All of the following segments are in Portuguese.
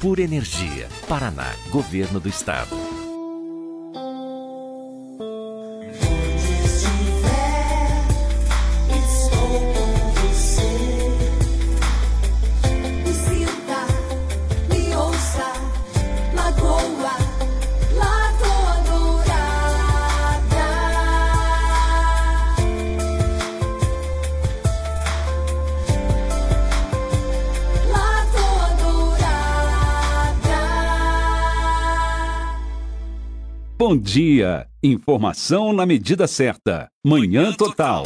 Pura Energia, Paraná, Governo do Estado. Bom dia. Informação na medida certa. Manhã Total.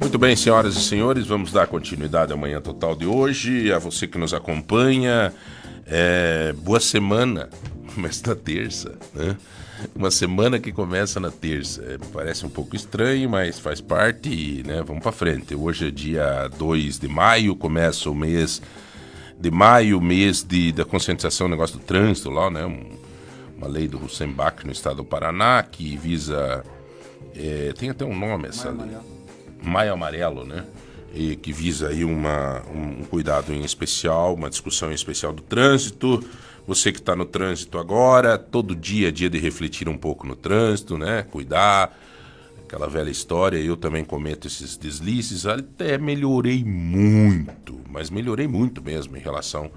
Muito bem, senhoras e senhores, vamos dar continuidade à Manhã Total de hoje. A você que nos acompanha, é, boa semana. Começa na terça, né? Uma semana que começa na terça. É, parece um pouco estranho, mas faz parte e né, vamos para frente. Hoje é dia 2 de maio, começa o mês de maio, mês de, da conscientização do negócio do trânsito lá, né? Um, uma lei do Hussenbach no estado do Paraná que visa. É, tem até um nome essa Maio lei. Amarelo. Maio Amarelo, né? E que visa aí uma, um cuidado em especial, uma discussão em especial do trânsito. Você que está no trânsito agora, todo dia é dia de refletir um pouco no trânsito, né? Cuidar, aquela velha história, eu também cometo esses deslizes, até melhorei muito, mas melhorei muito mesmo em relação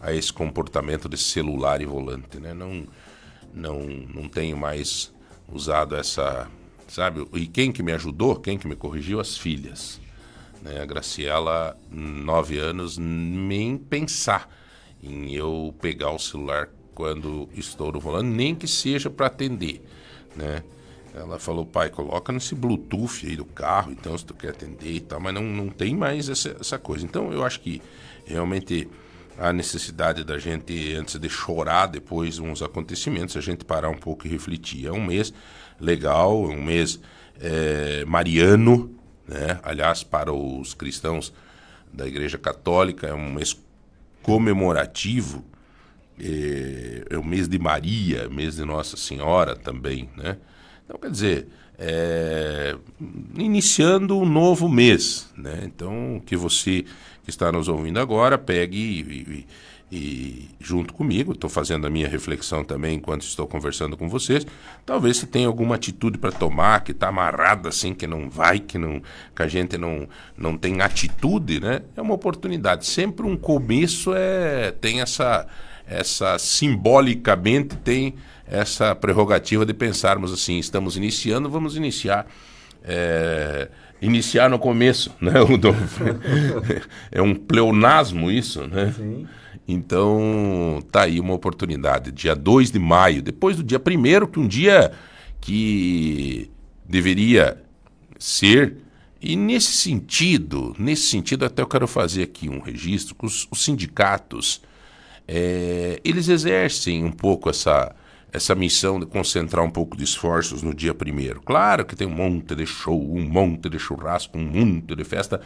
a esse comportamento de celular e volante, né? Não, não, não tenho mais usado essa, sabe? E quem que me ajudou, quem que me corrigiu? As filhas. Né? A Graciela, nove anos, nem pensar em eu pegar o celular quando estou no volante, nem que seja para atender, né? Ela falou, pai, coloca nesse Bluetooth aí do carro, então, se tu quer atender e tal, mas não, não tem mais essa, essa coisa. Então, eu acho que realmente a necessidade da gente, antes de chorar depois uns acontecimentos, a gente parar um pouco e refletir. É um mês legal, é um mês é, mariano, né? Aliás, para os cristãos da Igreja Católica, é um mês comemorativo, é, é o mês de Maria, mês de Nossa Senhora também, né? Então, quer dizer, é, iniciando um novo mês, né? Então, que você que está nos ouvindo agora pegue e, e, e junto comigo, estou fazendo a minha reflexão também enquanto estou conversando com vocês. Talvez se tenha alguma atitude para tomar que está amarrada assim, que não vai, que não, que a gente não, não tem atitude, né? É uma oportunidade. Sempre um começo é tem essa essa simbolicamente tem essa prerrogativa de pensarmos assim, estamos iniciando, vamos iniciar. É, iniciar no começo, né? é um pleonasmo isso, né? Sim. Então, tá aí uma oportunidade. Dia 2 de maio, depois do dia 1 que um dia que deveria ser. E nesse sentido, nesse sentido, até eu quero fazer aqui um registro os, os sindicatos. É, eles exercem um pouco essa, essa missão de concentrar um pouco de esforços no dia primeiro. Claro que tem um monte de show, um monte de churrasco, um monte de festa,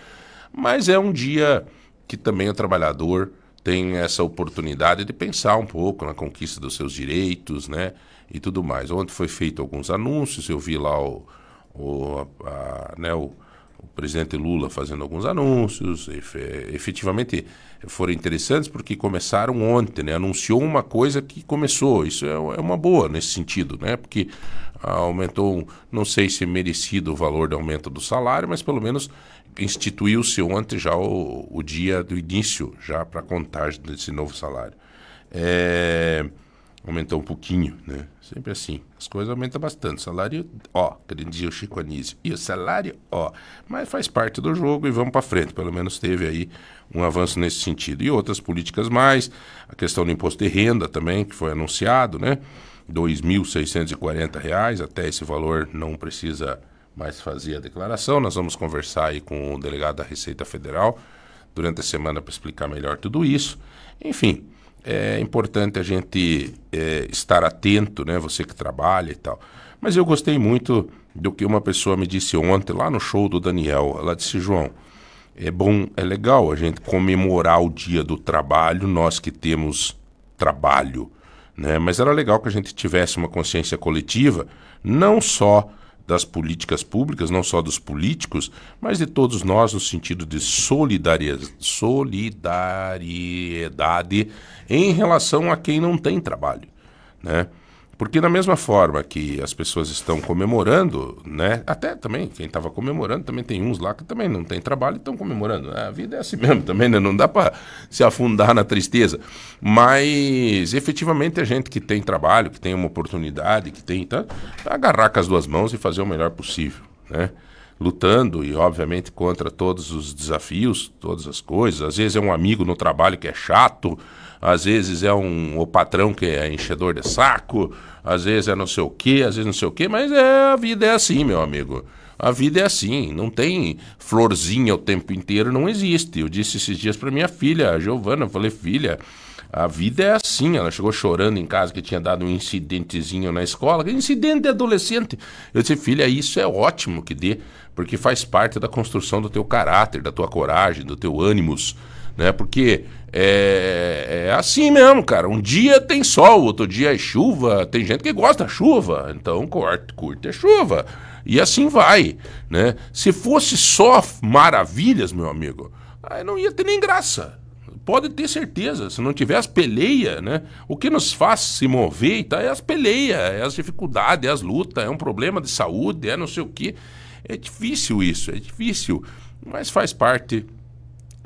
mas é um dia que também o trabalhador tem essa oportunidade de pensar um pouco na conquista dos seus direitos, né, e tudo mais. Ontem foi feito alguns anúncios, eu vi lá o, o, a, né, o presidente Lula fazendo alguns anúncios, efetivamente foram interessantes porque começaram ontem, né? Anunciou uma coisa que começou. Isso é, é uma boa nesse sentido, né? Porque aumentou, não sei se merecido o valor do aumento do salário, mas pelo menos instituiu-se ontem já o, o dia do início, já para contagem desse novo salário. É aumentou um pouquinho, né? Sempre assim. As coisas aumentam bastante. Salário, ó, que o Chico Anísio. E o salário, ó. Mas faz parte do jogo e vamos para frente. Pelo menos teve aí um avanço nesse sentido. E outras políticas mais. A questão do imposto de renda também, que foi anunciado, né? R$ 2.640. Até esse valor não precisa mais fazer a declaração. Nós vamos conversar aí com o delegado da Receita Federal durante a semana para explicar melhor tudo isso. Enfim, é importante a gente é, estar atento, né? Você que trabalha e tal. Mas eu gostei muito do que uma pessoa me disse ontem lá no show do Daniel. Ela disse, João, é bom, é legal a gente comemorar o dia do trabalho, nós que temos trabalho, né? Mas era legal que a gente tivesse uma consciência coletiva, não só das políticas públicas, não só dos políticos, mas de todos nós no sentido de solidariedade em relação a quem não tem trabalho, né? Porque da mesma forma que as pessoas estão comemorando, né? Até também, quem estava comemorando, também tem uns lá que também não tem trabalho e estão comemorando. A vida é assim mesmo também, né? Não dá para se afundar na tristeza. Mas efetivamente a gente que tem trabalho, que tem uma oportunidade, que tem. Tá, agarrar com as duas mãos e fazer o melhor possível, né? Lutando e, obviamente, contra todos os desafios, todas as coisas. Às vezes é um amigo no trabalho que é chato, às vezes é um, o patrão que é enchedor de saco, às vezes é não sei o quê, às vezes não sei o quê, mas é, a vida é assim, meu amigo. A vida é assim, não tem florzinha o tempo inteiro, não existe. Eu disse esses dias para minha filha, a Giovana, eu falei, filha, a vida é assim. Ela chegou chorando em casa que tinha dado um incidentezinho na escola. Incidente de adolescente. Eu disse, filha, isso é ótimo que dê, porque faz parte da construção do teu caráter, da tua coragem, do teu ânimos né? Porque é, é, assim mesmo, cara. Um dia tem sol, outro dia é chuva. Tem gente que gosta da chuva, então curte, curte a chuva. E assim vai, né? Se fosse só maravilhas, meu amigo, aí não ia ter nem graça. Pode ter certeza, se não tiver as peleias, né? O que nos faz se mover tá, é as peleias, é as dificuldades, é as lutas, é um problema de saúde, é não sei o quê. É difícil isso, é difícil, mas faz parte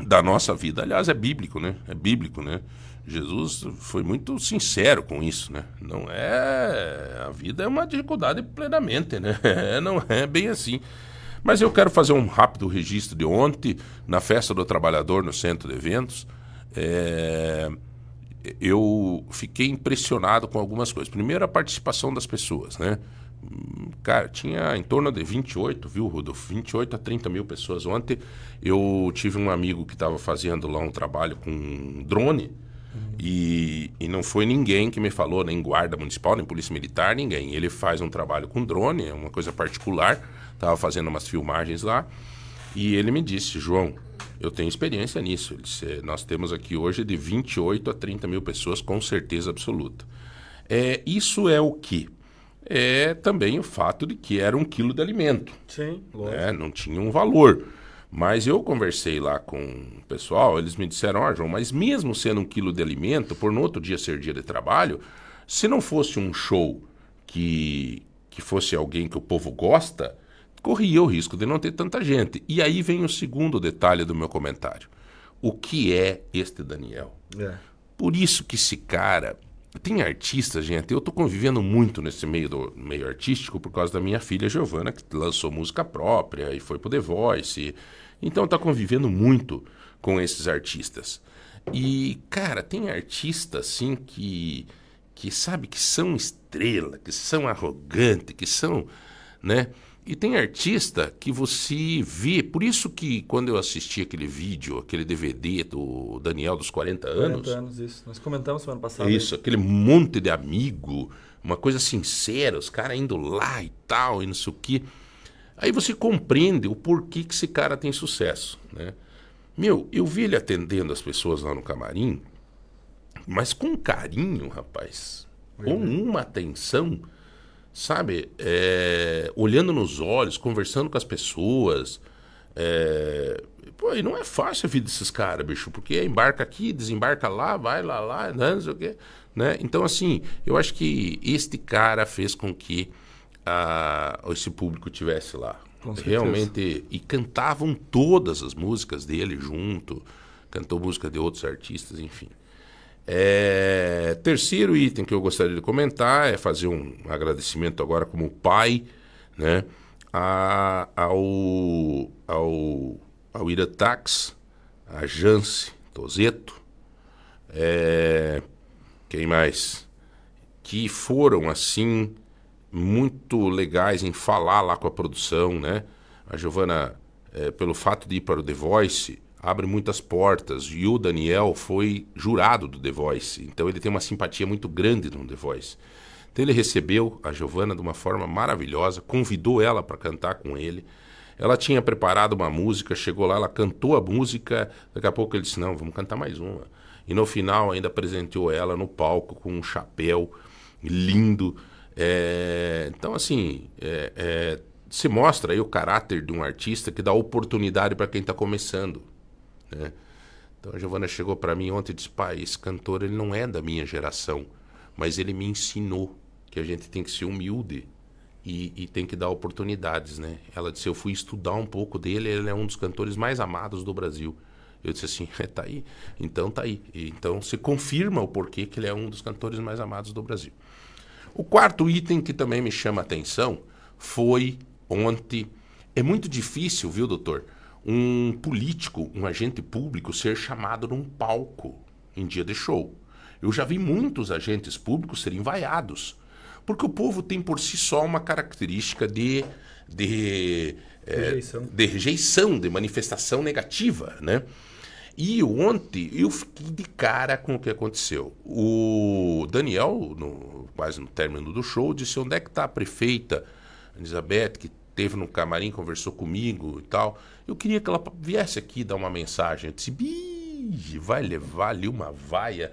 da nossa vida. Aliás, é bíblico, né? É bíblico, né? Jesus foi muito sincero com isso, né? Não é a vida é uma dificuldade plenamente, né? É, não é bem assim. Mas eu quero fazer um rápido registro de ontem na festa do trabalhador no centro de eventos. É... Eu fiquei impressionado com algumas coisas. Primeiro, a participação das pessoas, né? Cara, tinha em torno de 28, viu, Rodolfo? 28 a 30 mil pessoas. Ontem eu tive um amigo que estava fazendo lá um trabalho com drone uhum. e, e não foi ninguém que me falou, nem guarda municipal, nem polícia militar, ninguém. Ele faz um trabalho com drone, é uma coisa particular. Estava fazendo umas filmagens lá e ele me disse, João, eu tenho experiência nisso. Ele disse, nós temos aqui hoje de 28 a 30 mil pessoas com certeza absoluta. É, isso é o que? É também o fato de que era um quilo de alimento. Sim, lógico. Né? Não tinha um valor. Mas eu conversei lá com o pessoal, eles me disseram, ó, oh, João, mas mesmo sendo um quilo de alimento, por no outro dia ser dia de trabalho, se não fosse um show que, que fosse alguém que o povo gosta, corria o risco de não ter tanta gente. E aí vem o segundo detalhe do meu comentário. O que é este Daniel? É. Por isso que esse cara tem artistas, gente. Eu estou convivendo muito nesse meio do meio artístico por causa da minha filha Giovana, que lançou música própria e foi pro The Voice. Então está convivendo muito com esses artistas. E, cara, tem artistas assim que que sabe que são estrela, que são arrogantes, que são, né? E tem artista que você vê, por isso que quando eu assisti aquele vídeo, aquele DVD do Daniel dos 40 anos. 40 anos, isso. Nós comentamos semana passada. Isso, aquele monte de amigo, uma coisa sincera, os caras indo lá e tal, e não sei o quê. Aí você compreende o porquê que esse cara tem sucesso, né? Meu, eu vi ele atendendo as pessoas lá no camarim, mas com carinho, rapaz. Com uma atenção sabe, é, olhando nos olhos, conversando com as pessoas. É, pô, e não é fácil a vida desses caras, bicho, porque embarca aqui, desembarca lá, vai lá, lá, né, não sei o quê. Né? Então, assim, eu acho que este cara fez com que a, esse público tivesse lá. Realmente. E cantavam todas as músicas dele junto, cantou música de outros artistas, enfim. É, terceiro item que eu gostaria de comentar é fazer um agradecimento agora como pai, né, a, ao, ao, ao Iratax, a Jance Tozeto, é, quem mais? Que foram, assim, muito legais em falar lá com a produção, né? A Giovana, é, pelo fato de ir para o The Voice, abre muitas portas. E o Daniel foi jurado do The Voice, então ele tem uma simpatia muito grande no The Voice. Então ele recebeu a Giovana de uma forma maravilhosa, convidou ela para cantar com ele. Ela tinha preparado uma música, chegou lá, ela cantou a música, daqui a pouco ele disse: Não, vamos cantar mais uma. E no final ainda apresentou ela no palco com um chapéu lindo. É... Então, assim, é, é se mostra aí o caráter de um artista que dá oportunidade para quem está começando, né? Então a Giovana chegou para mim ontem e disse: "Pai, esse cantor ele não é da minha geração, mas ele me ensinou que a gente tem que ser humilde e, e, tem que dar oportunidades, né? Ela disse: Eu fui estudar um pouco dele, ele é um dos cantores mais amados do Brasil. Eu disse assim: é, tá aí. Então tá aí. E, então se confirma o porquê que ele é um dos cantores mais amados do Brasil. O quarto item que também me chama a atenção foi ontem. É muito difícil, viu, doutor? Um político, um agente público ser chamado num palco em dia de show. Eu já vi muitos agentes públicos serem vaiados. Porque o povo tem por si só uma característica de, de, rejeição. É, de rejeição, de manifestação negativa, né? E ontem eu fiquei de cara com o que aconteceu. O Daniel, no, quase no término do show, disse onde é que está a prefeita Elizabeth, que teve no camarim, conversou comigo e tal. Eu queria que ela viesse aqui dar uma mensagem. Eu disse, vai levar ali uma vaia,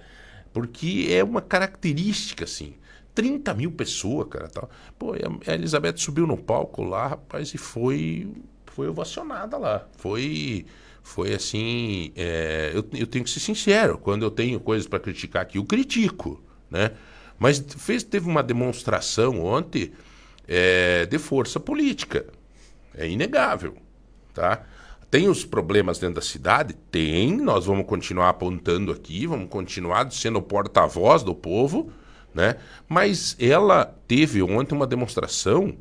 porque é uma característica, assim. 30 mil pessoas, cara, tal. Pô, a Elizabeth subiu no palco lá, rapaz, e foi, foi ovacionada lá. Foi, foi assim, é, eu, eu tenho que ser sincero, quando eu tenho coisas para criticar aqui, eu critico, né? Mas fez, teve uma demonstração ontem é, de força política. É inegável, tá? Tem os problemas dentro da cidade? Tem. Nós vamos continuar apontando aqui, vamos continuar sendo porta-voz do povo, né? Mas ela teve ontem uma demonstração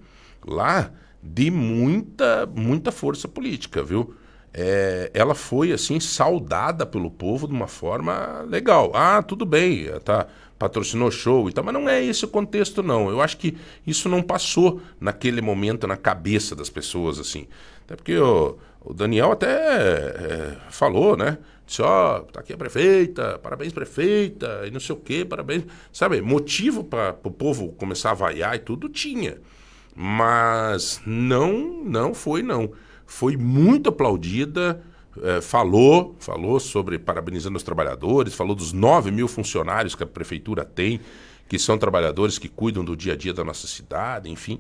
lá de muita, muita força política, viu? É, ela foi assim saudada pelo povo de uma forma legal. Ah, tudo bem, tá, patrocinou show e tal, mas não é esse o contexto não. Eu acho que isso não passou naquele momento na cabeça das pessoas assim. Até porque o, o Daniel até é, falou, né? Disse, ó, oh, tá aqui a prefeita, parabéns prefeita, e não sei o quê, parabéns. Sabe, motivo para o povo começar a vaiar e tudo tinha. Mas não, não foi não. Foi muito aplaudida, é, falou, falou sobre parabenizando os trabalhadores, falou dos 9 mil funcionários que a prefeitura tem, que são trabalhadores que cuidam do dia a dia da nossa cidade, enfim.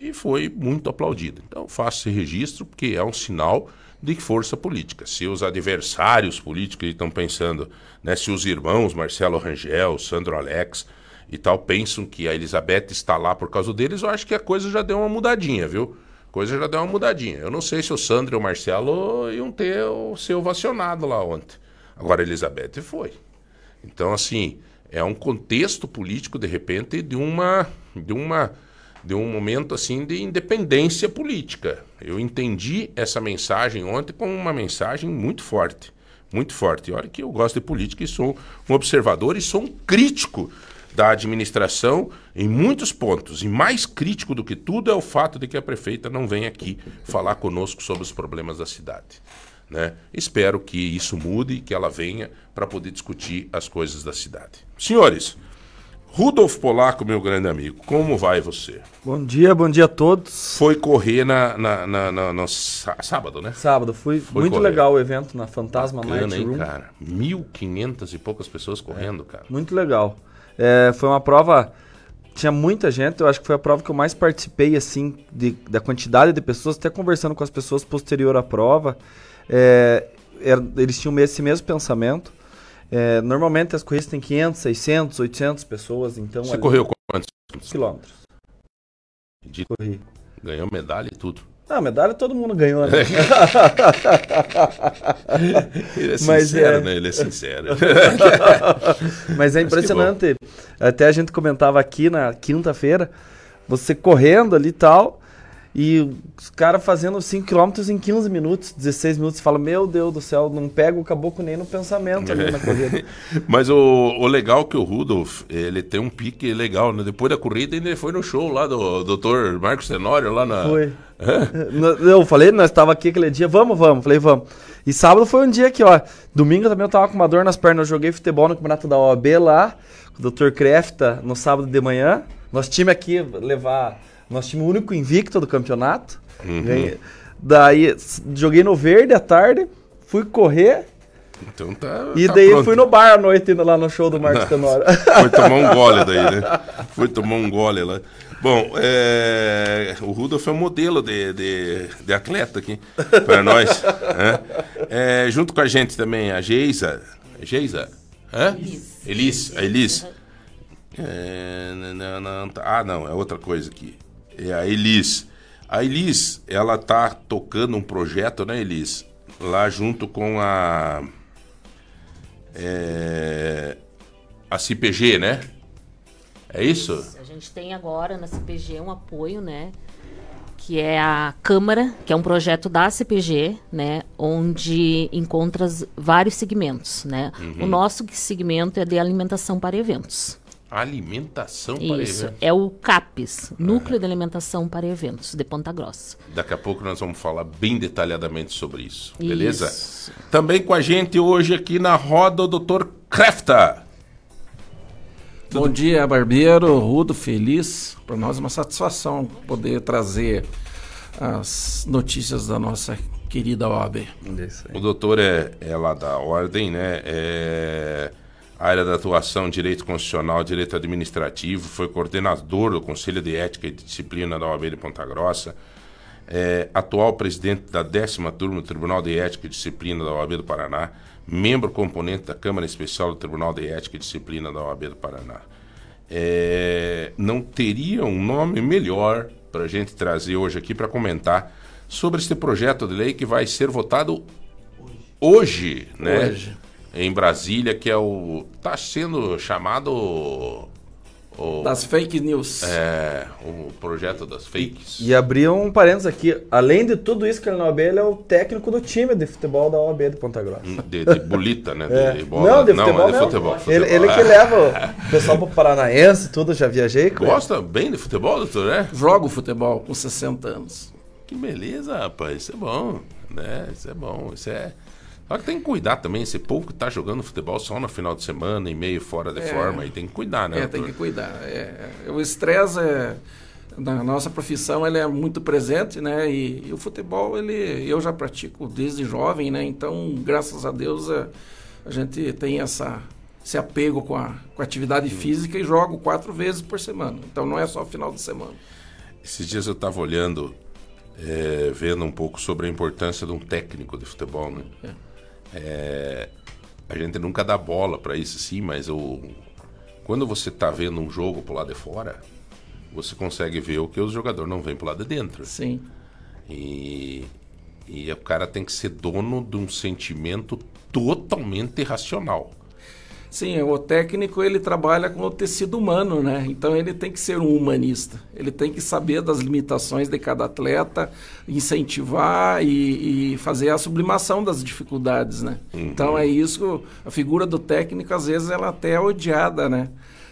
E foi muito aplaudida. Então faço esse registro, porque é um sinal de força política. Se os adversários políticos estão pensando, né, se os irmãos Marcelo Rangel, Sandro Alex e tal pensam que a Elizabeth está lá por causa deles, eu acho que a coisa já deu uma mudadinha, viu? Coisa já deu uma mudadinha. Eu não sei se o Sandro e o Marcelo iam ter o ser ovacionado lá ontem. Agora a Elizabeth foi. Então, assim, é um contexto político, de repente, de uma. De uma de um momento assim de independência política. Eu entendi essa mensagem ontem como uma mensagem muito forte, muito forte. E olha que eu gosto de política e sou um observador e sou um crítico da administração em muitos pontos. E mais crítico do que tudo é o fato de que a prefeita não vem aqui falar conosco sobre os problemas da cidade. Né? Espero que isso mude e que ela venha para poder discutir as coisas da cidade. Senhores, Rudolf Polaco, meu grande amigo, como vai você? Bom dia, bom dia a todos. Foi correr na, na, na, na no sábado, né? Sábado, fui Foi muito correr. legal o evento na Fantasma Bacana, Night Room. hein, cara? 1.500 e poucas pessoas correndo, é, cara. Muito legal. É, foi uma prova, tinha muita gente, eu acho que foi a prova que eu mais participei, assim, de, da quantidade de pessoas, até conversando com as pessoas posterior à prova. É, era, eles tinham esse mesmo pensamento. É, normalmente as corridas têm 500, 600, 800 pessoas, então... Você ali... correu quantos quilômetros? De... Corri. Ganhou medalha e tudo. Ah, medalha todo mundo ganhou, né? Ele é sincero, é... né? Ele é sincero. Mas é impressionante. Mas Até a gente comentava aqui na quinta-feira, você correndo ali e tal, e os caras fazendo 5km em 15 minutos, 16 minutos. Você fala, meu Deus do céu, não pega o caboclo nem no pensamento ali na corrida. Mas o, o legal é que o Rudolf, ele tem um pique legal, né? Depois da corrida, ele foi no show lá do Dr. Marcos Tenório, lá na... Foi. Eu falei, nós estava aqui aquele dia, vamos, vamos. Falei, vamos. E sábado foi um dia que, ó, domingo também eu tava com uma dor nas pernas. Eu joguei futebol no campeonato da OAB lá, com o Dr. Crefta, no sábado de manhã. Nosso time aqui levar nós tínhamos o único invicto do campeonato. Uhum. Ganhei, daí joguei no verde à tarde, fui correr. Então tá. E tá daí pronto. fui no bar à noite indo lá no show do Marcos Tenório. Foi tomar um gole daí, né? Foi tomar um gole lá. Bom, é, o Rudolf é um modelo de, de, de atleta aqui para nós. né? É, junto com a gente também a Geisa. Geisa? Hã? Elis. Elis. A Elis. É, não, tá- ah, não, é outra coisa aqui. É a Elis. A Elis, ela tá tocando um projeto, né, Elis? Lá junto com a. É, a CPG, né? É isso? A gente tem agora na CPG um apoio, né? Que é a Câmara, que é um projeto da CPG, né? Onde encontra vários segmentos, né? Uhum. O nosso segmento é de alimentação para eventos. Alimentação para Isso, eventos. é o CAPES, Núcleo de Alimentação para Eventos, de Ponta Grossa. Daqui a pouco nós vamos falar bem detalhadamente sobre isso, beleza? Isso. Também com a gente hoje aqui na roda o Dr. Krefta. Bom dia, Barbeiro, Rudo, feliz. Para nós é uma satisfação poder trazer as notícias da nossa querida OAB. O doutor é, é lá da ordem, né? É área da atuação, direito constitucional, direito administrativo, foi coordenador do Conselho de Ética e Disciplina da OAB de Ponta Grossa, é atual presidente da décima turma do Tribunal de Ética e Disciplina da OAB do Paraná, membro componente da Câmara Especial do Tribunal de Ética e Disciplina da OAB do Paraná. É, não teria um nome melhor para a gente trazer hoje aqui para comentar sobre este projeto de lei que vai ser votado hoje, né? Hoje. Em Brasília, que é o. Tá sendo chamado. O, Das fake news. é, o projeto das fakes. E abrir um parênteses aqui. Além de tudo isso que ele é na OAB, ele é o técnico do time de futebol da OAB de Ponta Grossa. De, de bolita, né? De, É. de bola. Não, de futebol. é de não. futebol. Ele, futebol. ele que leva o pessoal pro Paranaense, tudo, já viajei com ele. Gosta bem de futebol, doutor, né? Jogo futebol com 60 anos. Que beleza, rapaz. Isso é bom. Né? Isso é bom. Isso é. Só que tem que cuidar também. Esse povo que tá jogando futebol só no final de semana e meio fora de forma, aí tem que cuidar, né? É, tem doutor? que cuidar. É, é, o estresse é, na nossa profissão ele é muito presente, né? E, e o futebol ele eu já pratico desde jovem, né? Então, graças a Deus a, a gente tem essa esse apego com a, com a atividade física e jogo quatro vezes por semana. Então não é só final de semana. Esses dias eu estava olhando, é, vendo um pouco sobre a importância de um técnico de futebol, né? É, a gente nunca dá bola para isso, sim, mas o, quando você está vendo um jogo pro lado de fora, você consegue ver o que os jogadores não veem pro lado de dentro. Sim. E, e o cara tem que ser dono de um sentimento totalmente irracional. Sim, o técnico ele trabalha com o tecido humano, né? Então ele tem que ser um humanista. Ele tem que saber das limitações de cada atleta, incentivar e, e fazer a sublimação das dificuldades, né? Então é isso. A figura do técnico às vezes ela até é odiada, né?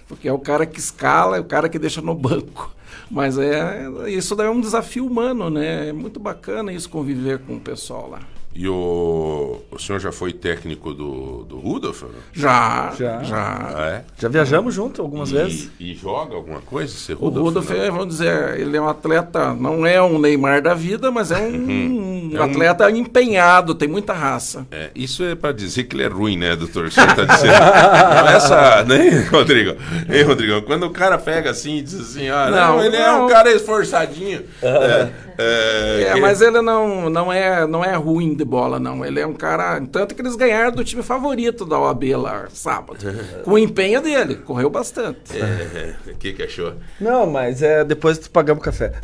Porque é o cara que escala, é o cara que deixa no banco. Mas é isso daí é um desafio humano, né? É muito bacana isso conviver com o pessoal lá. E o, o senhor já foi técnico do, do Rudolf? Já, Já. já. Ah, é? Já viajamos junto algumas e, vezes. E joga alguma coisa? Esse O Rudolf, Rudolf, não? é, vamos dizer, ele é um atleta, não é um Neymar da vida, mas é um, É um- atleta empenhado, tem muita raça. É, isso é pra dizer que ele é ruim, né, doutor? O senhor tá dizendo. Não é essa, né, Rodrigo? Hein, Rodrigo? Quando o cara pega assim e diz assim, ah, não, Não, ele é não. um cara esforçadinho. É, é, É, que- mas ele não, não, é, não é ruim de bola, não. Ele é um cara. Tanto que eles ganharam do time favorito da OAB lá sábado. Com o empenho dele, correu bastante. É, o que que achou? Não, mas é depois pagamos café.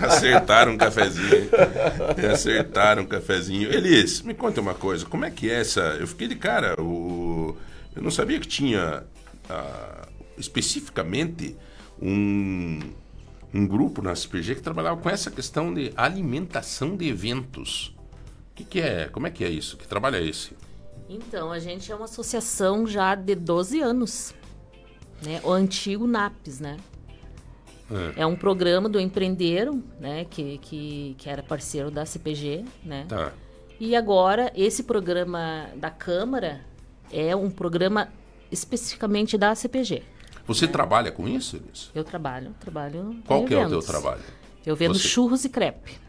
Acertaram um cafezinho. hein? Acertaram um cafezinho. Elias, me conta uma coisa. Como é que é essa... Eu fiquei de cara. O... Eu não sabia que tinha ah, especificamente um, um grupo na SPG que trabalhava com essa questão de alimentação de eventos. O que, que é? Como é que é isso? Que trabalho é esse? Então, a gente é uma associação já de 12 anos. Né? O antigo NAPES, né? É. um programa do empreendeiro, né? Que, que, que era parceiro da CPG, né? Tá. E agora, esse programa da Câmara é um programa especificamente da CPG. Você trabalha com isso, Elias? Eu trabalho, trabalho Qual em que é o teu eventos. trabalho? Eu vendo Você- churros e crepe.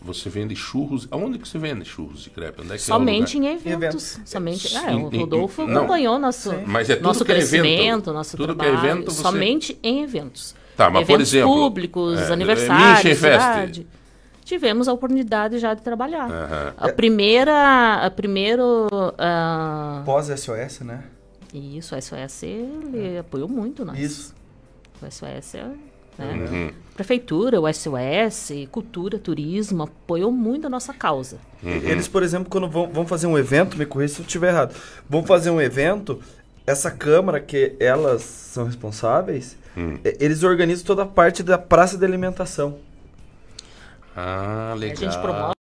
você vende churros. Aonde que você vende churros de crepe? Onde é que Somente é em lugar? eventos. Somente. É, Em- o em- Rodolfo em- não. acompanhou nosso, Mas é tudo nosso que é evento. crescimento, nosso Tudo que é trabalho. evento, você- Somente em eventos. Tá, mas por eventos exemplo, públicos, é, aniversários, cidade. Tivemos a oportunidade já de trabalhar. A primeira, a primeiro, ah, Pós-SOS, né? Isso, a SOS ele apoiou muito nós. Isso. O SOS, é, né? Uhum. Prefeitura, o SOS, Cultura, Turismo, apoiou muito a nossa causa. Eles, por exemplo, quando vão, vão fazer um evento, me corrija se eu estiver errado, vão fazer um evento, essa Câmara, que elas são responsáveis, Hum. e- eles organizam toda a parte da praça de alimentação. Ah, legal. A gente promove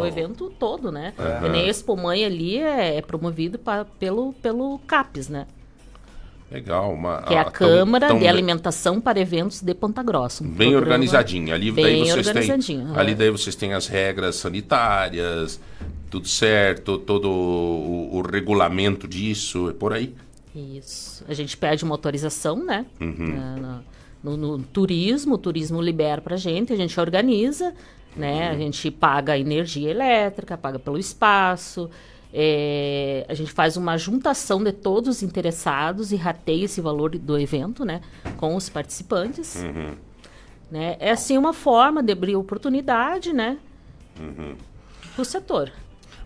o evento todo, né? Aham. E nem Expo Mãe ali é, é promovido pa- pelo, pelo CAPES, né? Legal. Uma, Que é a ah, tão- Câmara tão de Alimentação para Eventos de Ponta Grossa. um Bem organizadinho. Ali daí bem vocês organizadinho, têm. aham. Ali daí vocês têm as regras sanitárias, tudo certo, todo o, o regulamento disso, é por aí. Isso. A gente pede uma autorização, né? Uhum. Na- no, no turismo, o turismo libera pra gente, a gente organiza, né? Uhum. A gente paga a energia elétrica, paga pelo espaço. é, a gente faz uma juntação de todos os interessados e rateia esse valor do evento, né? Com os participantes. Uhum. Né? É assim uma forma de abrir oportunidade, né? Uhum. Pro setor.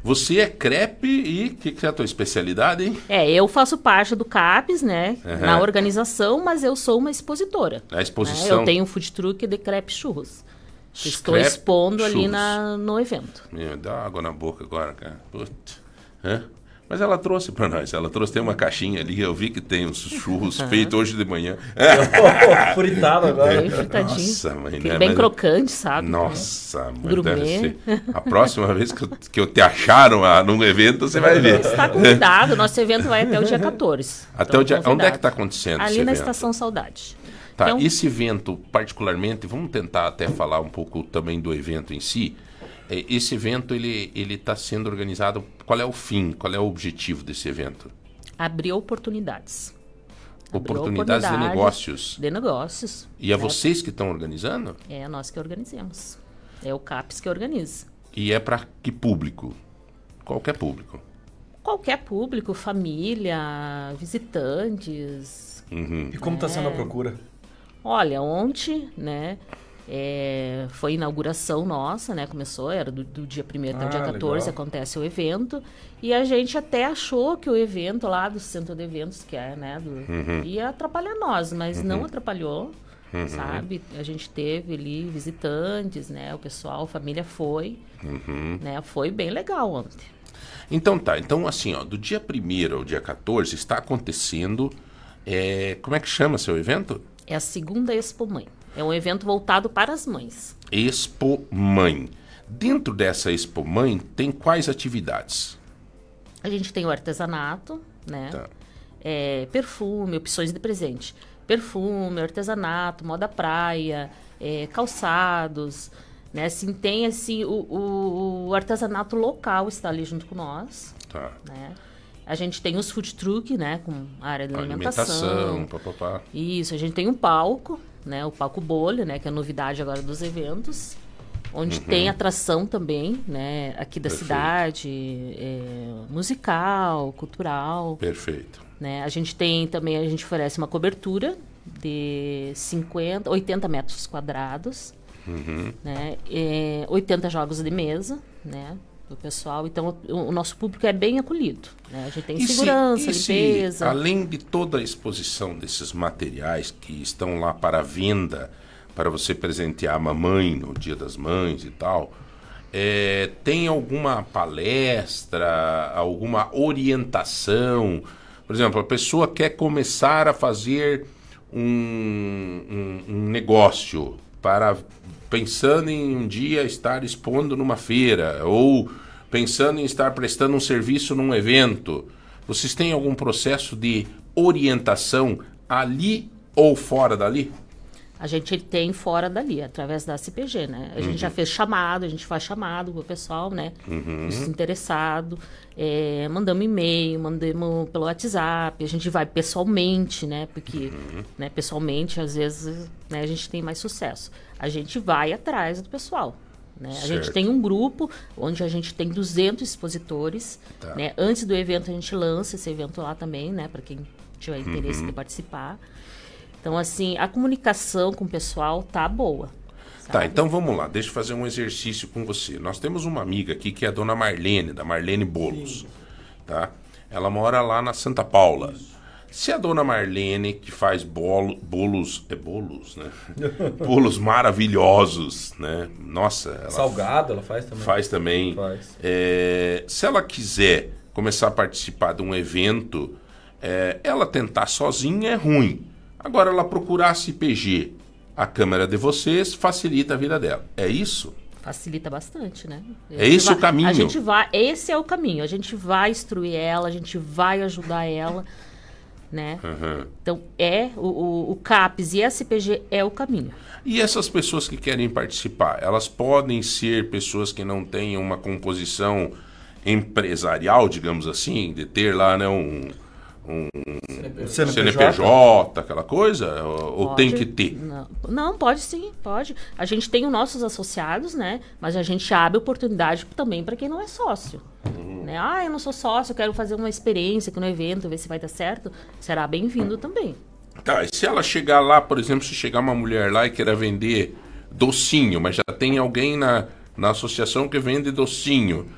Você é crepe e o que, que é a tua especialidade, hein? É, eu faço parte do CAPES, né? Aham. Na organização, mas eu sou uma expositora. A né? exposição. Eu tenho um food truck de crepe churros. Estou expondo ali na, no evento. Meu, dá água na boca agora, cara. Putz. Hã? Mas ela trouxe pra nós. Ela trouxe, tem uma caixinha ali. Eu vi que tem uns churros feitos hoje de manhã. Fritado agora. Bem fritadinho. Nossa, mãe, né? bem Mas- crocante, sabe? Nossa, mãe, Gourmet. deve ser. A próxima vez que eu, que eu te acharam num evento, você vai ver. Está convidado. Nosso evento vai até o dia 14. Até Então, o dia. Onde é que está acontecendo Ali esse na evento? Estação Saudade. Tá, Então- esse evento, particularmente, vamos tentar até falar um pouco também do evento em si. É, Esse evento, ele está sendo organizado. Qual é o fim? Qual é o objetivo desse evento? Abrir oportunidades. Abriu Oportunidades de oportunidades negócios. De negócios. E é né? vocês que estão organizando? É nós que organizamos. É o CAPES que organiza. E é para que público? Qualquer público. Qualquer público, família, visitantes. Uhum. E como está sendo a procura? Olha, ontem, né, é, foi inauguração nossa, né, começou, era do, do dia 1 até o Ah, dia 14, legal. acontece o evento, e a gente até achou que o evento lá do centro de eventos, que é, né, do, Uhum. ia atrapalhar nós, mas não atrapalhou, sabe? A gente teve ali visitantes, né, o pessoal, a família foi, Uhum. né, foi bem legal ontem. Então tá, então assim, ó, do dia 1 ao dia 14 está acontecendo. é, como é que chama seu evento? É a segunda Expo Mãe. É um evento voltado para as mães. Expo Mãe. Dentro dessa Expo Mãe tem quais atividades? A gente tem o artesanato, né? Tá. É, perfume, opções de presente. Perfume, artesanato, moda praia, é, calçados, né? Assim, tem assim, o, o- o artesanato local está ali junto com nós, Tá. né? A gente tem os food truck, né? Com a área de Alimentação, alimentação. papapá. Isso, a gente tem um palco, né? O palco bolha, né? Que é a novidade agora dos eventos. Onde tem atração também, né? Aqui da Uhum. Perfeito. cidade, é, musical, cultural, Perfeito. né? A gente tem também, a gente oferece uma cobertura de 50, 80 metros quadrados, Uhum. né? É, 80 jogos de mesa, né? Do pessoal. Então, o, o nosso público é bem acolhido. Né? A gente tem E se- segurança, se, limpeza. além de toda a exposição desses materiais que estão lá para venda, para você presentear a mamãe no Dia das Mães e tal, é, tem alguma palestra, alguma orientação? Por exemplo, a pessoa quer começar a fazer um, um- um negócio para pensando em um dia estar expondo numa feira ou pensando em estar prestando um serviço num evento. Vocês têm algum processo de orientação ali ou fora dali? A gente tem fora dali, através da CPG, né? A gente já fez chamado, a gente faz chamado pro pessoal, né? Os interessados. É, mandamos e-mail, mandamos pelo WhatsApp, a gente vai pessoalmente, né? Porque né, pessoalmente, às vezes, né, a gente tem mais sucesso. A gente vai atrás do pessoal. Né? A gente tem um grupo onde a gente tem 200 expositores. Tá. Né? Antes do evento, a gente lança esse evento lá também, né? para quem tiver interesse Uhum. de participar. Então, assim, a comunicação com o pessoal tá boa. Tá, sabe? então vamos lá, deixa eu fazer um exercício com você. Nós temos uma amiga aqui que é a dona Marlene, da Marlene Bolos. Tá? Ela mora lá na Santa Paula. Se a dona Marlene, que faz bolo, bolos. É bolos, né? bolos maravilhosos, né? Nossa, ela Salgado ela faz também. faz também. Faz. É, se ela quiser começar a participar de um evento, é, ela tentar sozinha é ruim. Agora, ela procurar a CPG, a câmera de vocês, facilita a vida dela. É isso? Facilita bastante, né? É esse vai- o caminho? A gente vai, esse é o caminho. A gente vai instruir ela, a gente vai ajudar ela, né? Uhum. Então, é o, o, o CAPES e a SPG é o caminho. E essas pessoas que querem participar, elas podem ser pessoas que não tenham uma composição empresarial, digamos assim, de ter lá né, um, um CNPJ, aquela coisa? Ou, ou tem que ter? Não, não, pode sim, pode. A gente tem os nossos associados, né? Mas a gente abre oportunidade também para quem não é sócio. Uhum. Né? Ah, eu não sou sócio, eu quero fazer uma experiência aqui no evento, ver se vai dar certo. Será bem-vindo também. Tá, e se ela chegar lá, por exemplo, se chegar uma mulher lá e queira vender docinho, mas já tem alguém na, na associação que vende docinho,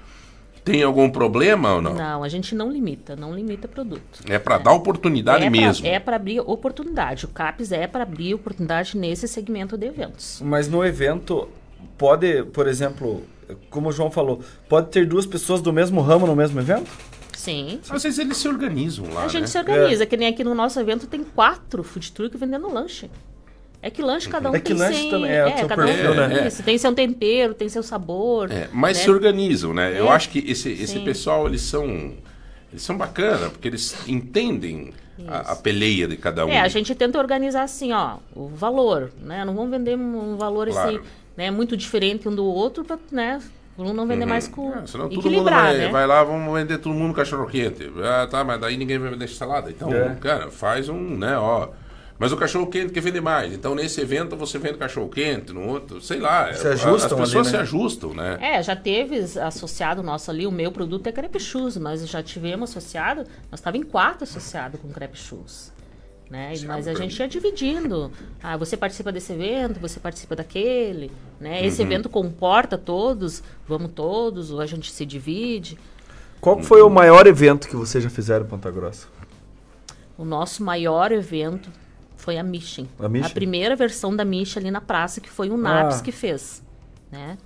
tem algum problema ou não? Não, a gente não limita, não limita produto. É para dar oportunidade é mesmo. Pra, é para abrir oportunidade. O CAPES é para abrir oportunidade nesse segmento de eventos. Mas no evento, pode, por exemplo, como o João falou, pode ter duas pessoas do mesmo ramo no mesmo evento? Sim. Às vezes eles se organizam lá, A gente né? se organiza, que nem aqui no nosso evento tem quatro food truck vendendo lanche. É que lanche cada um É que tem lanche sem- também é o seu cada um perfil, tem né? isso, tem seu tempero, tem seu sabor. É, mas né? se organizam, né? Eu É. acho que esse, esse Sim. pessoal, eles são. Eles são bacana, porque eles entendem a, a peleia de cada um. É, a gente tenta organizar assim, ó, o valor, né? Não vamos vender um valor assim, Claro. né, muito diferente um do outro para, né, um não vender mais com Ah, senão todo mundo vai, né? vai lá, vamos vender todo mundo cachorro quente. Ah, tá, mas daí ninguém vai vender salada. Então, É. cara, faz um, né, ó. Mas o cachorro quente quer vender mais. Então, nesse evento você vende cachorro quente, no outro, sei lá. Se ajustam As pessoas ali, se né? ajustam, né? É, já teve associado nosso ali, o meu produto é crepe shoes, mas já tivemos associado, nós estávamos em quatro associados com crepe shoes. Né? Sim, mas a gente ia dividindo. Ah, você participa desse evento, você participa daquele. Né? Esse Uhum. evento comporta todos, vamos todos, ou a gente se divide. Qual foi o maior evento que vocês já fizeram em Ponta Grossa? O nosso maior evento foi a Mission. A Mission? primeira versão da Mission ali na praça, que foi o Naps Ah. que fez. Né?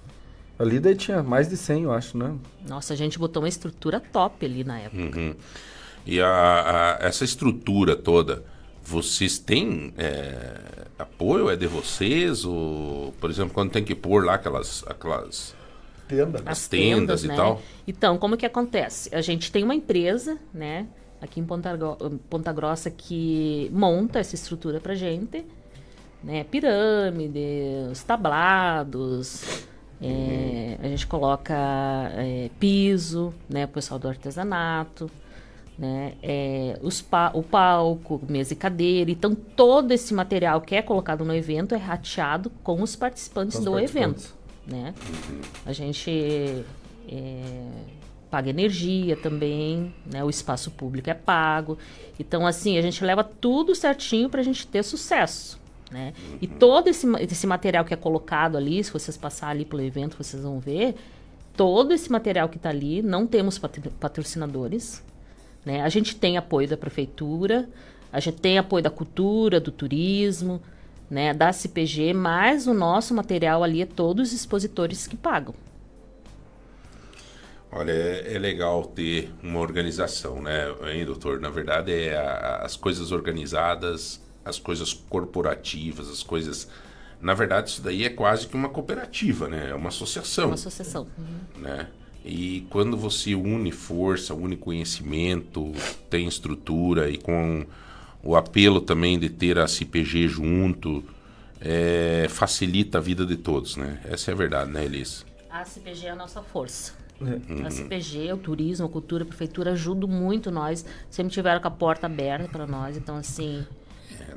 Ali daí tinha mais de 100, eu acho, né? Nossa, a gente botou uma estrutura top ali na época. Uhum. E a, a- essa estrutura toda, vocês têm é, apoio? É de vocês? Ou, por exemplo, quando tem que pôr lá aquelas. aquelas Tenda. As tendas e né? tal. Então, como que acontece? A gente tem uma empresa, né, aqui em Ponta, Ponta Grossa que monta essa estrutura pra gente, né, pirâmide, os tablados, é, a gente coloca é, piso, né, o pessoal do artesanato, né, é, os pa- o palco, mesa e cadeira. Então, todo esse material que é colocado no evento é rateado com os participantes Com os do participantes. evento, né? A gente é, paga energia também, né? O espaço público é pago. Então, assim, a gente leva tudo certinho para a gente ter sucesso, né? E todo esse, esse material que é colocado ali, se vocês passarem ali pelo evento, vocês vão ver, todo esse material que está ali, não temos patro- patrocinadores, né? A gente tem apoio da prefeitura, a gente tem apoio da cultura, do turismo, né? Da CPG, mas o nosso material ali é todos os expositores que pagam. Olha, é, é legal ter uma organização, né, hein, doutor? Na verdade, é a- as coisas organizadas, as coisas corporativas, as coisas. Na verdade, isso daí é quase que uma cooperativa, né? É uma associação. Uma associação. Uhum. né? E quando você une força, une conhecimento, tem estrutura e com o apelo também de ter a CPG junto, é, facilita a vida de todos, né? Essa é a verdade, né, Elis? A CPG é a nossa força. A CPG, o turismo, a cultura, a prefeitura ajudam muito nós. Sempre tiveram com a porta aberta para nós. Então, assim,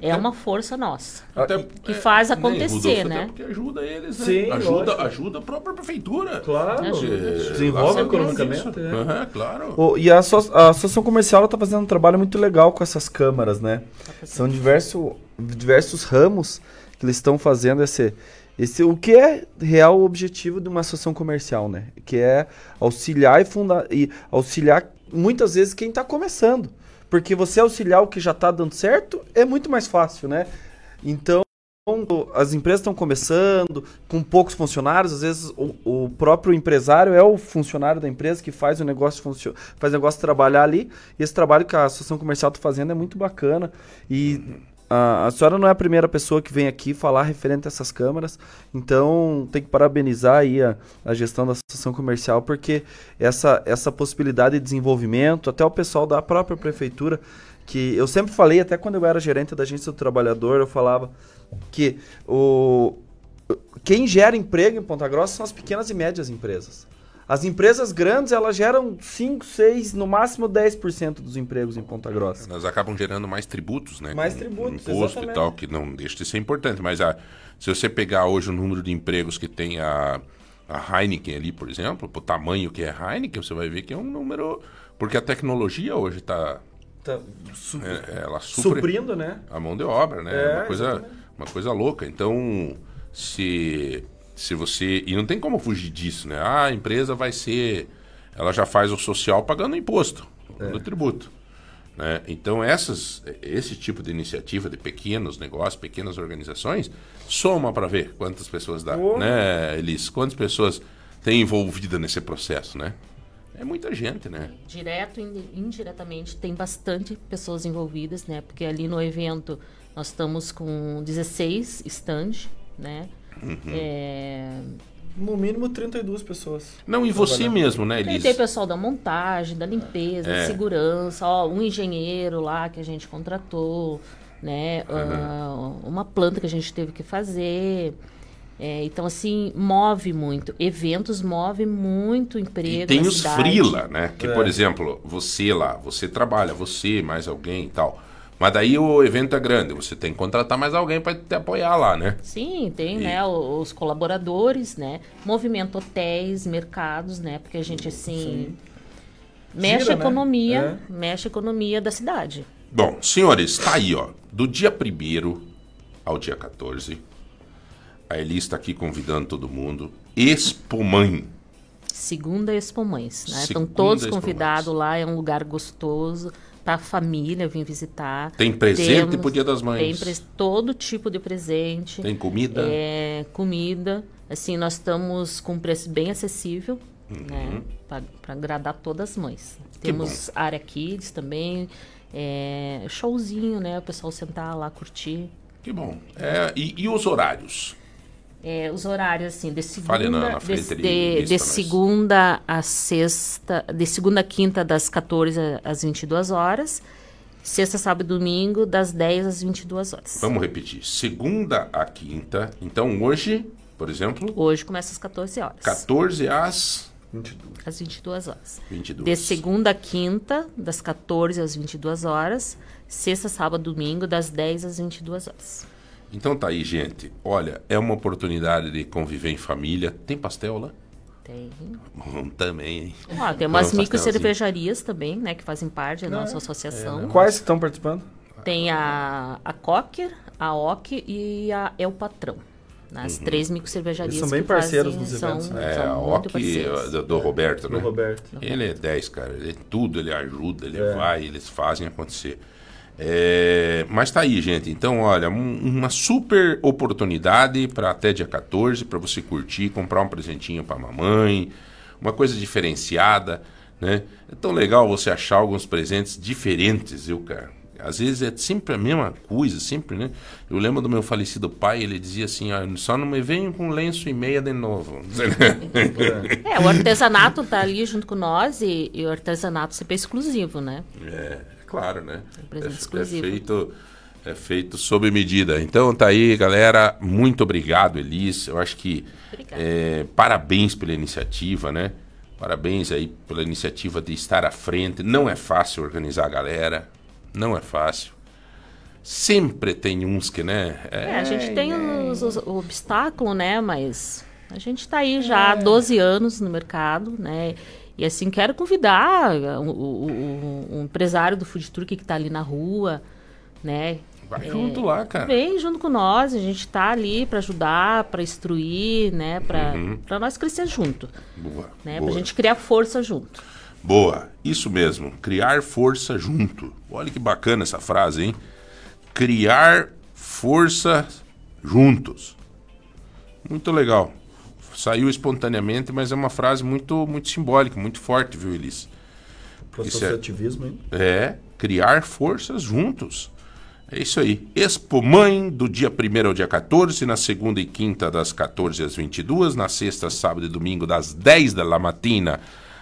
é uma força nossa. Até, que é, faz acontecer, né? Até porque ajuda eles, né? Sim, ajuda, lógico. ajuda a própria prefeitura. Claro. Ajuda. Desenvolve economicamente. é. Aham, claro. O- e a, asso- a associação comercial está fazendo um trabalho muito legal com essas câmaras, né? São diverso, diversos ramos que eles estão fazendo esse, esse. O que é real objetivo de uma associação comercial, né? Que é auxiliar e, funda, e auxiliar muitas vezes quem está começando. Porque você auxiliar o que já está dando certo é muito mais fácil, né? Então. As empresas estão começando com poucos funcionários, às vezes o, o próprio empresário é o funcionário da empresa que faz o negócio faz o negócio trabalhar ali. E esse trabalho que a associação comercial está fazendo é muito bacana. E a, a senhora não é a primeira pessoa que vem aqui falar referente a essas câmaras, então tem que parabenizar aí a, a gestão da associação comercial, porque essa, essa possibilidade de desenvolvimento, até o pessoal da própria prefeitura, que eu sempre falei, até quando eu era gerente da agência do trabalhador, eu falava que o, quem gera emprego em Ponta Grossa são as pequenas e médias empresas. As empresas grandes, elas geram 5, 6, no máximo 10% dos empregos em Ponta Grossa. Elas acabam gerando mais tributos, né? Mais Com tributos, Imposto e exatamente. tal, que não deixa de ser importante. Mas a, se você pegar hoje o número de empregos que tem a, a Heineken ali, por exemplo, o tamanho que é a Heineken, você vai ver que é um número... Porque a tecnologia hoje está... Tá su- ela supre suprindo, né? a mão de obra, né? É, uma, coisa, uma coisa louca. Então, se, se você... E não tem como fugir disso, né? Ah, a empresa vai ser... Ela já faz o social pagando imposto, pagando tributo. Né? Então, essas, esse tipo de iniciativa de pequenos negócios, pequenas organizações, soma para ver quantas pessoas dá, Oh. né, Elis? Quantas pessoas tem envolvida nesse processo, né? É muita gente, né? Direto e indiretamente tem bastante pessoas envolvidas, né? Porque ali no evento nós estamos com 16 stand, né? Uhum. É, No mínimo 32 pessoas. Não, e você mesmo, né, Tem, Elis? tem pessoal da montagem, da limpeza, É. da segurança, ó, um engenheiro lá que a gente contratou, né? ah, uma planta que a gente teve que fazer. É, então, assim, move muito. Eventos move muito emprego. E tem na os cidade. freela, né? Que, É. por exemplo, você lá, você trabalha, você, mais alguém e tal. Mas daí o evento é grande, você tem que contratar mais alguém para te apoiar lá, né? Sim, tem, E- né, os colaboradores, né, movimento hotéis, mercados, né, porque a gente, assim, mexe Gira, a né? economia, mexe a economia da cidade. Bom, senhores, tá aí, ó. Do dia 1 ao dia 14, a Eli está aqui convidando todo mundo. Expomãe. Segunda Expo Mães, né, estão Segunda todos Expo convidados lá, é um lugar gostoso, pra família vir visitar. Tem presente pro Dia das Mães. Tem todo tipo de presente. Tem comida. É, comida. Assim, nós estamos com um preço bem acessível, Uhum. né? Para agradar todas as mães. Temos área kids também, é, showzinho, né? O pessoal sentar lá, curtir. Que bom. É, e, e os horários? É, os horários, assim, de Fale segunda, na- de, de- de segunda a sexta, de segunda a quinta, das 14 às 22 horas. Sexta, sábado e domingo, das 10 às 22 horas. Vamos repetir. Segunda a quinta. Então hoje, por exemplo, Hoje começa às 14 horas. 14 às Às 22 horas. 22. De segunda a quinta, das 14 às 22 horas. Sexta, sábado, domingo, das 10 às 22 horas. Então tá aí, gente. Olha, é uma oportunidade de conviver em família. Tem pastel lá? Tem. Bom, também, hein? Ó, tem umas micro cervejarias também, né? Que fazem parte da nossa associação. Quais que estão participando? Tem a, a Cocker, a OC e a El Patrão. né? As três micro cervejarias. Eles são bem que parceiros fazem, nos são, eventos, né? É, são a OC do, do Roberto, Do né? Roberto. Ele é 10, cara. Ele é tudo, ele ajuda, ele É. vai, eles fazem acontecer. É, mas tá aí, gente. Então, olha, um- uma super oportunidade para até dia 14 para você curtir, comprar um presentinho para mamãe, uma coisa diferenciada, né? É tão legal você achar alguns presentes diferentes, viu, cara? Às vezes é sempre a mesma coisa, sempre, né? Eu lembro do meu falecido pai, ele dizia assim, ó, só não me venham com lenço e meia de novo. É, o artesanato tá ali junto com nós e, e o artesanato sempre é exclusivo, né? É, claro, né? um presente é, é exclusivo. feito é feito sob medida. Então tá aí, galera. Muito obrigado, Elis. Eu acho que é, parabéns pela iniciativa, né? Parabéns aí pela iniciativa de estar à frente. Não é fácil organizar a galera, não é fácil. sempre tem uns que, né? É, a gente tem os, os, o obstáculo, né? Mas a gente está aí já há 12 anos no mercado, né? E assim, quero convidar o, o, o, o empresário do food truck que está ali na rua, né? Vai junto lá, cara. Vem junto com nós, a gente está ali para ajudar, para instruir, né? Para Uhum. pra nós crescer junto, Boa. né? boa. Pra gente criar força junto. Boa, isso mesmo. Criar força junto. Olha que bacana essa frase, hein? Criar força juntos. Muito legal. Saiu espontaneamente, mas é uma frase muito, muito simbólica, muito forte, viu, Elis? Isso é- associativismo, hein? É, criar forças juntos. É isso aí. Expo Mãe, do dia 1 ao dia 14, na segunda e quinta, das 14 às 22, na sexta, sábado e domingo, das 10 da matina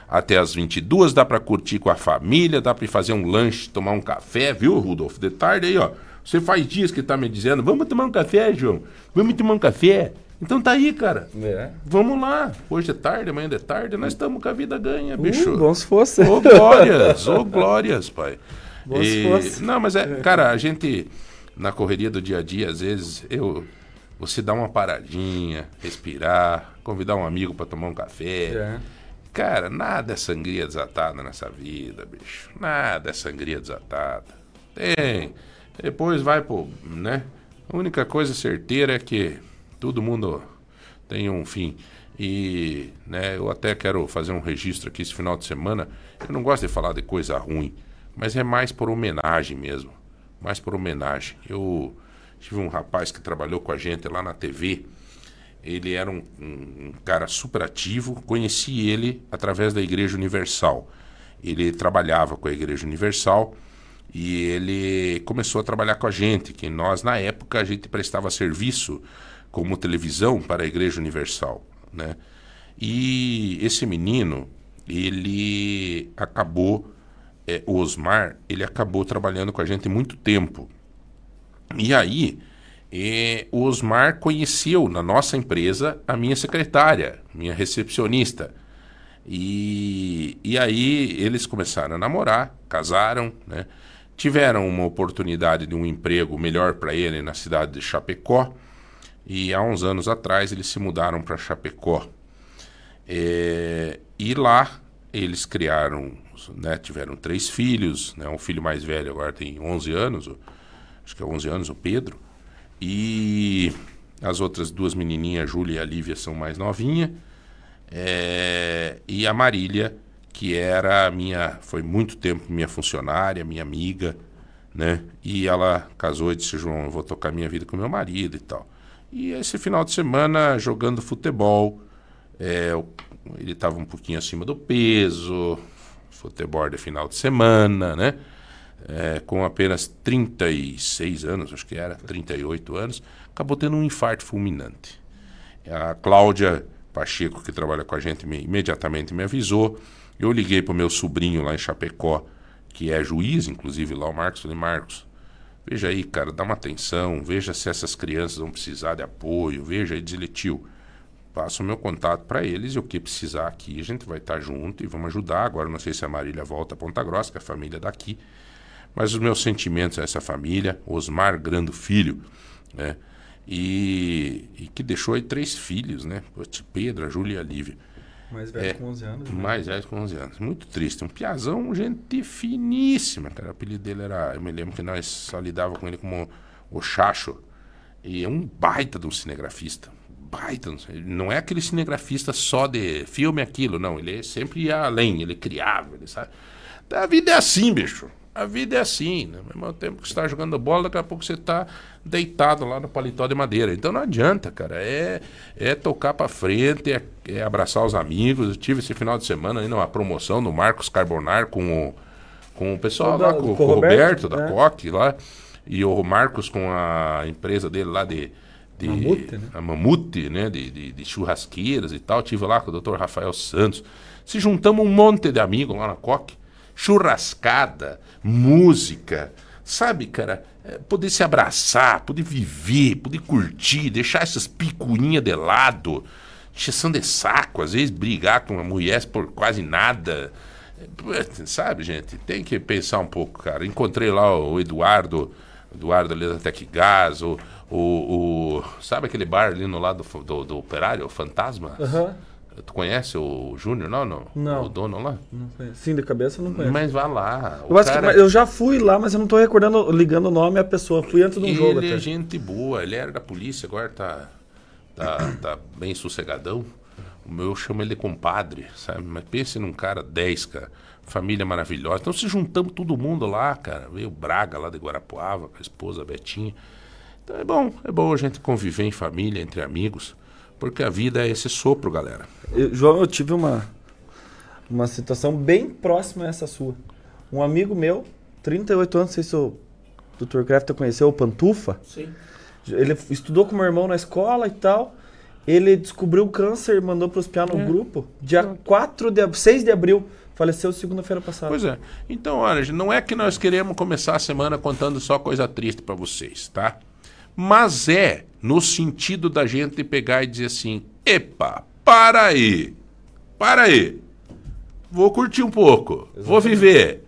até as 22. Dá pra curtir com a família, dá pra ir fazer um lanche, tomar um café, viu, Rudolf? De tarde aí, ó. Você faz dias que tá me dizendo, vamos tomar um café, João? Vamos tomar um café? Então tá aí, cara. É. Vamos lá. Hoje é tarde, amanhã é tarde, nós estamos com a vida ganha, bicho. Uh, bom se fosse. Ô, glórias, ô, glórias, pai. Bom se fosse. Não, mas é, cara, a gente, na correria do dia a dia, às vezes, eu. Você dá uma paradinha, respirar, convidar um amigo pra tomar um café. É. Cara, nada é sangria desatada nessa vida, bicho. Nada é sangria desatada. Tem. Depois vai pro. né? A única coisa certeira é que todo mundo tem um fim. E né, eu até quero fazer um registro aqui esse final de semana. Eu não gosto de falar de coisa ruim, mas é mais por homenagem mesmo. Mais por homenagem. Eu tive um rapaz que trabalhou com a gente lá na TV. Ele era um, um- um cara super ativo. Conheci ele através da Igreja Universal. Ele trabalhava com a Igreja Universal e ele começou a trabalhar com a gente, que nós na época a gente prestava serviço como televisão para a Igreja Universal, né? E esse menino, ele acabou, é, o Osmar, ele acabou trabalhando com a gente muito tempo. E aí, eh, o Osmar conheceu na nossa empresa a minha secretária, minha recepcionista. E, e aí eles começaram a namorar, casaram, né? tiveram uma oportunidade de um emprego melhor para ele na cidade de Chapecó. E há uns anos atrás eles se mudaram para Chapecó. É, e lá eles criaram, né, tiveram três filhos, né, um filho mais velho agora tem 11 anos, acho que é 11 anos, o Pedro. E as outras duas menininhas, a Júlia e a Lívia, são mais novinhas. É, e a Marília, que era minha, foi muito tempo minha funcionária, minha amiga, né? E ela casou e disse, João, eu vou tocar minha vida com meu marido e tal. E esse final de semana, jogando futebol, é, ele estava um pouquinho acima do peso, futebol de final de semana, né? É, com apenas 36 anos, acho que era, 38 anos, acabou tendo um infarto fulminante. A Cláudia Pacheco, que trabalha com a gente, me- imediatamente me avisou. Eu liguei para o meu sobrinho lá em Chapecó, que é juiz, inclusive lá o Marcos. Falei, Marcos, veja aí, cara, dá uma atenção, veja se essas crianças vão precisar de apoio, veja aí, tio, passa o meu contato para eles e o que precisar aqui, a gente vai estar junto e vamos ajudar. Agora, não sei se a Marília volta a Ponta Grossa, que é a família daqui, mas os meus sentimentos a essa família, Osmar Grando Filho, né? E, e que deixou aí três filhos, né? Pedro, a Júlia e a Lívia. Mais velho É. com 11 anos. né? Mais velho com 11 anos. Muito triste. Um piazão, gente finíssima, cara. O apelido dele era. Eu me lembro que nós só lidava com ele como o Chacho. E é um baita de um cinegrafista. Baita. Não é aquele cinegrafista só de filme aquilo, não. Ele sempre ia além, ele criava, ele sabe. A vida é assim, bicho. A vida é assim, né? Ao mesmo tempo que você está jogando bola, daqui a pouco você está deitado lá no paletó de madeira. Então não adianta, cara. É, é tocar para frente, é, é abraçar os amigos. Eu tive esse final de semana aí numa promoção do Marcos Carbonar com o, com o pessoal O lá, da- com, com o Roberto, Roberto, da né? Coque lá. E o Marcos com a empresa dele lá de. de Mamute, né? A Mamute, né? De, de, de churrasqueiras e tal. Tive lá com o Dr. Rafael Santos. Se juntamos um monte de amigos lá na Coque. Churrascada, música. Sabe, cara? É, poder se abraçar, poder viver, poder curtir, deixar essas picuinhas de lado. Encheção de saco, às vezes brigar com a mulher por quase nada. É, Sabe, gente? Tem que pensar um pouco, cara. Encontrei lá o Eduardo Eduardo ali da Tec Gás, o, o, o, Sabe aquele bar ali no lado do, do, do Operário, o Fantasma? Aham. Tu conhece o Júnior, não, não? Não. O dono lá? Não conheço. Sim, de cabeça eu não conheço. Mas vá lá. Eu, que- cara- mas eu já fui lá, mas eu não tô recordando, ligando o nome à pessoa. Fui antes de um ele jogo é até. gente boa, ele era da polícia, agora tá, tá, tá bem sossegadão. O meu eu chamo ele de compadre, sabe? Mas pense num cara 10, cara. Família maravilhosa. Então se juntamos todo mundo lá, cara. Veio o Braga lá de Guarapuava, com a esposa Betinha. Então é bom, é bom a gente conviver em família, entre amigos. Porque a vida é esse sopro, galera. Eu- João, eu tive uma, uma situação bem próxima a essa sua. Um amigo meu, 38 anos, não sei se o Dr. Crafter conheceu, o Pantufa. Sim. Ele estudou com meu irmão na escola e tal. Ele descobriu o câncer e mandou para hospital no grupo. Dia 4 de ab- 6 de abril. Faleceu segunda-feira passada. Pois é. Então, olha, não é que nós queremos começar a semana contando só coisa triste pra vocês, tá? Mas é no sentido da gente pegar e dizer assim: epa, para aí, para aí. Vou curtir um pouco, vou viver.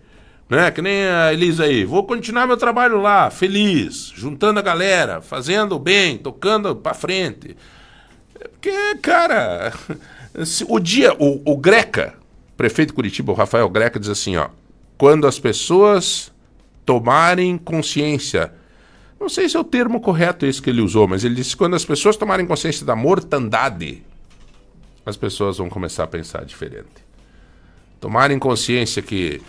Né? Que nem a Elisa aí. Vou continuar meu trabalho lá, feliz, juntando a galera, fazendo bem, tocando pra frente. É Porque, cara, se- o dia, o, o Greca, prefeito de Curitiba, o Rafael Greca, diz assim, ó, quando as pessoas tomarem consciência, não sei se é o termo correto esse que ele usou, mas ele disse quando as pessoas tomarem consciência da mortandade, as pessoas vão começar a pensar diferente. Tomarem consciência que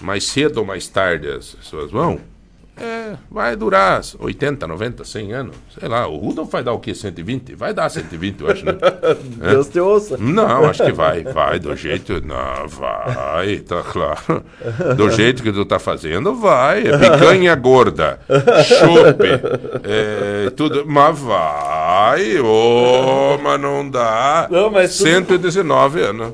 mais cedo ou mais tarde as pessoas vão, é, vai durar 80, 90, 100 anos. Sei lá, o Rudolf vai dar o quê? 120? Vai dar 120, eu acho, né? Deus te ouça. Não, acho que vai, vai, do jeito. Não, vai, tá claro. Do jeito que tu tá fazendo, vai. É picanha gorda, chope, é, tudo. Mas vai, ô, mas não dá. Não, mas tudo- 119 anos.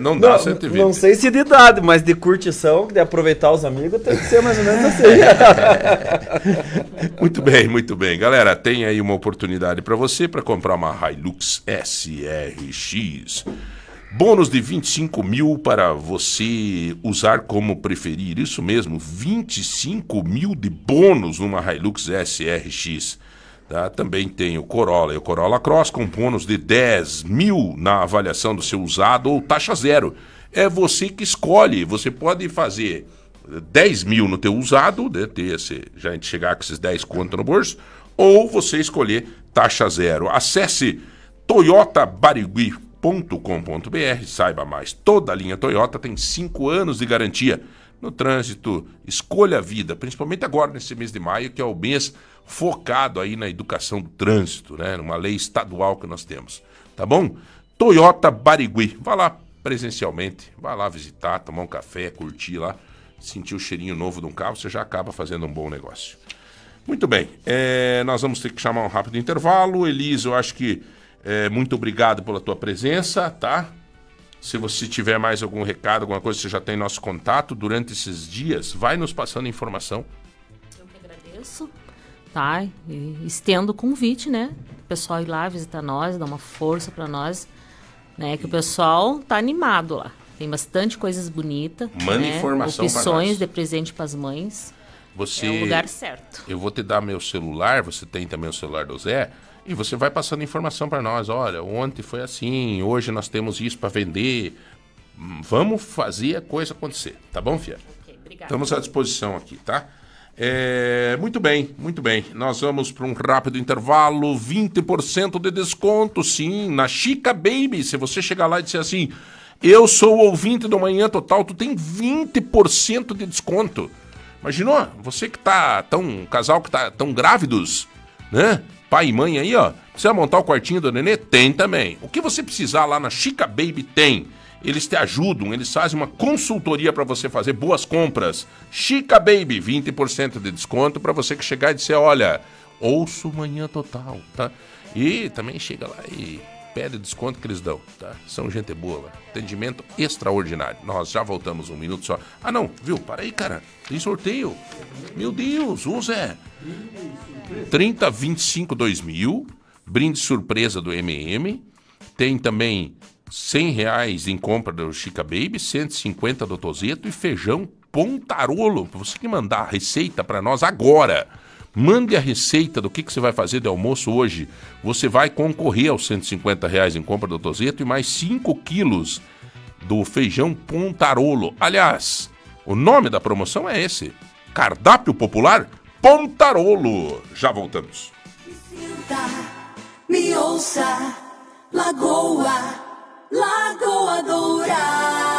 Não dá Não, 120. não sei se de idade, mas de curtição, de aproveitar os amigos, tem que ser mais ou menos assim. Muito bem, muito bem. Galera, tem aí uma oportunidade para você para comprar uma Hilux SRX. Bônus de 25 mil para você usar como preferir. Isso mesmo, 25 mil de bônus numa Hilux SRX. Tá? Também tem o Corolla e o Corolla Cross com bônus de 10 mil na avaliação do seu usado ou taxa zero. É você que escolhe. Você pode fazer 10 mil no teu usado, né, ter esse, já a gente chegar com esses 10 conto no bolso, ou você escolher taxa zero. Acesse toyotabarigui.com.br, saiba mais. Toda a linha Toyota tem 5 anos de garantia. No trânsito, escolha a vida, principalmente agora nesse mês de maio, que é o mês focado aí na educação do trânsito, né? Numa lei estadual que nós temos. Tá bom? Toyota Barigui. Vá lá presencialmente, vá lá visitar, tomar um café, curtir lá, sentir o cheirinho novo de um carro, você já acaba fazendo um bom negócio. Muito bem, é, nós vamos ter que chamar um rápido intervalo. Elisa, eu acho que é, muito obrigado pela tua presença, tá? Se você tiver mais algum recado, alguma coisa, você já tem nosso contato. Durante esses dias, vai nos passando informação. Eu que agradeço, tá? E estendo o convite, né? O pessoal ir lá visitar nós, dar uma força para nós, né? Que o pessoal tá animado lá. Tem bastante coisas bonitas. Manda né? informação Opções de presente para as mães. Você, É o lugar certo. Eu vou te dar meu celular, você tem também o celular do Zé, e você vai passando informação para nós. Olha, ontem foi assim, hoje nós temos isso para vender. Vamos fazer a coisa acontecer, tá bom, Fia? Ok, obrigada. Estamos à disposição aqui, tá? É, muito bem, muito bem. Nós vamos para um rápido intervalo. 20% de desconto, sim, na Chica Baby. Se você chegar lá e disser assim, eu sou o ouvinte do Manhã Total, tu tem 20% de desconto. Imaginou? Você que tá tão. Um casal que tá tão grávidos, né? Pai e mãe aí, ó. Precisa montar o quartinho do nenê? Tem também. O que você precisar lá na Chica Baby tem. Eles te ajudam, eles fazem uma consultoria para você fazer boas compras. Chica Baby, 20% de desconto para você que chegar e dizer, olha, ouço manhã total, tá? E também chega lá e pede desconto que eles dão, tá? São gente boa, lá. atendimento extraordinário. Nós já voltamos um minuto só. Ah, não, viu? Para aí, cara. Tem sorteio. Meu Deus, ô Zé. 30, 25, 2000. Brinde surpresa do MM. Tem também 100 reais em compra do Chica Baby, 150 do Tozeto e feijão Pontarolo. Você que mandar a receita para nós agora. Mande a receita do que, que você vai fazer de almoço hoje. Você vai concorrer aos 150 reais em compra do Tozeto e mais 5 quilos do feijão Pontarolo. Aliás, o nome da promoção é esse: Cardápio Popular Pontarolo. Já voltamos. Me sinta, me ouça, Lagoa, Lagoa Dourada.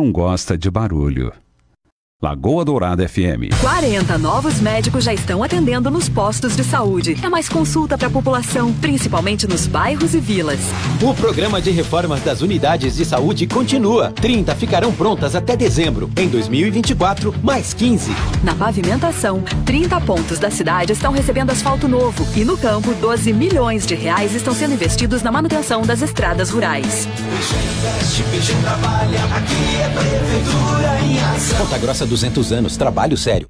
gosta de barulho? Lagoa Dourada FM. 40 novos médicos já estão atendendo nos postos de saúde. É mais consulta para a população, principalmente nos bairros e vilas. O programa de reformas das unidades de saúde continua. 30 ficarão prontas até dezembro. Em 2024, mais 15. Na pavimentação, 30 pontos da cidade estão recebendo asfalto novo. E no campo, 12 milhões de reais estão sendo investidos na manutenção das estradas rurais. Ponta Grossa 200 anos, trabalho sério.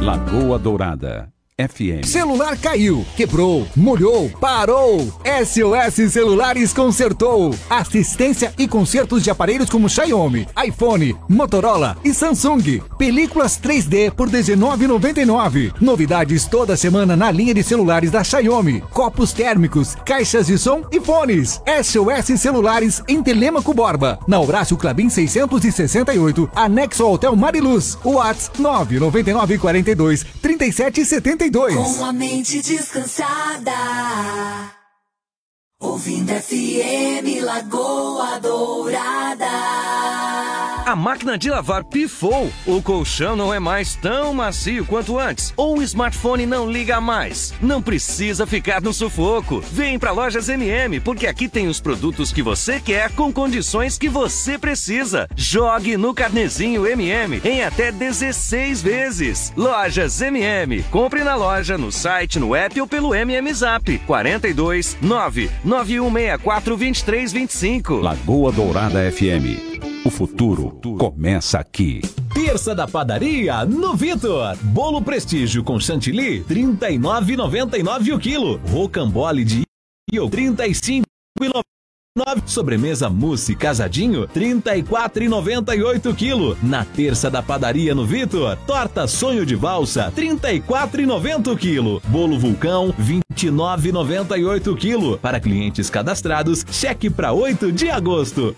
Lagoa Dourada FM. Celular caiu, quebrou, molhou, parou. SOS Celulares consertou. Assistência e consertos de aparelhos como Xiaomi, iPhone, Motorola e Samsung. Películas 3D por R$19,99. Novidades toda semana na linha de celulares da Xiaomi. Copos térmicos, caixas de som e fones. SOS Celulares em Telemaco Borba. Na Horácio Clabin 668, anexo ao Hotel Mariluz. Whats 999 42 37 72. Com a mente descansada. Ouvindo FM Lagoa Dourada. A máquina de lavar pifou. O colchão não é mais tão macio quanto antes. Ou o smartphone não liga mais. Não precisa ficar no sufoco. Vem pra Lojas MM, porque aqui tem os produtos que você quer com condições que você precisa. Jogue no carnezinho MM em até 16 vezes. Lojas MM. Compre na loja, no site, no app ou pelo MM Zap. 42 99164 2325. Lagoa Dourada FM. O futuro começa aqui. Terça da padaria no Vitor. Bolo Prestígio com chantilly, R$ 39,99 o quilo. Rocambole de Io, R$ 35,99. Sobremesa mousse casadinho, R$ 34,98 quilo. Na terça da padaria no Vitor, torta sonho de valsa, R$ 34,90 quilo. Bolo vulcão, R$ 29,98 quilo. Para clientes cadastrados, cheque para 8 de agosto.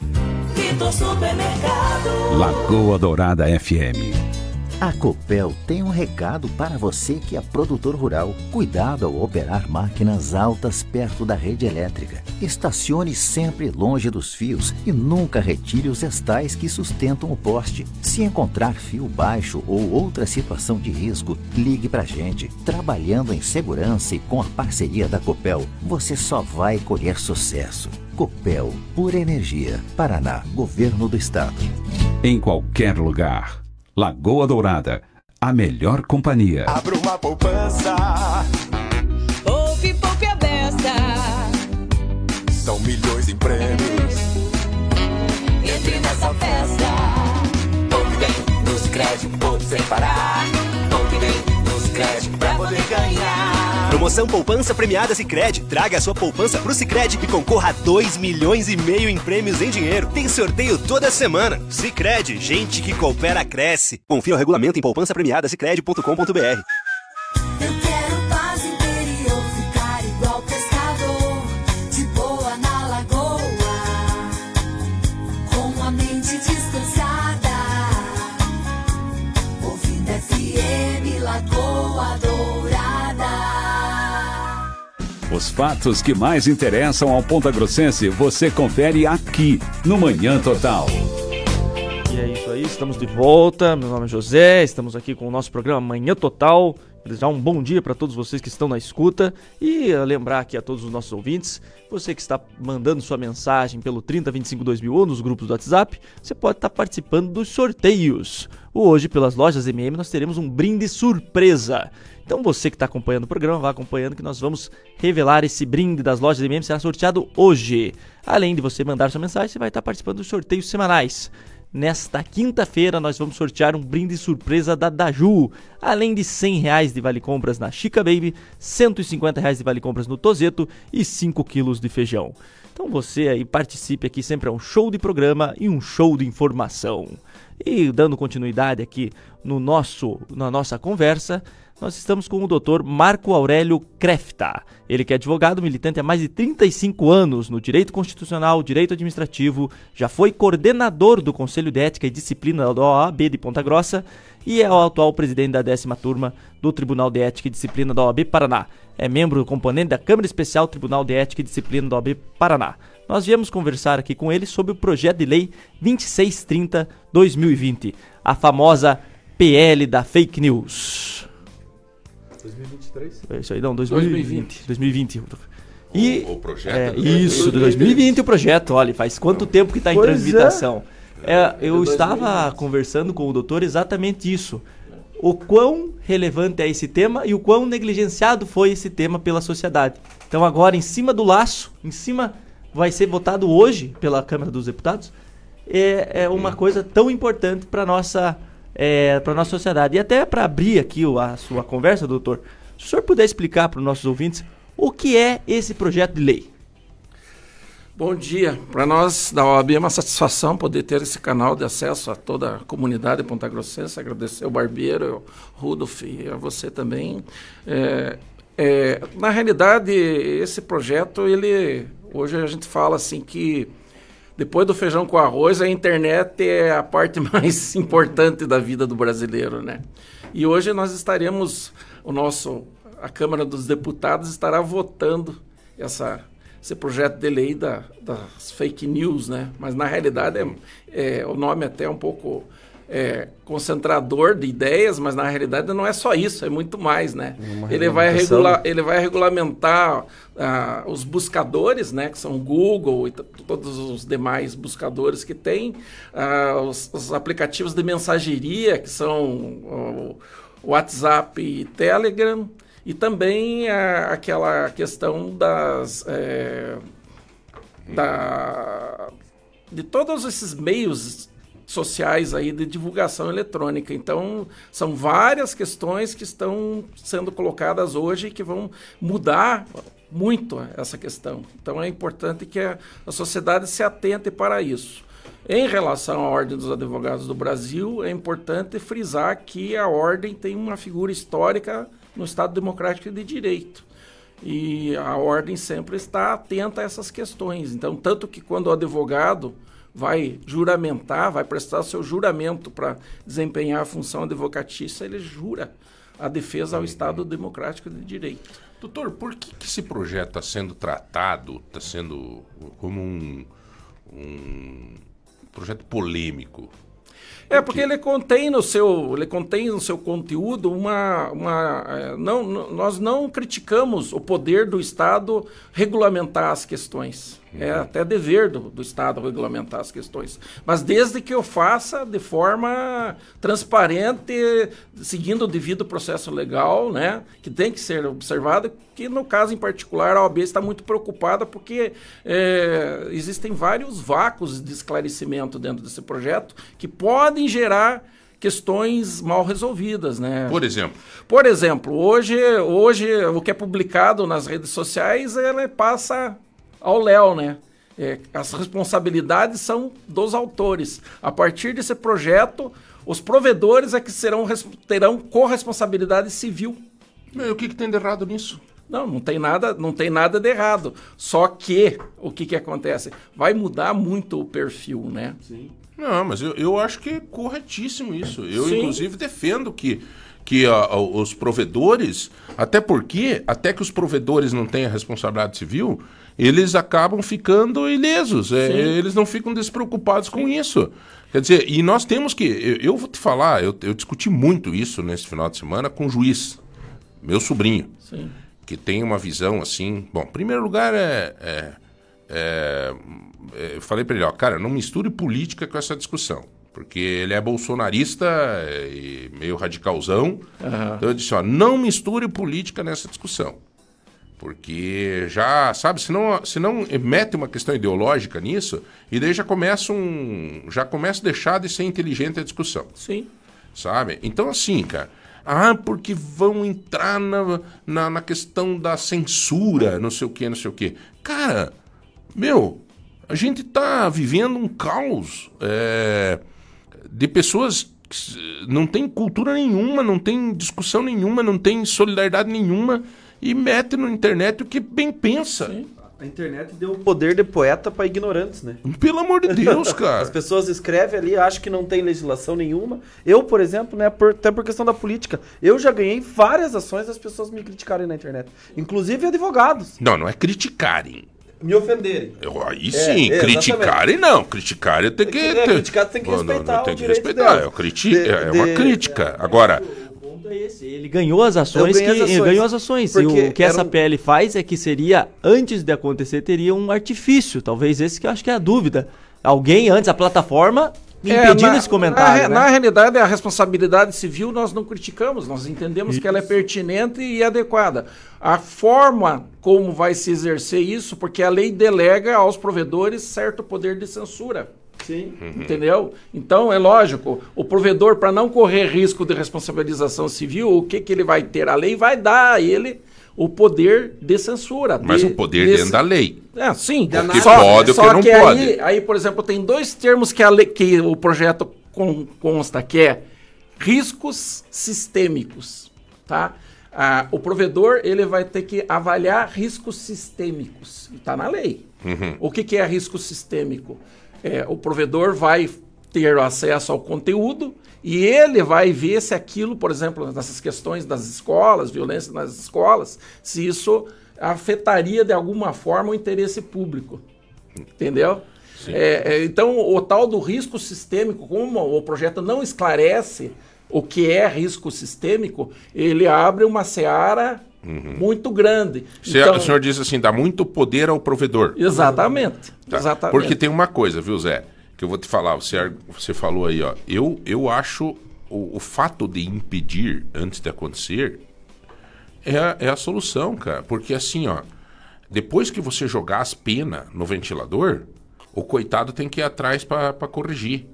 Supermercado. Lagoa Dourada FM. A Copel tem um recado para você que é produtor rural. Cuidado ao operar máquinas altas perto da rede elétrica. Estacione sempre longe dos fios e nunca retire os estais que sustentam o poste. Se encontrar fio baixo ou outra situação de risco, ligue pra gente. Trabalhando em segurança e com a parceria da Copel, você só vai colher sucesso. Copel, pura energia. Paraná, Governo do Estado. Em qualquer lugar. Lagoa Dourada, a melhor companhia. Abra uma poupança. Ouve poupe a. São milhões em prêmios. Entre nessa festa. Poupe bem, nos créditos, poupe sem parar. Poupe bem, nos créditos, pra poder ganhar. Promoção Poupança Premiada Sicredi. Traga sua poupança pro Sicredi e concorra a 2 milhões e meio em prêmios em dinheiro. Tem sorteio toda semana. Sicredi, gente que coopera cresce. Confira o regulamento em poupança premiada. Os fatos que mais interessam ao Ponta Grossense você confere aqui no Manhã Total. E é isso aí, estamos de volta. Meu nome é José, estamos aqui com o nosso programa Manhã Total. Desejar um bom dia para todos vocês que estão na escuta e lembrar aqui a todos os nossos ouvintes, você que está mandando sua mensagem pelo 30252000 ou nos grupos do WhatsApp, você pode estar participando dos sorteios. Hoje, pelas lojas MM, nós teremos um brinde surpresa. Então você que está acompanhando o programa, vá acompanhando que nós vamos revelar esse brinde das lojas MM, será sorteado hoje. Além de você mandar sua mensagem, você vai estar participando dos sorteios semanais. Nesta quinta-feira nós vamos sortear um brinde surpresa da Daju, além de 100 reais de vale compras na Chica Baby, 150 reais de vale compras no Tozeto e 5 quilos de feijão. Então você aí participe aqui, sempre é um show de programa e um show de informação. E dando continuidade aqui no nosso, na nossa conversa, nós estamos com o Dr. Marco Aurélio Krefta. Ele que é advogado militante há mais de 35 anos no direito constitucional, direito administrativo, já foi coordenador do Conselho de Ética e Disciplina da OAB de Ponta Grossa e é o atual presidente da décima turma do Tribunal de Ética e Disciplina da OAB Paraná. É membro componente da Câmara Especial Tribunal de Ética e Disciplina da OAB Paraná. Nós viemos conversar aqui com ele sobre o projeto de lei 2630-2020, a famosa PL da fake news. 2023? É isso aí, não, 2020. 2020. E, O- o projeto é, é do isso, de 2020 o projeto, olha, faz quanto tempo que está em Pois é. É transmitação. É, eu estava conversando com o doutor exatamente isso. O quão relevante é esse tema e o quão negligenciado foi esse tema pela sociedade. Então agora, em cima do laço, em cima, vai ser votado hoje pela Câmara dos Deputados, é, é uma coisa tão importante para nossa é, para nossa sociedade. E até para abrir aqui a sua conversa, doutor, se o senhor puder explicar para os nossos ouvintes o que é esse projeto de lei. Bom dia. Para nós da OAB é uma satisfação poder ter esse canal de acesso a toda a comunidade Ponta Grossense. Agradecer ao Barbeiro, ao Rudolf e a você também. É, é, na realidade, esse projeto, ele hoje a gente fala assim que depois do feijão com arroz, a internet é a parte mais importante da vida do brasileiro, né? E hoje nós estaremos, o nosso, a Câmara dos Deputados estará votando essa, esse projeto de lei da, das fake news, né? Mas na realidade é, é o nome até é um pouco é, concentrador de ideias, mas na realidade não é só isso, é muito mais, né? Uma Ele vai, regular, ele vai regulamentar ah, os buscadores, né, que são Google e todos os demais buscadores que tem, ah, os, os aplicativos de mensageria, que são o WhatsApp e Telegram, e também ah, aquela questão das... eh, da, de todos esses meios sociais aí de divulgação eletrônica. Então, são várias questões que estão sendo colocadas hoje e que vão mudar muito essa questão. Então, é importante que a, a sociedade se atente para isso. Em relação à Ordem dos Advogados do Brasil, é importante frisar que a Ordem tem uma figura histórica no Estado Democrático de Direito. E a ordem sempre está atenta a essas questões. Então, tanto que quando o advogado vai juramentar, vai prestar seu juramento para desempenhar a função advocatícia, ele jura a defesa ao Estado Democrático de Direito. Doutor, por que, que esse projeto está sendo tratado, está sendo como um, um projeto polêmico? É porque ele contém no seu, ele contém no seu conteúdo uma, uma eh, não, nós não criticamos o poder do Estado regulamentar as questões. É até dever do, do Estado regulamentar as questões. Mas desde que eu faça de forma transparente, seguindo o devido processo legal, né, que tem que ser observado, que no caso em particular a OAB está muito preocupada porque eh, existem vários vácuos de esclarecimento dentro desse projeto que podem gerar questões mal resolvidas, né? Por exemplo? Por exemplo, hoje, hoje o que é publicado nas redes sociais, ele passa ao Léo, né? É, as responsabilidades são dos autores. A partir desse projeto, os provedores é que serão, terão corresponsabilidade civil. E o que, que tem de errado nisso? Não, não tem nada, não tem nada de errado. Só que o que, que acontece? Vai mudar muito o perfil, né? Sim. Não, mas eu, eu acho que é corretíssimo isso. Eu, Sim. inclusive, defendo que, que a- a- os provedores, até porque, até que os provedores não tenham responsabilidade civil, eles acabam ficando ilesos. é, Sim. eles não ficam despreocupados com isso. Quer dizer, e nós temos que. Eu, eu vou te falar, eu, eu discuti muito isso nesse final de semana com o juiz, meu sobrinho Sim. que tem uma visão assim. Bom, em primeiro lugar é. é- é- é, eu falei pra ele, ó, cara, não misture política com essa discussão. Porque ele é bolsonarista é, e meio radicalzão. Aham. Então eu disse, ó, não misture política nessa discussão. Porque já, sabe, senão, senão mete uma questão ideológica nisso, e daí já começa um. Já começa a deixar de ser inteligente a discussão. Sim. Sabe? Então, assim, cara. Ah, porque vão entrar na, na, na questão da censura, não sei o que, não sei o que. Cara, meu, a gente tá vivendo um caos é, de pessoas que não tem cultura nenhuma, não tem discussão nenhuma, não tem solidariedade nenhuma e mete na internet o que bem pensa. A internet deu poder de poeta pra ignorantes, né? Pelo amor de Deus, cara. As pessoas escrevem ali, acham que não tem legislação nenhuma. Eu, por exemplo, né, por- até por questão da política, eu já ganhei várias ações das pessoas me criticarem na internet. Inclusive advogados. Não, não é criticarem. Me ofenderem. Eu- Aí É, sim, é, criticarem não. Criticarem tem que. É, criticar tem que Não, não, não, respeitar tem o que respeitar. delas. É, o criti- De- é uma de- crítica. Agora, Ele ganhou as ações, que as ações. ganhou as ações. E o que essa um- PL faz é que seria, antes de acontecer, teria um artifício. Talvez esse que eu acho que é a dúvida. Alguém antes, a plataforma, impedindo É, na- esse comentário. Na, né? na realidade, a responsabilidade civil nós não criticamos, nós entendemos que ela é pertinente e adequada. A forma como vai se exercer isso, porque a lei delega aos provedores certo poder de censura. Sim. Entendeu? Então, é lógico, o provedor, para não correr risco de responsabilização civil, o que, que ele vai ter? A lei vai dar a ele o poder de censura. mas de- o poder de- dentro da lei. é, sim. O que pode, o que não Aí, pode. aí, por exemplo, tem dois termos que, a lei- que o projeto con- consta, que é riscos sistêmicos, tá? Ah, o provedor, ele vai ter que avaliar riscos sistêmicos. Está na lei. Uhum. O que, que é risco sistêmico? É, o provedor vai ter acesso ao conteúdo e ele vai ver se aquilo, por exemplo, nessas questões das escolas, violência nas escolas, se isso afetaria de alguma forma o interesse público. Entendeu? É, é, então, o tal do risco sistêmico, como o projeto não esclarece o que é risco sistêmico, ele abre uma seara muito grande. Se Então- o senhor diz assim, dá muito poder ao provedor. Exatamente. Tá. Exatamente. Porque tem uma coisa, viu, Zé? Que eu vou te falar. Você, você falou aí, ó. Eu, eu acho o, o fato de impedir antes de acontecer é a, é a solução, cara. Porque assim, ó. Depois que você jogar as penas no ventilador, o coitado tem que ir atrás pra pra corrigir.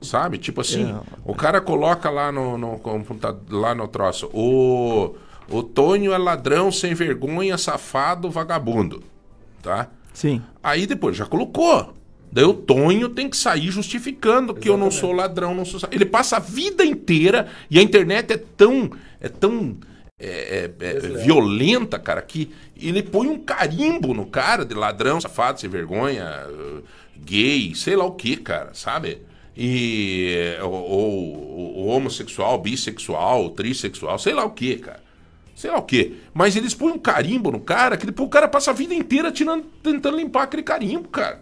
Sabe? Tipo assim, É. o cara coloca lá no, no computador, lá no troço, o, o Tonho é ladrão, sem vergonha, safado, vagabundo. Tá? Sim. Aí depois já colocou. Daí o Tonho tem que sair justificando que eu não sou ladrão, não sou. Ele passa a vida inteira e a internet é tão. É tão. é, é, é, violenta, cara, que ele põe um carimbo no cara de ladrão, safado, sem vergonha, gay, sei lá o que, cara, sabe? E. Ou, ou- ou homossexual, bissexual, trissexual, sei lá o que, cara. Sei lá o quê. Mas eles põem um carimbo no cara que depois o cara passa a vida inteira tirando, tentando limpar aquele carimbo, cara.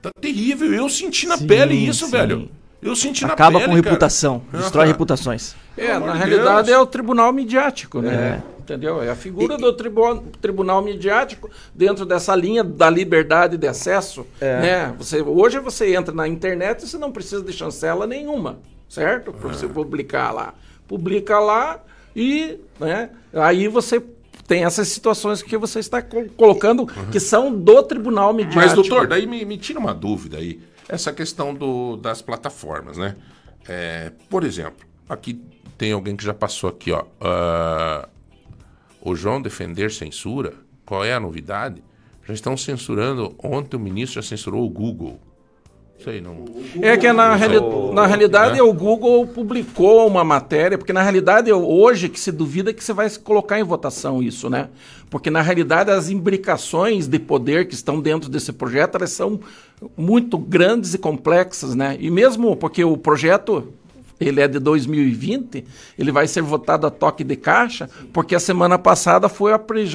Tá terrível. Eu senti na Sim, pele isso, sim. velho. Eu senti na Acaba pele. com reputação, cara. destrói Ah. reputações. É, Pelo na realidade Deus. é o tribunal midiático, né? É. Entendeu? É a figura do tribu- tribunal midiático dentro dessa linha da liberdade de acesso. É. Né? Você, hoje você entra na internet e você não precisa de chancela nenhuma, certo? Para você publicar lá. Publica lá e né, aí você tem essas situações que você está co- colocando que são do tribunal midiático. Mas, doutor, daí me, me tira uma dúvida aí. Essa questão do, das plataformas, né? É, por exemplo, aqui tem alguém que já passou aqui, ó. ah, o João defender censura, qual é a novidade? Já estão censurando. Ontem o ministro já censurou o Google. Sei não. É que na, reali- na realidade Né? o Google publicou uma matéria, porque na realidade hoje que se duvida que você vai colocar em votação isso, né? Porque na realidade as imbricações de poder que estão dentro desse projeto, elas são muito grandes e complexas, né? E mesmo porque o projeto ele é de 2020, ele vai ser votado a toque de caixa, porque a semana passada foi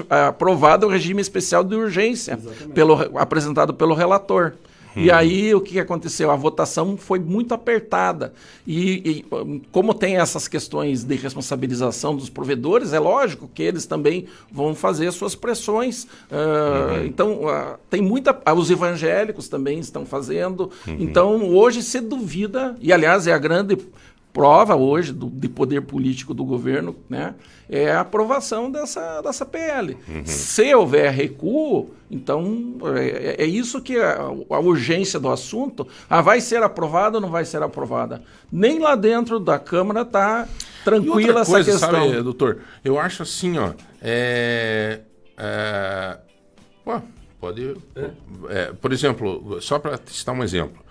aprovado o regime especial de urgência pelo, apresentado pelo relator. E Uhum. aí o que aconteceu? A votação foi muito apertada. E, e, como tem essas questões de responsabilização dos provedores, é lógico que eles também vão fazer suas pressões. ah, Uhum. Então, ah, tem muita. ah, Os evangélicos também estão fazendo. Uhum. Então, hoje se duvida, e aliás é a grande prova hoje do, de poder político do governo, né, é a aprovação dessa, dessa PL. Uhum. Se houver recuo, então é, é isso que a, a urgência do assunto. Ah, vai ser aprovada ou não vai ser aprovada? Nem lá dentro da Câmara está E tranquila outra essa coisa, questão. sabe, doutor? Eu acho assim, ó. É. é pô, pode. é, por exemplo, só para citar um exemplo.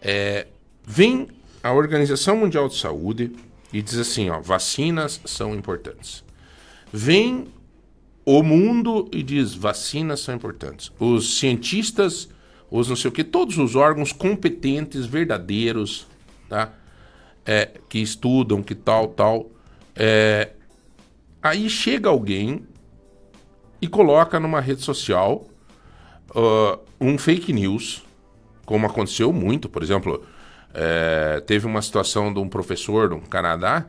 É, vem a Organização Mundial de Saúde e diz assim, ó, vacinas são importantes. Vem o mundo e diz vacinas são importantes. Os cientistas, os não sei o que, todos os órgãos competentes, verdadeiros, tá? É, que estudam, que tal, tal. É, aí chega alguém e coloca numa rede social ah, um fake news, como aconteceu muito, por exemplo, é, teve uma situação de um professor no Canadá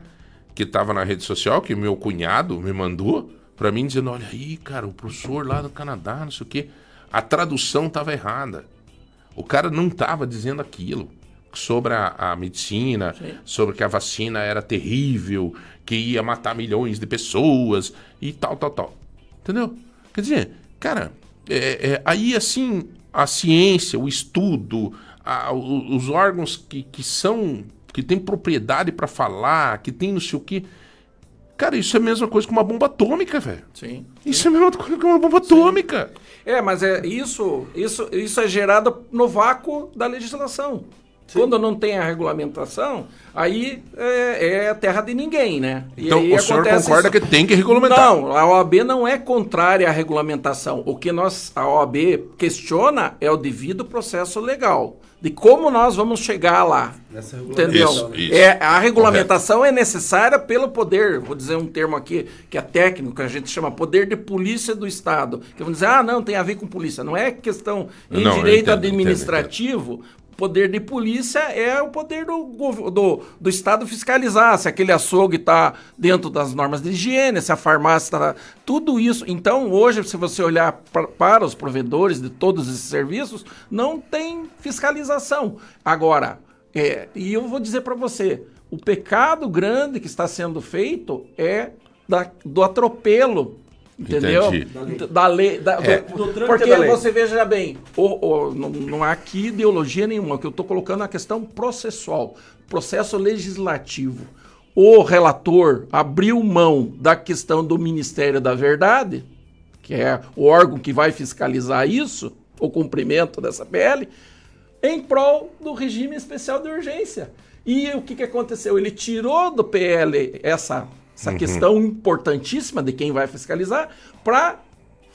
que estava na rede social, que meu cunhado me mandou para mim dizendo, olha aí, cara, o professor lá do Canadá, não sei o quê, a tradução estava errada. O cara não estava dizendo aquilo sobre a, a medicina, sobre que a vacina era terrível, que ia matar milhões de pessoas e tal, tal, tal. Entendeu? Quer dizer, cara, é- é, aí assim, a ciência, o estudo, a- os órgãos que, que são, que têm propriedade para falar, que tem não sei o que. Cara, isso é a mesma coisa que uma bomba atômica, velho. Sim. Isso é a mesma coisa que uma bomba atômica. É, mas é isso, isso, isso é gerado no vácuo da legislação. Quando não tem a regulamentação, aí é, é terra de ninguém, né? E Então, aí o senhor concorda que tem que regulamentar? Não, a OAB não é contrária à regulamentação. O que nós, a OAB questiona é o devido processo legal. De como nós vamos chegar lá. Entendeu? Isso, isso. É, a regulamentação é necessária pelo poder, vou dizer um termo aqui que é técnico, que a gente chama poder de polícia do Estado. Que vão dizer, ah, não, tem a ver com polícia. Não é questão em Não, direito entendo, administrativo. Poder de polícia é o poder do, do, do Estado fiscalizar se aquele açougue está dentro das normas de higiene, se a farmácia está. Tudo isso. Então, hoje, se você olhar para os provedores de todos esses serviços, não tem fiscalização. Agora, é, e eu vou dizer para você: o pecado grande que está sendo feito é da- do atropelo. Entendeu? Entendi. Da lei. Da, É. do- Do trâmite porque da lei. você veja bem, o- o- não, não há aqui ideologia nenhuma, o que eu estou colocando é a questão processual, processo legislativo. O relator abriu mão da questão do Ministério da Verdade, que é o órgão que vai fiscalizar isso, o cumprimento dessa PL, em prol do regime especial de urgência. E o que, que aconteceu? Ele tirou do PL essa, essa Uhum. questão importantíssima de quem vai fiscalizar para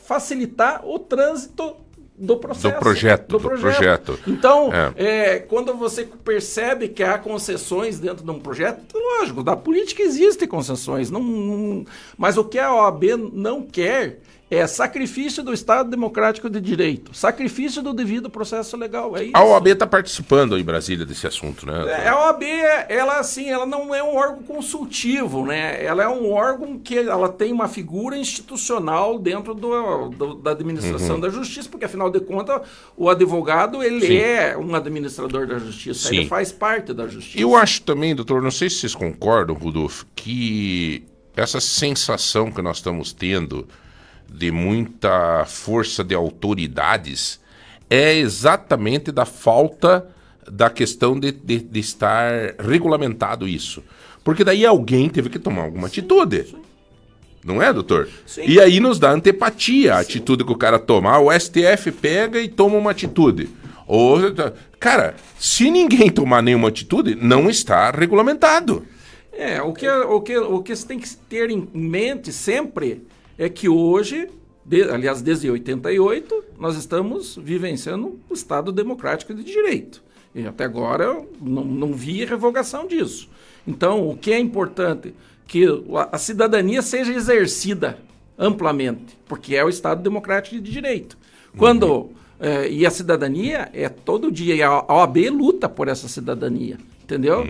facilitar o trânsito do processo. Do projeto, do projeto. Então, É. é, quando você percebe que há concessões dentro de um projeto, lógico, da política existem concessões, não, não- mas o que a OAB não quer é sacrifício do Estado Democrático de Direito, sacrifício do devido processo legal. É isso. A OAB está participando aí em Brasília desse assunto, né? É, A OAB, ela assim, ela não é um órgão consultivo, né? Ela é um órgão que ela tem uma figura institucional dentro do, do- da administração Uhum. da justiça, porque afinal de contas o advogado ele Sim. é um administrador da justiça, Sim. ele faz parte da justiça. Eu acho também, doutor, não sei se vocês concordam, Rudolfo, que essa sensação que nós estamos tendo de muita força de autoridades é exatamente da falta da questão de, de, de estar regulamentado isso. Porque daí alguém teve que tomar alguma atitude. Não é, doutor? E aí nos dá antipatia a atitude que o cara tomar. O STF pega e toma uma atitude. Ou, cara, se ninguém tomar nenhuma atitude, não está regulamentado. É, o que, o, que, o que você tem que ter em mente sempre é que hoje, de- aliás, desde 88, nós estamos vivenciando um Estado democrático de direito. E até agora não, não vi revogação disso. Então, o que é importante? Que a- cidadania seja exercida amplamente, porque é o Estado democrático de direito. Quando. eh, e a cidadania é todo dia, e a OAB luta por essa cidadania. Entendeu?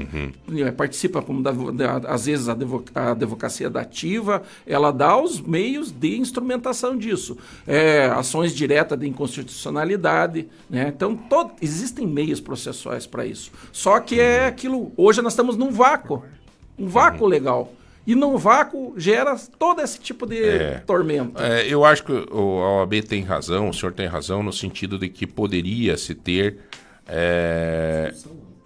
Eh, Participa, como da, da- às vezes, a, devo- a advocacia da ativa, ela dá os meios de instrumentação disso. É, ações diretas de inconstitucionalidade. Né? Então, to- existem meios processuais para isso. Só que é aquilo. Hoje nós estamos num vácuo um vácuo legal. E num vácuo gera todo esse tipo de É. tormento. É, eu acho que o, a OAB tem razão, o senhor tem razão no sentido de que poderia se ter. é,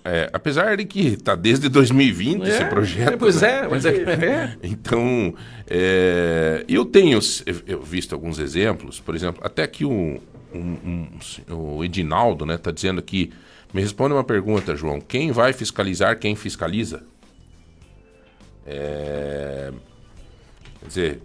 é, apesar de que está desde 2020 esse É, projeto. é, pois né? é, mas é- é. Então, é, eu tenho eu visto alguns exemplos, por exemplo, até aqui o, um- um- o Edinaldo está né, tá dizendo aqui. Me responde uma pergunta, João. Quem vai fiscalizar quem fiscaliza? É, Quer dizer,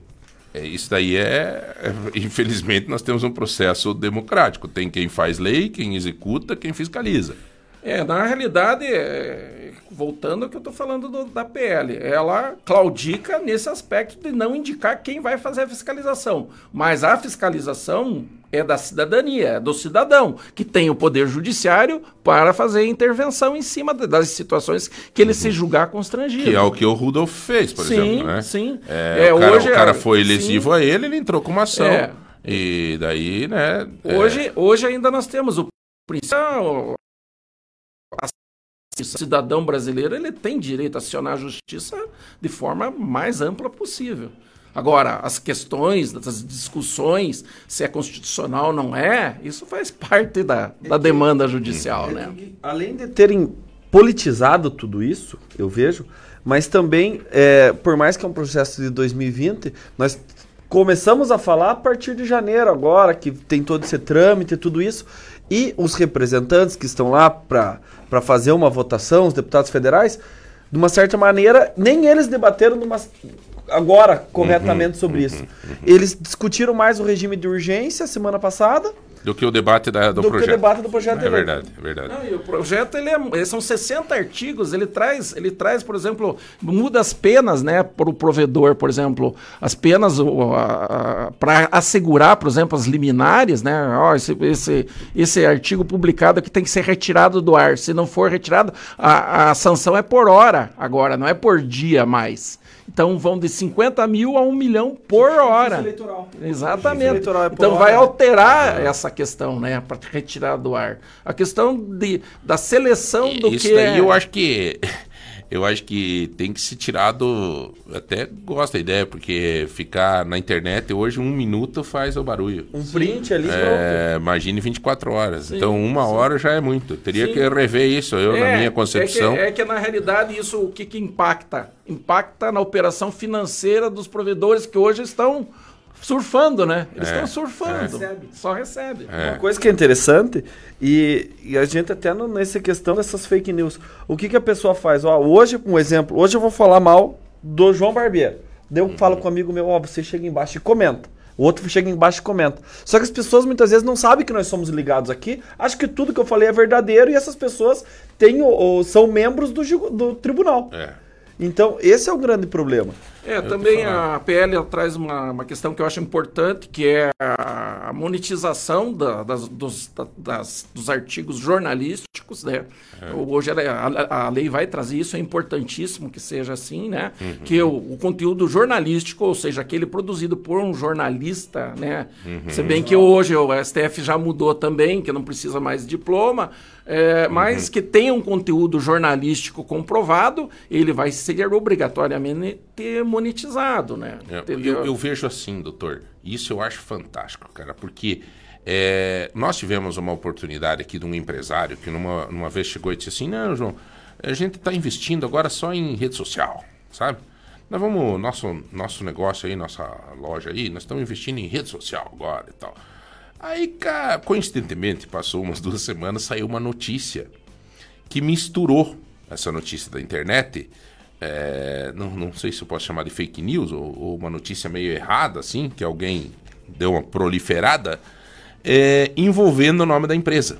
é, isso daí é, é- Infelizmente, nós temos um processo democrático. Tem quem faz lei, quem executa, quem fiscaliza. É, na realidade, é, voltando ao que eu estou falando do- da PL, ela claudica nesse aspecto de não indicar quem vai fazer a fiscalização. Mas a fiscalização é da cidadania, é do cidadão, que tem o poder judiciário para fazer intervenção em cima das situações que ele se julgar constrangido. Que é o que o Rudolf fez, por Sim, exemplo. Né? sim. É, É, o, cara, hoje o cara é- foi lesivo sim. a ele, ele entrou com uma ação. É. E daí, né? é, Hoje, hoje ainda nós temos o princípio. O cidadão brasileiro ele tem direito a acionar a justiça de forma mais ampla possível. Agora, as questões, as discussões, se é constitucional ou não é, isso faz parte da, da demanda judicial, né? Além de terem politizado tudo isso, eu vejo, mas também, é, por mais que é um processo de 2020, nós começamos a falar a partir de janeiro agora, que tem todo esse trâmite e tudo isso, e os representantes que estão lá para fazer uma votação, os deputados federais, de uma certa maneira, nem eles debateram numa, agora corretamente sobre isso. Eles discutiram mais o regime de urgência semana passada, Do que o debate da- do, Do que o projeto. debate do projeto de É lei. verdade, é verdade. Não, e o projeto ele, é, são 60 artigos, ele traz, ele traz, por exemplo, muda as penas, né, para o provedor, por exemplo, as penas para assegurar, por exemplo, as liminares, né? Ó, esse, esse, esse artigo publicado aqui tem que ser retirado do ar. Se não for retirado, a, a sanção é por hora agora, não é por dia mais. Então vão de 50 mil a 1 milhão por hora. eleitoral. Exatamente. eleitoral é por então hora, vai né? alterar essa questão, né? Para retirar do ar. A questão de, da seleção do Isso que daí é... eu acho que. Eu acho que tem que se tirar do. Até gosto da ideia, porque ficar na internet hoje um minuto faz o barulho. Um print ali, É, imagine 24 horas. Sim, então, uma sim. hora já é muito. Teria Sim. que rever isso, eu, na É, minha concepção. É que, é que, na realidade isso o que, que impacta? Impacta na operação financeira dos provedores que hoje estão surfando, né? Eles É, estão surfando. é. Só recebe. Uma coisa que é interessante, e, e a gente até no- nessa questão dessas fake news, o que, que a pessoa faz? Ó, hoje, um exemplo, hoje eu vou falar mal do João Barbeiro. Daí eu falo com um amigo meu, ó, você chega embaixo e comenta. O outro chega embaixo e comenta. Só que as pessoas muitas vezes não sabem que nós somos ligados aqui, acham que tudo que eu falei é verdadeiro e essas pessoas têm, o- o- são membros do, do tribunal. É. Então, esse é o grande problema. É, também a PL traz uma, uma questão que eu acho importante, que é a, monetização da- das- dos, da- das- dos artigos jornalísticos, né? Hoje ela- a, a lei vai trazer isso, é importantíssimo que seja assim, né? Uhum. Que o, o conteúdo jornalístico, ou seja, aquele produzido por um jornalista, né? Uhum. Se bem que hoje o STF já mudou também, que não precisa mais de diploma, é, Uhum. mas que tenha um conteúdo jornalístico comprovado, ele vai ser obrigatoriamente monetizado, né? É, eu, eu vejo assim, doutor. Isso eu acho fantástico, cara, porque É, nós tivemos uma oportunidade aqui de um empresário que numa, numa vez chegou e disse assim, não, João, a gente está investindo agora só em rede social, sabe? Nós vamos, nosso, nosso negócio aí, nossa loja aí, nós estamos investindo em rede social agora e tal. Aí, cara, coincidentemente, passou umas duas semanas, saiu uma notícia que misturou essa notícia da internet. É, não, não sei se eu posso chamar de fake news ou, ou uma notícia meio errada, assim, que alguém deu uma proliferada, é, envolvendo o nome da empresa.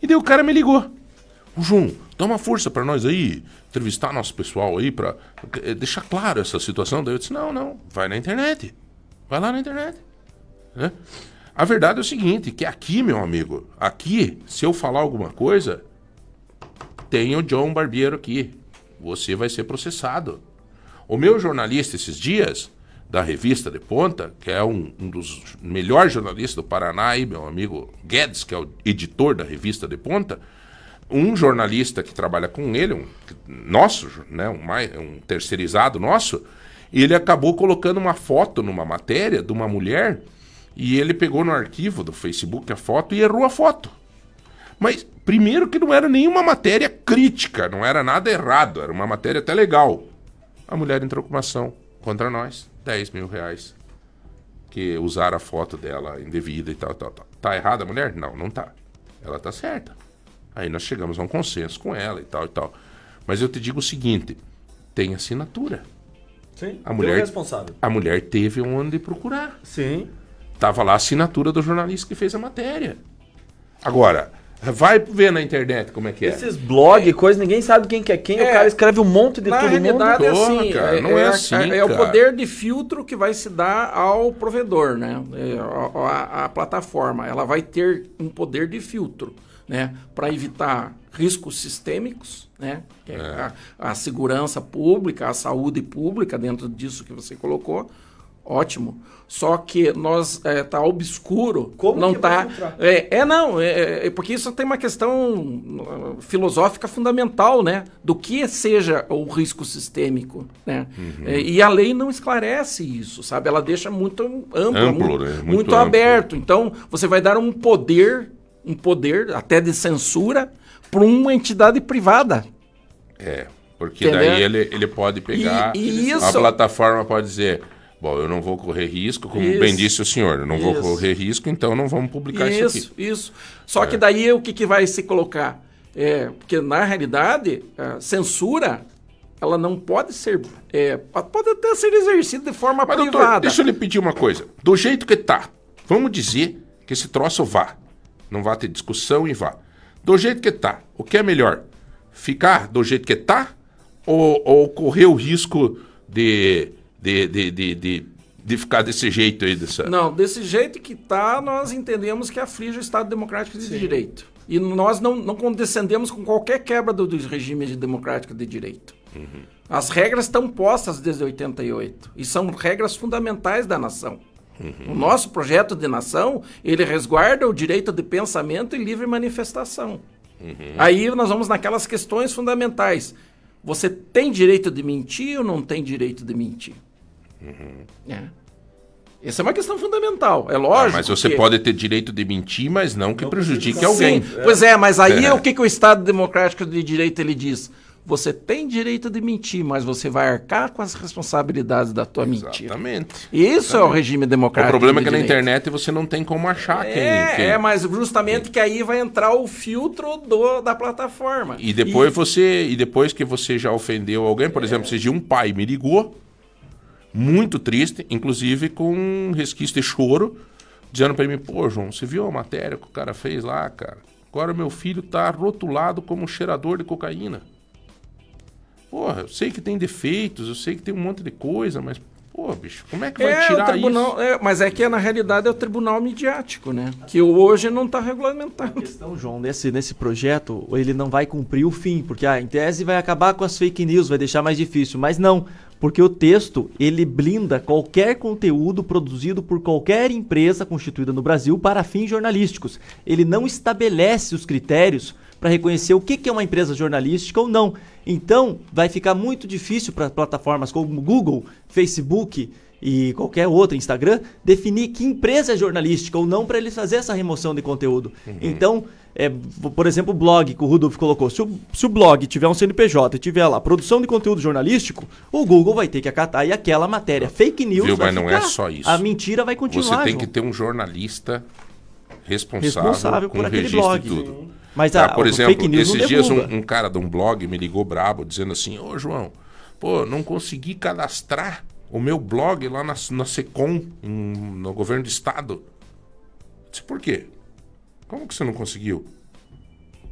E daí o cara me ligou. Ô, João, dá uma força pra nós aí, entrevistar nosso pessoal aí, pra eh, deixar claro essa situação. Daí eu disse: não, não, vai na internet. Vai lá na internet. né? A verdade é o seguinte: que aqui, meu amigo, aqui, se eu falar alguma coisa, tem o John Barbeiro aqui. Você vai ser processado. O meu jornalista esses dias, da revista de Ponta, que é um, um dos melhores jornalistas do Paraná, aí, meu amigo Guedes, que é o editor da revista de Ponta, um jornalista que trabalha com ele, um nosso, né, um, um terceirizado nosso, ele acabou colocando uma foto numa matéria de uma mulher e ele pegou no arquivo do Facebook a foto e errou a foto. Mas, primeiro, que não era nenhuma matéria crítica, não era nada errado, era uma matéria até legal. A mulher entrou com uma ação contra nós, 10 mil reais. Que usaram a foto dela indevida e tal, tal, tal. Tá errada a mulher? Não, não tá. Ela tá certa. Aí nós chegamos a um consenso com ela e tal e tal. Mas eu te digo o seguinte: tem assinatura. Sim, A mulher, responsável. a mulher teve onde procurar. Sim. Tava lá a assinatura do jornalista que fez a matéria. Agora, vai ver na internet como é que é. Esses blog, coisa, ninguém sabe quem que é quem, o cara escreve um monte de Na todo realidade mundo. é assim, cara, não é assim, é o cara. poder de filtro que vai se dar ao provedor, né? É, a, a- a plataforma, ela vai ter um poder de filtro, né? Para evitar riscos sistêmicos, né? É A, a segurança pública, a saúde pública dentro disso que você colocou. Ótimo. Só que nós é, tá obscuro, Como não tá. É, é, não, é, é porque isso tem uma questão uh, filosófica fundamental, né? Do que seja o risco sistêmico, né? Uhum. É, e a lei não esclarece isso, sabe? Ela deixa muito amplo, Amplo, muito, né? Muito muito amplo. aberto. Então, você vai dar um poder, um poder até de censura para uma entidade privada. É, porque Entendeu? daí ele, ele pode pegar. E- e A isso- plataforma pode dizer. Bom, eu não vou correr risco, como Isso. bem disse o senhor, eu não vou Isso. correr risco, então não vamos publicar isso, Isso, aqui. isso. Só É. que daí o que, que vai se colocar? É, porque na realidade, a censura, ela não pode ser. é, pode até ser exercida de forma Mas, doutor, privada. deixa eu lhe pedir uma coisa. Do jeito que tá, vamos dizer que esse troço vá. Não vai ter discussão e vá. Do jeito que tá, o que é melhor? Ficar do jeito que tá ou, ou correr o risco de, de, de, de, de, de ficar desse jeito aí? Dessa... Não, desse jeito que está, nós entendemos que aflige o Estado Democrático de Direito. E nós não, não condescendemos com qualquer quebra do, do regime de democrático de direito. As regras estão postas desde 88 e são regras fundamentais da nação. O nosso projeto de nação, ele resguarda o direito de pensamento e livre manifestação. Aí nós vamos naquelas questões fundamentais. Você tem direito de mentir ou não tem direito de mentir? É. Essa é uma questão fundamental, é Ah, lógico. mas você que- pode ter direito de mentir, mas não que prejudique alguém. Sim, pois é, mas aí É. o que, que o Estado Democrático de Direito ele diz? Você tem direito de mentir, mas você vai arcar com as responsabilidades da tua mentira. Exatamente. Isso é o regime O democrático. problema é que na direito. internet você não tem como achar quem. É, quem- é, mas justamente que aí vai entrar o filtro do, da plataforma. E depois você. E depois que você já ofendeu alguém, por exemplo, esse dia um pai me ligou, muito triste, inclusive com um resquício de choro, dizendo pra mim, pô, João, você viu a matéria que o cara fez lá, cara? Agora meu filho tá rotulado como cheirador de cocaína. Porra, eu sei que tem defeitos, eu sei que tem um monte de coisa, mas, pô, bicho, como é que vai É, o tirar tribunal, isso? é, mas é que na realidade é o tribunal midiático, né? Que hoje não está regulamentado. Então, João, nesse, nesse projeto, ele não vai cumprir o fim, porque ah, em tese vai acabar com as fake news, vai deixar mais difícil. Mas não, porque o texto, ele blinda qualquer conteúdo produzido por qualquer empresa constituída no Brasil para fins jornalísticos. Ele não estabelece os critérios para reconhecer o que, que é uma empresa jornalística ou não. Então, vai ficar muito difícil para plataformas como Google, Facebook e qualquer outra, Instagram, definir que empresa é jornalística ou não para eles fazer essa remoção de conteúdo. Então, é, por exemplo, o blog que o Rudolf colocou. Se o, se o blog tiver um CNPJ e tiver lá produção de conteúdo jornalístico, o Google vai ter que acatar e aquela matéria fake news Viu? vai Mas não é ficar. só isso. A mentira vai continuar. Você tem João. que ter um jornalista responsável, Responsável com por aquele registro blog. tudo. Mas Tá, a- por exemplo, fake news não esses dias um, um cara de um blog me ligou brabo dizendo assim: Ô João, pô, não consegui cadastrar o meu blog lá na, na Secom, no governo do estado. Eu disse, por quê? Como que você não conseguiu?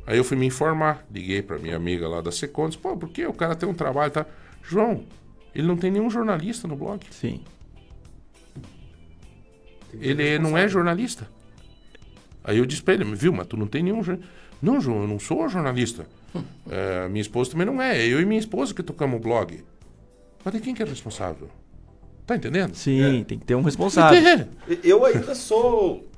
Aí eu fui me informar, liguei pra minha amiga lá da Secom, disse, pô, por quê? O cara tem um trabalho, tá? João, ele não tem nenhum jornalista no blog. Sim. Ele não é jornalista. Aí eu disse pra ele, viu, mas tu não tem nenhum jornalista. Não, João, eu não sou jornalista. É, minha esposa também não é. É eu e minha esposa que tocamos o blog. Mas de quem que é responsável? Tá entendendo? Sim, tem que ter um responsável. É. Eu ainda sou.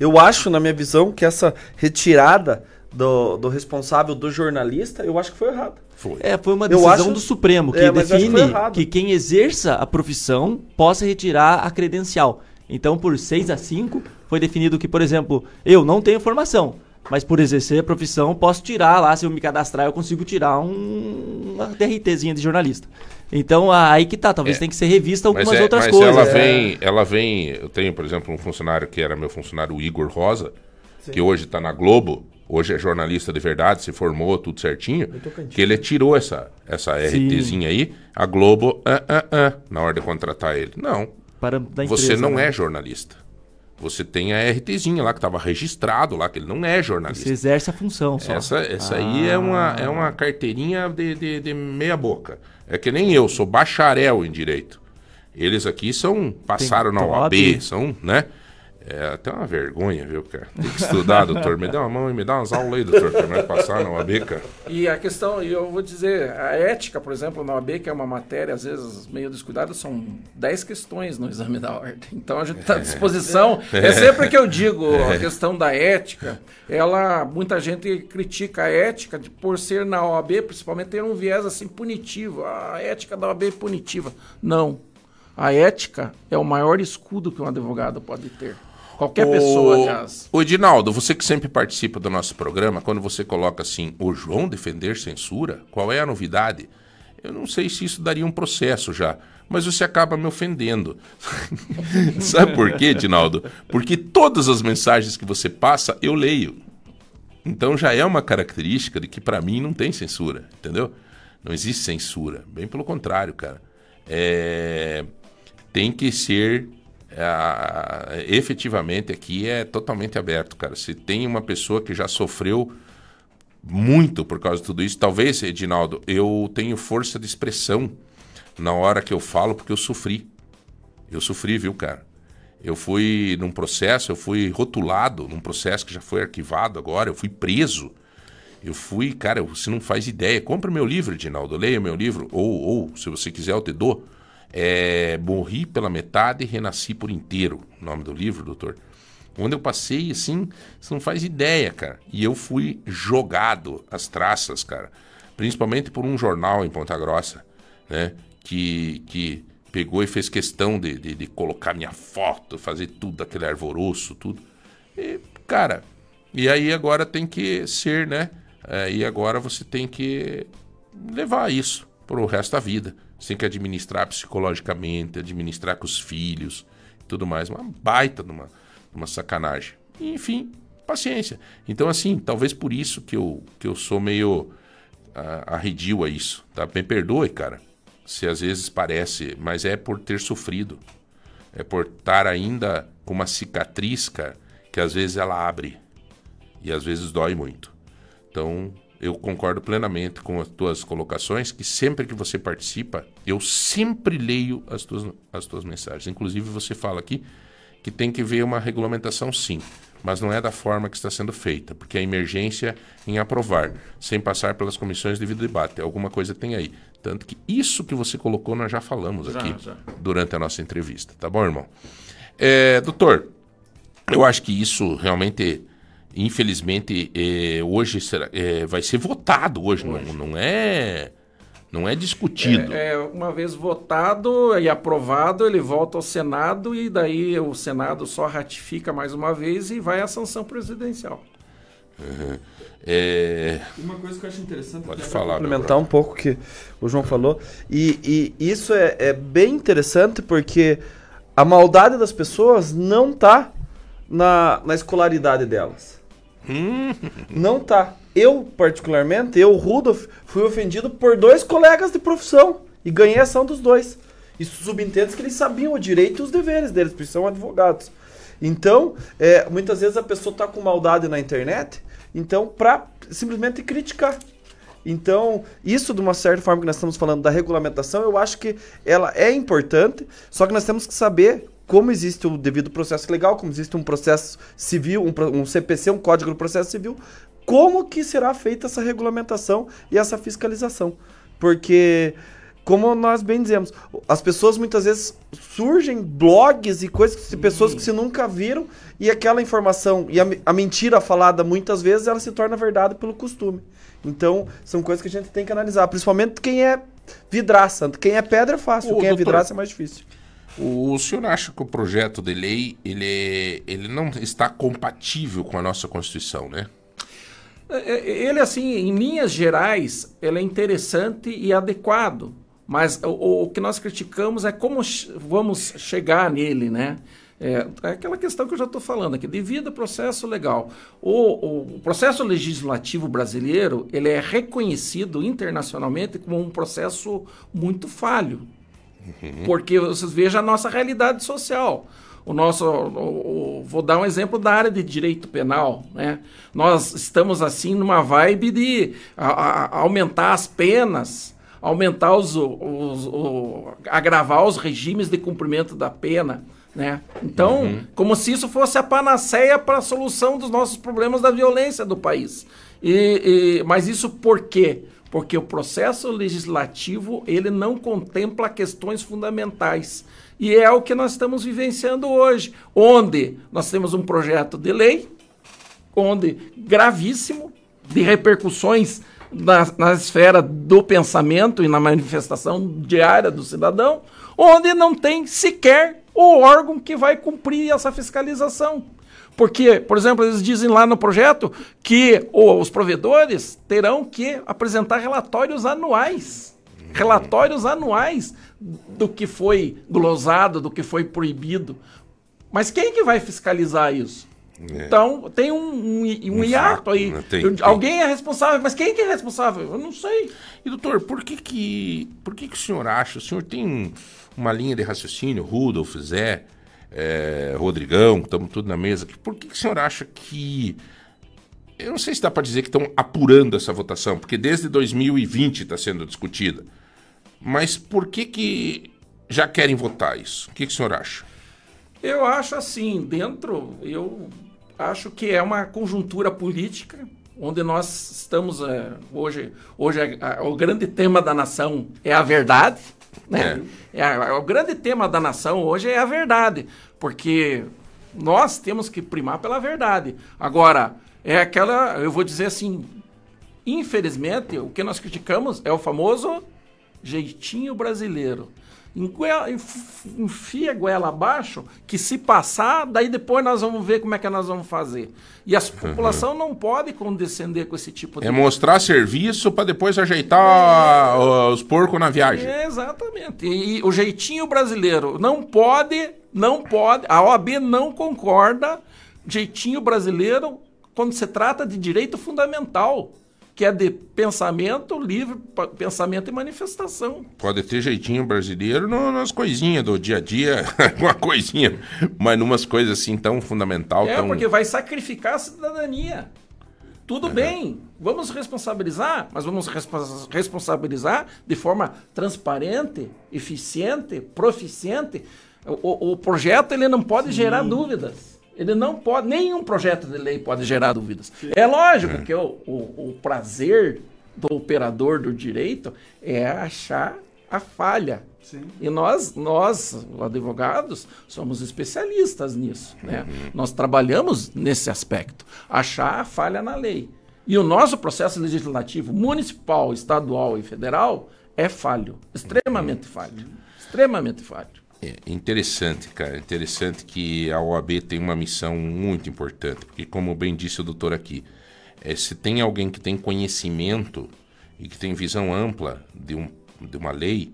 Eu acho, na minha visão, que essa retirada do, do responsável do jornalista, eu acho que foi errado. Foi. É, foi uma decisão acho- do Supremo que É, que define errado. que quem exerça a profissão possa retirar a credencial. Então, por 6 a 5, foi definido que, por exemplo, eu não tenho formação, mas por exercer a profissão, posso tirar lá, se eu me cadastrar, eu consigo tirar um, uma DRTzinha de jornalista. Então, aí que tá, talvez É. tenha que ser revista algumas mas é- outras mas coisas. Ela É. vem, ela vem. Eu tenho, por exemplo, um funcionário que era meu funcionário, o Igor Rosa, Sim. que hoje está na Globo, hoje é jornalista de verdade, se formou, tudo certinho. Que ele tirou essa, essa Sim. RTzinha aí, a Globo, ah, ah, ah, na hora de contratar ele. Não. Para da Você empresa, não né? é jornalista. Você tem a RTzinha lá que estava registrado lá, que ele não é jornalista. Você exerce a função só. Essa, essa aí é uma, é uma carteirinha de, de, de meia boca. É que nem eu, sou bacharel em direito. Eles aqui são passaram na Tem OAB, OAB. são, né? É até uma vergonha, viu, cara? Tem que estudar, doutor. Me dá uma mão e me dá umas aulas aí, doutor, pra nós passar na OAB, cara. E a questão, e eu vou dizer, a ética, por exemplo, na OAB, que é uma matéria, às vezes, meio descuidada, são 10 questões no exame da ordem. Então a gente está à disposição. É. sempre que eu digo a questão da ética, ela, muita gente critica a ética de, por ser na OAB, principalmente ter um viés assim punitivo. A ética da OAB é punitiva. Não. A ética é o maior escudo que um advogado pode ter. Qualquer pessoa, aliás. Ô, Edinaldo, você que sempre participa do nosso programa, quando você coloca assim, o João defender censura, qual é a novidade? Eu não sei se isso daria um processo já, mas você acaba me ofendendo. Sabe por quê, Edinaldo? Porque todas as mensagens que você passa, eu leio. Então já é uma característica de que pra mim não tem censura, entendeu? Não existe censura. Bem pelo contrário, cara. É, Tem que ser. Ah, efetivamente aqui é totalmente aberto, cara. Se tem uma pessoa que já sofreu muito por causa de tudo isso, talvez, Edinaldo, eu tenho força de expressão na hora que eu falo, porque eu sofri. Eu sofri, viu, cara? Eu fui num processo, eu fui rotulado num processo que já foi arquivado agora, eu fui preso. Eu fui, cara, você não faz ideia. Compre meu livro, Edinaldo, leia meu livro, ou, ou se você quiser, eu te dou. É, Morri pela metade e renasci por inteiro, nome do livro, doutor. Quando eu passei, assim, você não faz ideia, cara. E eu fui jogado às traças, cara. Principalmente por um jornal em Ponta Grossa, né? Que, que pegou e fez questão de, de, de colocar minha foto, fazer tudo aquele arvoroço, tudo. E, cara, e aí agora tem que ser, né? É, e agora você tem que levar isso pro resto da vida. Você tem que administrar psicologicamente, administrar com os filhos e tudo mais. Uma baita de uma, uma sacanagem. E, enfim, paciência. Então, assim, talvez por isso que eu, que eu sou meio ah, arredio a isso. Tá? Me perdoe, cara, se às vezes parece, mas é por ter sofrido. É por estar ainda com uma cicatriz, cara, que às vezes ela abre e às vezes dói muito. Então, eu concordo plenamente com as tuas colocações, que sempre que você participa, eu sempre leio as tuas, as tuas mensagens. Inclusive, você fala aqui que tem que ver uma regulamentação sim, mas não é da forma que está sendo feita, porque a emergência em aprovar, sem passar pelas comissões de devido debate, alguma coisa tem aí. Tanto que isso que você colocou, nós já falamos Já, aqui já. durante a nossa entrevista, tá bom, irmão? É, doutor, eu acho que isso realmente infelizmente, eh, hoje será, eh, vai ser votado hoje, Não, não é não é discutido. É, é, uma vez votado e aprovado, ele volta ao Senado e daí o Senado só ratifica mais uma vez e vai à sanção presidencial. Uhum. É... Uma coisa que eu acho interessante Pode é falar, complementar um pouco o que o João falou. E, e isso é, é bem interessante porque a maldade das pessoas não tá na, na escolaridade delas. Não tá. Eu, particularmente, eu, Rudolf, fui ofendido por dois colegas de profissão e ganhei ação dos dois. Isso subentende que eles sabiam o direito e os deveres deles, porque são advogados. Então, é, muitas vezes a pessoa está com maldade na internet, então, para simplesmente criticar. Então, isso de uma certa forma que nós estamos falando da regulamentação, eu acho que ela é importante, só que nós temos que saber como existe o devido processo legal, como existe um processo civil, um, um CPC, um Código do Processo Civil, como que será feita essa regulamentação e essa fiscalização. Porque, como nós bem dizemos, as pessoas muitas vezes surgem blogs e coisas de pessoas que se nunca viram e aquela informação e a, a mentira falada muitas vezes ela se torna verdade pelo costume. Então, são coisas que a gente tem que analisar, principalmente quem é vidraça. Quem é pedra é fácil, Ô, quem é doutor, vidraça é mais difícil. O senhor acha que o projeto de lei ele, é- ele não está compatível com a nossa Constituição, né? É, é, Ele, assim, em linhas gerais, ele é interessante e adequado. Mas o, o que nós criticamos é como vamos chegar nele, né? É, é aquela questão que eu já estou falando aqui, devido ao processo legal. O, o processo legislativo brasileiro ele é reconhecido internacionalmente como um processo muito falho. Porque vocês vejam a nossa realidade social. O nosso, o- o- vou dar um exemplo da área de direito penal, né? Nós estamos assim numa vibe de a- a- aumentar as penas, aumentar os, os- o- agravar os regimes de cumprimento da pena, né? Então, Uhum. como se isso fosse a panaceia para a solução dos nossos problemas da violência do país. E, e- mas isso por quê? Porque o processo legislativo ele não contempla questões fundamentais. E é o que nós estamos vivenciando hoje, onde nós temos um projeto de lei, onde gravíssimo, de repercussões na, na esfera do pensamento e na manifestação diária do cidadão, onde não tem sequer o órgão que vai cumprir essa fiscalização. Porque, por exemplo, eles dizem lá no projeto que os provedores terão que apresentar relatórios anuais. Relatórios anuais do que foi glosado, do que foi proibido. Mas quem que vai fiscalizar isso? É. Então, tem um, um, um Um hiato aí. né? Tem- Eu- tem. Alguém é responsável, mas quem que é responsável? Eu não sei. E doutor, por que que, por que que o senhor acha, o senhor tem uma linha de raciocínio, Rudolf, Zé, eh, Rodrigão, estamos tudo na mesa, por que que o senhor acha que, eu não sei se dá para dizer que estão apurando essa votação, porque desde 2020 está sendo discutida, mas por que que já querem votar isso? O que que o senhor acha? Eu acho assim, dentro, eu acho que é uma conjuntura política, onde nós estamos é, hoje, hoje é, a- o grande tema da nação é a verdade, né? É, a- o grande tema da nação hoje é a verdade, porque nós temos que primar pela verdade. Agora, é aquela, eu vou dizer assim, infelizmente, o que nós criticamos é o famoso jeitinho brasileiro. Enfia a goela abaixo, que se passar, daí depois nós vamos ver como é que nós vamos fazer. E a população não pode condescender com esse tipo de... É mostrar serviço para depois ajeitar ó, os porcos na viagem. É, exatamente. E o jeitinho brasileiro não pode, não pode, a OAB não concorda jeitinho brasileiro quando se trata de direito fundamental, que é de pensamento livre, pensamento e manifestação. Pode ter jeitinho brasileiro no- nas coisinhas do dia a dia, uma coisinha, mas numas coisas assim tão fundamental, É, tão... porque vai sacrificar a cidadania. Tudo bem, vamos responsabilizar, mas vamos respo- responsabilizar de forma transparente, eficiente, proficiente. O, o- o projeto ele não pode gerar dúvidas. Ele não pode, nenhum projeto de lei pode gerar dúvidas. É lógico que o, o- o prazer do operador do direito é achar a falha, E nós, nós, advogados, somos especialistas nisso. Né? Nós trabalhamos nesse aspecto. Achar a falha na lei. E o nosso processo legislativo municipal, estadual e federal é falho. Extremamente falho. Extremamente falho. É interessante, cara. Interessante que a OAB tem uma missão muito importante. Porque, como bem disse o doutor aqui, é, se tem alguém que tem conhecimento e que tem visão ampla de, um, de uma lei,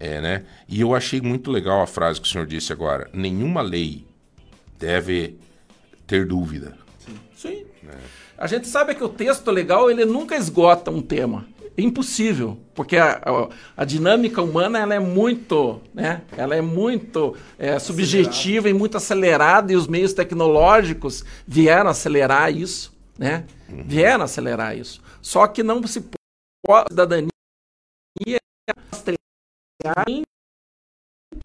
é, né? E eu achei muito legal a frase que o senhor disse agora. Nenhuma lei deve ter dúvida. Sim. A gente sabe que o texto legal ele nunca esgota um tema. É impossível, porque a, a, a dinâmica humana ela é muito, né? Ela é muito é, subjetiva e muito acelerada e os meios tecnológicos vieram acelerar isso, né? Vieram acelerar isso. Só que não se pode a cidadania rastrear em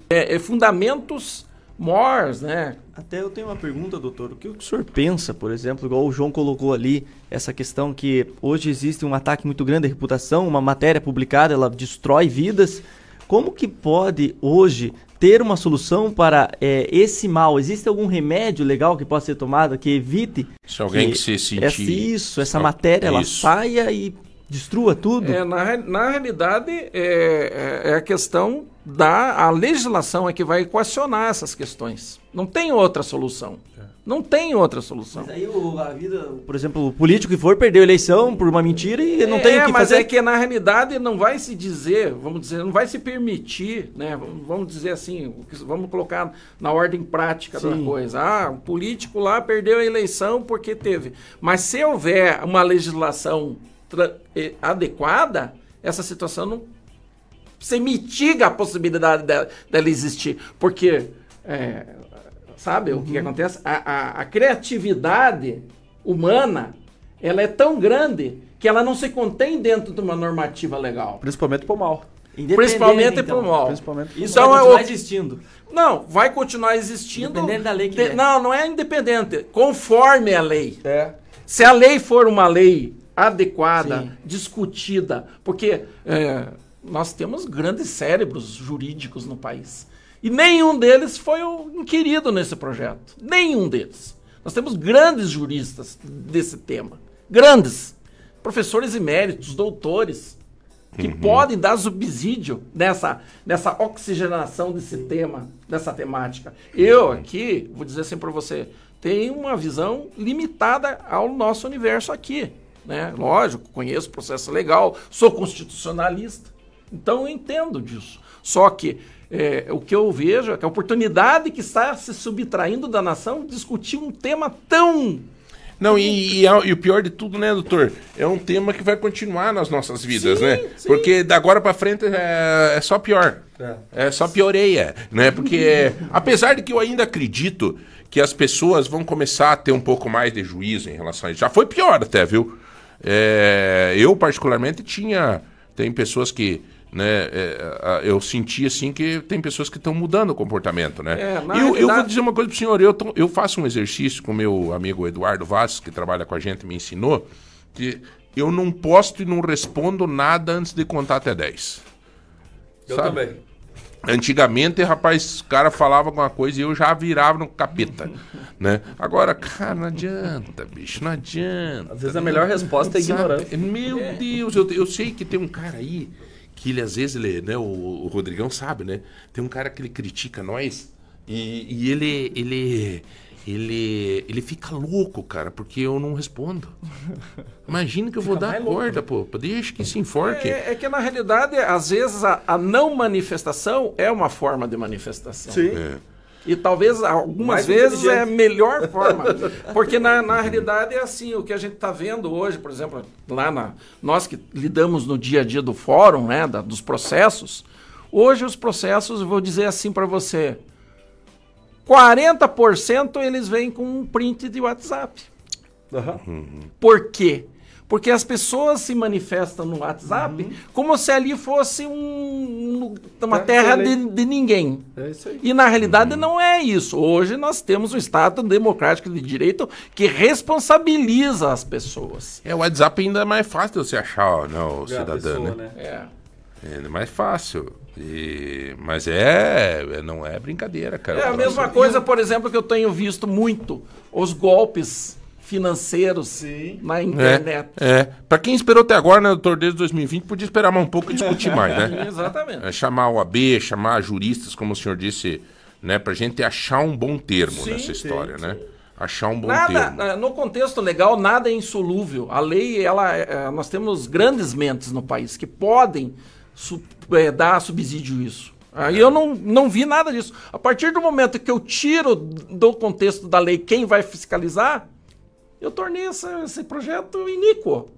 é, é, fundamentos mores, né? Até eu tenho uma pergunta, doutor. O que o senhor pensa, por exemplo, igual o João colocou ali, essa questão que hoje existe um ataque muito grande à reputação, uma matéria publicada, ela destrói vidas. Como que pode hoje ter uma solução para é, esse mal? Existe algum remédio legal que possa ser tomado que evite Se alguém que se sentir- essa, isso, essa matéria ela isso. saia e destrua tudo? É, na, na realidade, é, é- é a questão da a legislação é que vai equacionar essas questões. Não tem outra solução. Não tem outra solução. Mas aí o- a vida, por exemplo, o político que for perdeu a eleição por uma mentira e não tem é, o que mas fazer. é que na realidade não vai se dizer, vamos dizer, não vai se permitir, né? Vamos- dizer assim, o que- vamos colocar na ordem prática da Sim. coisa. Ah, o político lá perdeu a eleição porque teve. Mas se houver uma legislação eh, adequada, essa situação não você mitiga a possibilidade dela, dela existir. Porque, é, sabe o que, que acontece? A, a- a criatividade humana ela é tão grande que ela não se contém dentro de uma normativa legal. Principalmente pro mal. Principalmente então. pro mal. Principalmente pro Isso Então, vai é continuar o- existindo. Não, vai continuar existindo. Independente da lei que de- vier. Não, não é independente. Conforme a lei. É. Se a lei for uma lei adequada, Sim. discutida, porque é, nós temos grandes cérebros jurídicos no país. E nenhum deles foi inquirido nesse projeto. Nenhum deles. Nós temos grandes juristas desse tema. Grandes. Professores eméritos, doutores, que podem dar subsídio nessa, nessa oxigenação desse tema, dessa temática. Eu aqui, vou dizer assim para você, tenho uma visão limitada ao nosso universo aqui. Né? Lógico, conheço o processo legal, sou constitucionalista, então eu entendo disso. Só que é, o que eu vejo é que a oportunidade que está se subtraindo da nação discutir um tema tão Não, e, e a- e o pior de tudo, né, doutor? É um tema que vai continuar nas nossas vidas, Sim, né? sim. Porque da agora pra frente é, é só pior. É. só pioreia, né? Porque, apesar de que eu ainda acredito que as pessoas vão começar a ter um pouco mais de juízo em relação a isso. Já foi pior até, viu? É, eu, particularmente, tinha... Tem pessoas que... Né, é, eu senti assim que tem pessoas que estão mudando o comportamento, né? É, E eu, eu vou dizer uma coisa pro senhor, eu, eu faço um exercício com o meu amigo Eduardo Vaz, que trabalha com a gente, me ensinou, que eu não posto e não respondo nada antes de contar até 10. Eu Sabe? também. Antigamente, rapaz, os cara falava alguma coisa e eu já virava no capeta, né? Agora, cara, não adianta, bicho, não adianta. Às vezes a melhor resposta é ignorância. Meu Deus, eu, eu sei que tem um cara aí que ele às vezes, ele, né, o, o Rodrigão sabe, né? Tem um cara que ele critica nós e, e ele, ele, ele, ele fica louco, cara, porque eu não respondo. Imagina que eu vou Fica dar a louco, corda, pô, deixa que se enforque. É, é que na realidade, às vezes, a, a não manifestação é uma forma de manifestação. Sim. É. E talvez algumas Mais vezes é a melhor forma. Porque na, na realidade é assim, o que a gente está vendo hoje, por exemplo, lá na. Nós que lidamos no dia a dia do fórum, né? da- dos processos, hoje os processos, vou dizer assim para você, 40% eles vêm com um print de WhatsApp. Por quê? Porque as pessoas se manifestam no WhatsApp como se ali fosse um- uma É, terra de, de ninguém. É isso aí. E na realidade não é isso. Hoje nós temos um Estado democrático de direito que responsabiliza as pessoas. É, o WhatsApp ainda é mais fácil de você achar, né, o É, cidadão, pessoa, né? É. É mais fácil. E- mas é, é- não é brincadeira, cara. É a mesma coisa, por exemplo, que eu tenho visto muito. Os golpes financeiros na internet. É, é. Pra quem esperou até agora, né, doutor, desde 2020, podia esperar mais um pouco e discutir mais, né? Exatamente. É, chamar o AB, chamar juristas, como o senhor disse, né? Pra gente achar um bom termo Sim, nessa sim, história, né? Achar um bom Nada, termo. eh, no contexto legal, nada é insolúvel. A lei, ela, eh, nós temos grandes mentes no país que podem su- eh, dar subsídio a isso. Aí eu não, não vi nada disso. A partir do momento que eu tiro do contexto da lei quem vai fiscalizar, eu tornei esse, esse projeto iníquo.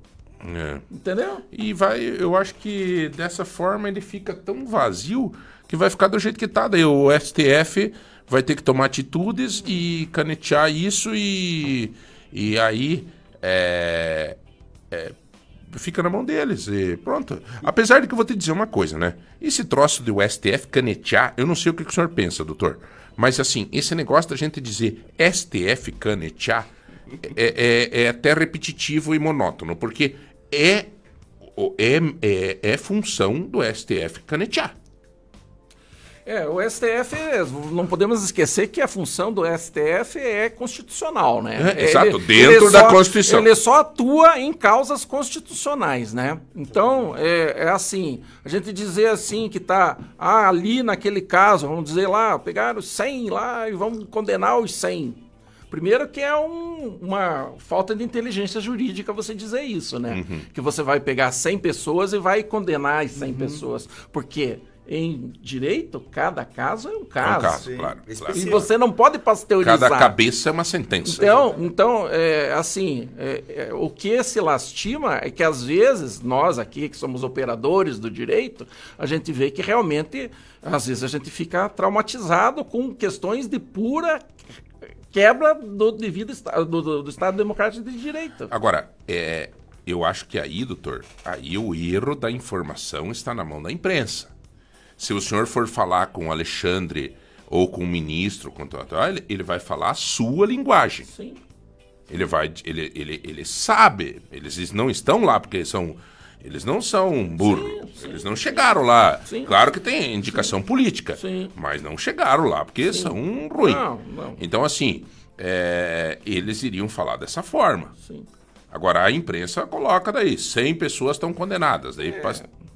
É. Entendeu? E vai, eu acho que dessa forma ele fica tão vazio que vai ficar do jeito que tá. Daí o STF vai ter que tomar atitudes e canetear isso e, e aí é, é, fica na mão deles e pronto. Apesar de que eu vou te dizer uma coisa, né? Esse troço do STF canetear, eu não sei o que, que o senhor pensa, doutor. Mas assim, esse negócio da gente dizer STF canetear é, é- é até repetitivo e monótono, porque é, é, é, é função do STF canetear. É, o STF, não podemos esquecer que a função do STF é constitucional, né? É, exato, dentro da só- Constituição. Ele só atua em causas constitucionais, né? Então, é, é assim, a gente dizer assim que tá ah, ali naquele caso, vamos dizer lá, pegaram 100 lá e vamos condenar os 100. Primeiro que é um- uma falta de inteligência jurídica você dizer isso, né? Uhum. Que você vai pegar 100 pessoas e vai condenar as 100 pessoas. Porque em direito, cada caso é um caso. caso, Sim. claro, E claro. você não pode pasteurizar. Cada cabeça é uma sentença. Então, então é, assim, é, é, o que se lastima é que às vezes nós aqui, que somos operadores do direito, a gente vê que realmente, às vezes a gente fica traumatizado com questões de pura quebra do devido do, do- do Estado Democrático de Direito. Agora, é, eu acho que aí, doutor, aí o erro da informação está na mão da imprensa. Se o senhor for falar com o Alexandre ou com o ministro, com ele, ele vai falar a sua linguagem. Sim. Ele vai, ele, ele, ele sabe, eles não estão lá porque são, eles não são burros, eles não chegaram lá. Sim. Claro que tem indicação política, mas não chegaram lá porque são ruins. Então assim, é, eles iriam falar dessa forma. Sim. Agora a imprensa coloca daí, 100 pessoas estão condenadas, daí É,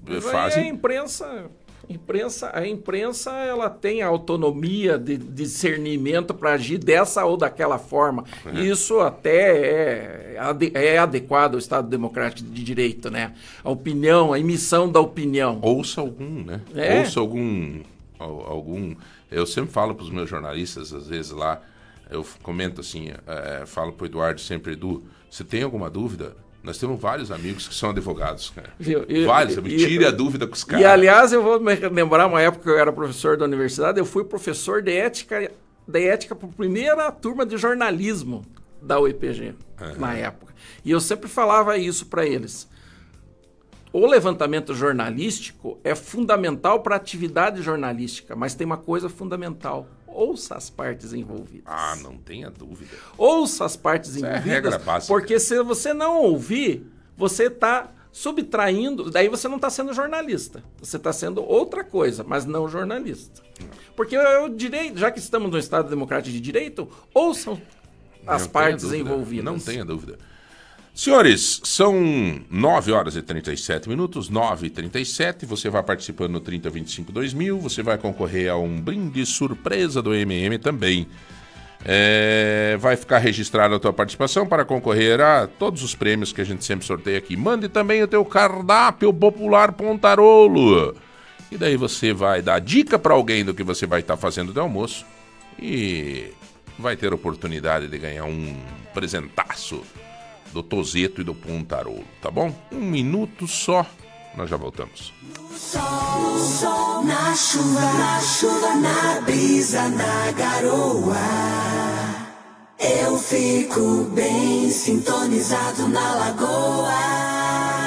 aí a fazem imprensa, imprensa, a imprensa ela tem autonomia de discernimento para agir dessa ou daquela forma. É. Isso até é, é adequado ao Estado Democrático de Direito, né? A opinião, a emissão da opinião. ouça algum, né? É. Ouça algum, al- algum. Eu sempre falo para os meus jornalistas, às vezes lá, eu comento assim, eh, falo para o Eduardo sempre, Edu, se tem alguma dúvida, nós temos vários amigos que são advogados, cara. Viu? E- vários, e- me tire e- a dúvida com os caras. E aliás, eu vou me lembrar uma época que eu era professor da universidade, eu fui professor de ética, de ética para a primeira turma de jornalismo da UEPG na época. E eu sempre falava isso para eles. O levantamento jornalístico é fundamental para a atividade jornalística, mas tem uma coisa fundamental. Ouça as partes envolvidas. Ah, não tenha dúvida. Ouça as partes Isso é envolvidas. regra básica. Porque se você não ouvir, você está subtraindo. Daí você não está sendo jornalista. Você está sendo outra coisa, mas não jornalista. Porque o direito, já que estamos no Estado Democrático de Direito, ouçam as Não partes envolvidas. Não tenha dúvida. Senhores, são 9 horas e 37 minutos, 9 e 37. Você vai participando no 3025 2000. Você vai concorrer a um brinde surpresa do MM também. É, vai ficar registrada a tua participação para concorrer a todos os prêmios que a gente sempre sorteia aqui. Mande também o teu cardápio popular Pontarolo. E daí você vai dar dica para alguém do que você vai estar fazendo de almoço. E vai ter oportunidade de ganhar um presentaço do Tozeto e do Pontarolo, tá bom? Um minuto só, nós já voltamos. No sol, na chuva, na chuva, na brisa, na garoa. Eu fico bem sintonizado na lagoa.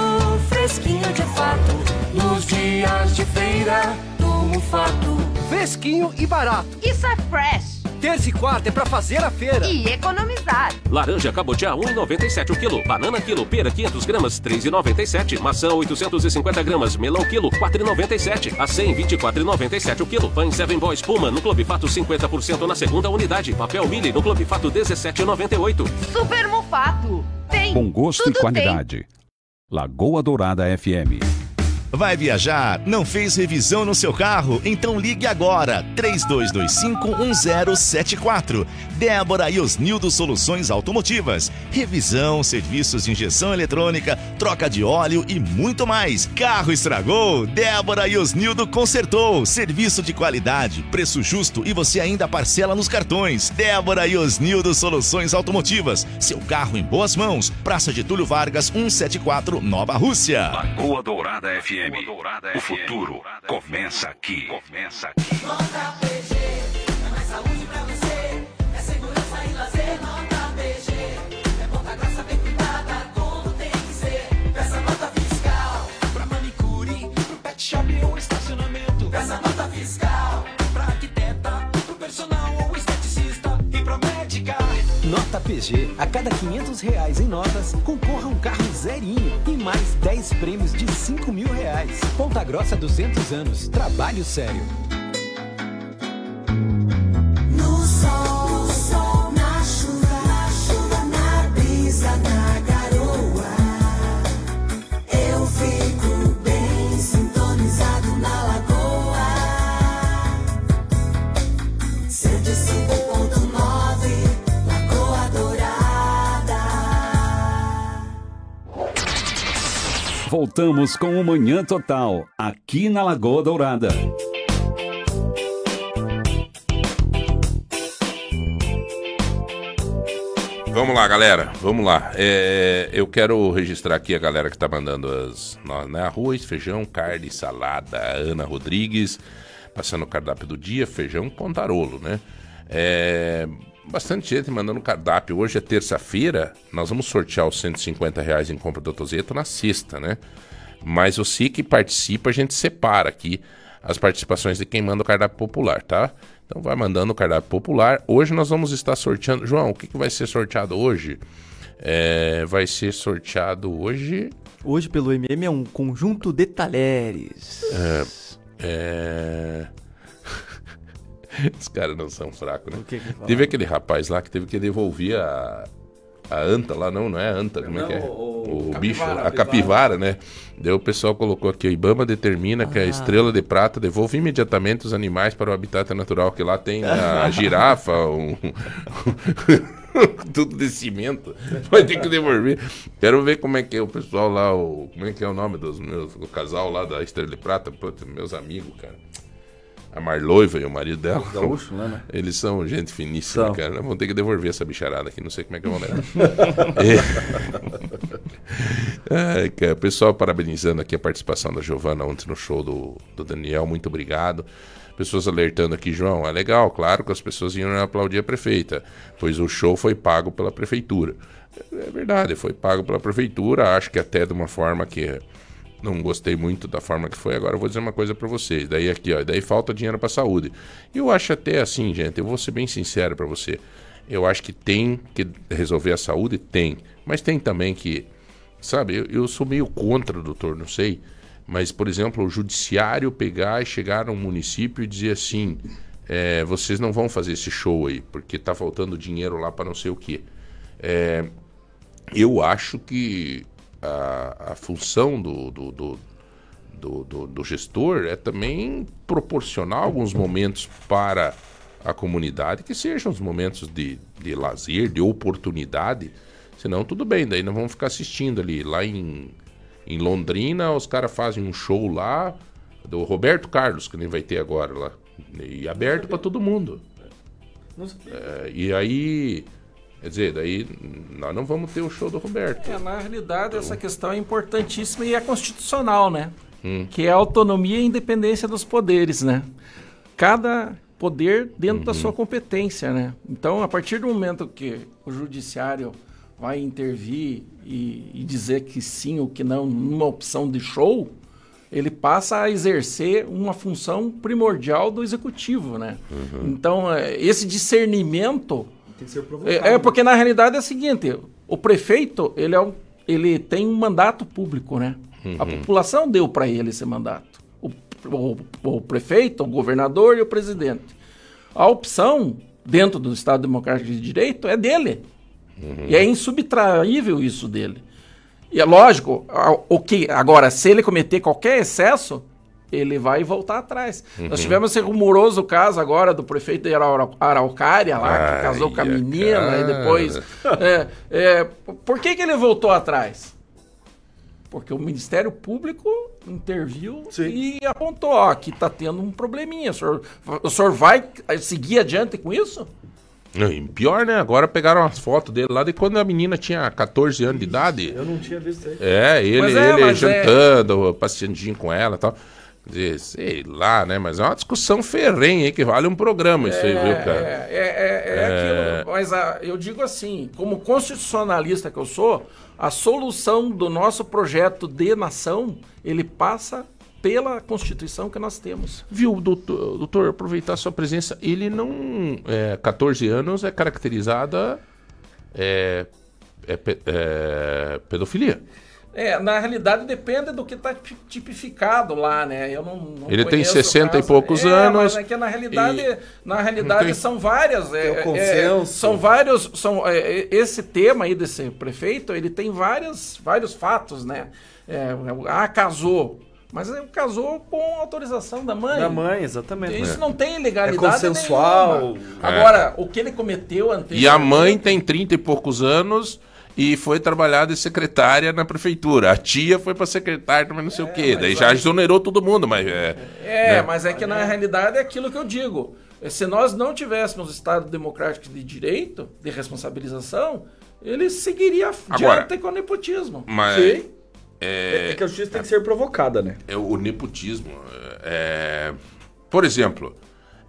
fresquinho de fato, nos dias de feira do Mufato. Fresquinho e barato. Isso é fresh. Terça e quarta é pra fazer a feira. E economizar. Laranja cabotiá 1,97 o quilo. Banana quilo. Pera 500 gramas 3,97. Maçã 850 gramas. Melão quilo 4,97. A 100 24,97 o quilo. Pães Seven Boys Puma no Clube Fato 50% na segunda unidade. Papel Mili no Clube Fato 17,98. Super Mufato. Tem. Bom gosto tudo e qualidade. Lagoa Dourada FM. Vai viajar? Não fez revisão no seu carro? Então ligue agora, 32251074. Débora e Osnildo Soluções Automotivas. Revisão, serviços de injeção eletrônica, troca de óleo e muito mais. Carro estragou? Débora e Osnildo consertou. Serviço de qualidade, preço justo e você ainda parcela nos cartões. Débora e Osnildo Soluções Automotivas. Seu carro em boas mãos. Praça de Túlio Vargas, 174, Nova Rússia. Lagoa Dourada FM. O futuro começa aqui. Começa aqui. Nota PG, é mais saúde pra você, é segurança e lazer. Nota PG, é ponta grossa bem cuidada, como tem que ser. Peça nota fiscal pra manicure, pro pet shop ou estacionamento. Peça nota fiscal pra arquiteta, pro personal ou esteticista e pra médica. Nota PG, a cada 500 reais em notas, concorra um carro zerinho e mais 10 prêmios de 5 mil reais. Ponta Grossa 200 anos, trabalho sério. Voltamos com o Manhã Total, aqui na Lagoa Dourada. Vamos lá, galera. Vamos lá. É, eu quero registrar aqui a galera que tá mandando as. Né, arroz, feijão, carne, salada. Ana Rodrigues, passando o cardápio do dia, feijão pontarolo, né? É, bastante gente mandando cardápio. Hoje é terça-feira. Nós vamos sortear os 150 reais em compra do Tozeto na sexta, né? Mas você que participa, a gente separa aqui as participações de quem manda o cardápio popular, tá? Então vai mandando o cardápio popular. Hoje nós vamos estar sorteando. João, o que, que vai ser sorteado hoje? É, vai ser sorteado hoje. Hoje, pelo MM, é um conjunto de talheres. É. é... Os caras não são fracos, né? que que teve aquele rapaz lá que teve que devolver a, a anta lá, não, não é anta, como é que é? O, bicho, capivara, a capivara, né? Daí o pessoal colocou aqui, o Ibama determina que a estrela de prata devolve imediatamente os animais para o habitat natural, que lá tem a girafa, um... tudo de cimento. Vai ter que devolver. Quero ver como é que é o pessoal lá, o... como é que é o nome dos meus, o casal lá da Estrela de Prata, Puta, meus amigos, cara. A Marloiva e o marido dela. Os gaúchos, né, né? Eles são gente finíssima, São. cara. Vão ter que devolver essa bicharada aqui, não sei como é que vão levar. é. Cara, pessoal parabenizando aqui a participação da Giovana ontem no show do, do Daniel, muito obrigado. Pessoas alertando aqui, João, é legal, claro que as pessoas iam aplaudir a prefeita, pois o show foi pago pela prefeitura. É verdade, foi pago pela prefeitura, acho que até de uma forma que não gostei muito da forma que foi. Agora eu vou dizer uma coisa pra vocês. Daí aqui, ó, daí falta dinheiro pra saúde. Eu acho até assim, gente, eu vou ser bem sincero pra você. Eu acho que tem que resolver a saúde, tem. Mas tem também que, sabe, eu, eu sou meio contra, doutor, não sei. Mas, por exemplo, o judiciário pegar e chegar num município e dizer assim: é, vocês não vão fazer esse show aí, porque tá faltando dinheiro lá para não sei o quê. É, eu acho que a, a função do, do, do, do, do- gestor é também proporcionar alguns momentos para a comunidade que sejam os momentos de, de lazer, de oportunidade. Senão, tudo bem, daí não vamos ficar assistindo ali. Lá em, Em Londrina, os caras fazem um show lá do Roberto Carlos, que nem vai ter agora lá. E aberto para todo mundo. É, e aí, quer dizer, daí nós não vamos ter o show do Roberto. É, na realidade, essa questão é importantíssima e é constitucional, né? Hum. Que é a autonomia e independência dos poderes, né? Cada poder dentro da sua competência, né? Então, a partir do momento que o judiciário vai intervir e, e dizer que sim ou que não numa opção de show, ele passa a exercer uma função primordial do executivo, né? Então, é, esse discernimento Tem que ser provocado. é, é porque na realidade é o seguinte, o prefeito ele, é um, ele tem um mandato público, né? A Uhum. população deu para ele esse mandato. O, o- o prefeito, o governador e o presidente. A opção dentro do Estado Democrático de Direito é dele. E é insubtraível isso dele. E é lógico, a- o que agora se ele cometer qualquer excesso, ele vai voltar atrás. Nós Uhum. tivemos esse rumoroso caso agora do prefeito de Arau- Araucária lá, que Ai, casou com a menina e cara. depois. é, é, por que, que ele voltou atrás? Porque o Ministério Público interviu e apontou, ó, que está tendo um probleminha. O senhor, o senhor vai seguir adiante com isso? E pior, né? Agora pegaram as fotos dele lá de quando a menina tinha 14 anos de idade. Eu não tinha visto aí. É, ele, é, ele é- jantando, passeandinho com ela e tal. Dizer, sei lá, né? Mas é uma discussão ferrenha aí que vale um programa isso aí, viu, cara? É, é, é, é aquilo. Mas ah, eu digo assim, como constitucionalista que eu sou, a solução do nosso projeto de nação, ele passa pela Constituição que nós temos. Viu, doutor, doutor, aproveitar a sua presença. Ele não. É, 14 anos é caracterizada. É, é, é, pedofilia. É, na realidade depende do que está tipificado lá, né? Eu não, não Ele tem conheço o 60 e poucos É, anos Mas é que na realidade, na realidade tem- são várias. é, Tem o é, consenso. são vários. São, é, é, esse tema aí desse prefeito, ele tem vários, vários fatos, né? É, ah, casou. Mas ele casou com autorização da mãe. Da mãe, exatamente. Isso É. não tem legalidade É consensual. nenhuma. Agora, o que ele cometeu anteriormente... E a mãe tem 30 e poucos anos e foi trabalhar de secretária na prefeitura. A tia foi pra secretária também não sei o quê. Daí já exonerou todo mundo, mas é. É, né? mas é que na realidade é aquilo que eu digo. Se nós não tivéssemos Estado democrático de direito, de responsabilização, ele seguiria Agora, adiante com o nepotismo. Mas. Sim. É, É que a justiça tem que ser provocada, né? é o nepotismo. É, por exemplo,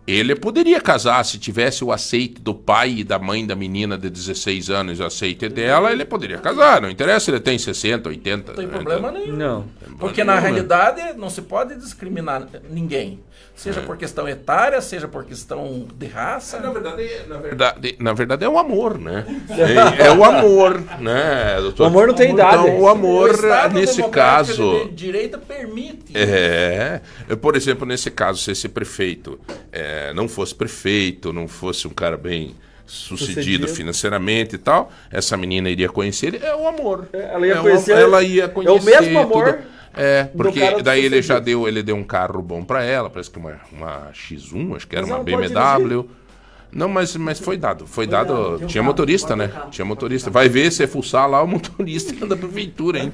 ele poderia casar se tivesse o aceite do pai e da mãe da menina de 16 anos, o aceite dela, ele poderia casar. Não interessa se ele tem 60, 80. Não tem né? problema nenhum. Não. Porque na realidade não se pode discriminar ninguém. Seja É. por questão etária, seja por questão de raça. Na verdade, na verdade, na verdade é o amor, né? É, é o amor, né? doutor? O amor não tem idade. Então, o amor, O nesse caso. de direito permite. É, por exemplo, nesse caso, se esse prefeito é, não fosse prefeito, não fosse um cara bem sucedido, Sucedido. financeiramente e tal, essa menina iria conhecer ele, é o amor. Ela ia É o- conhecer- ela ia é o conhecer mesmo amor tudo. É, porque daí ele já deu, ele deu um carro bom pra ela, parece que uma, uma X1, acho que era Mas uma BMW. Não, mas, mas foi dado, foi dado. Tinha motorista, né? Tinha motorista. Vai ver se fuçar lá o motorista da prefeitura, hein?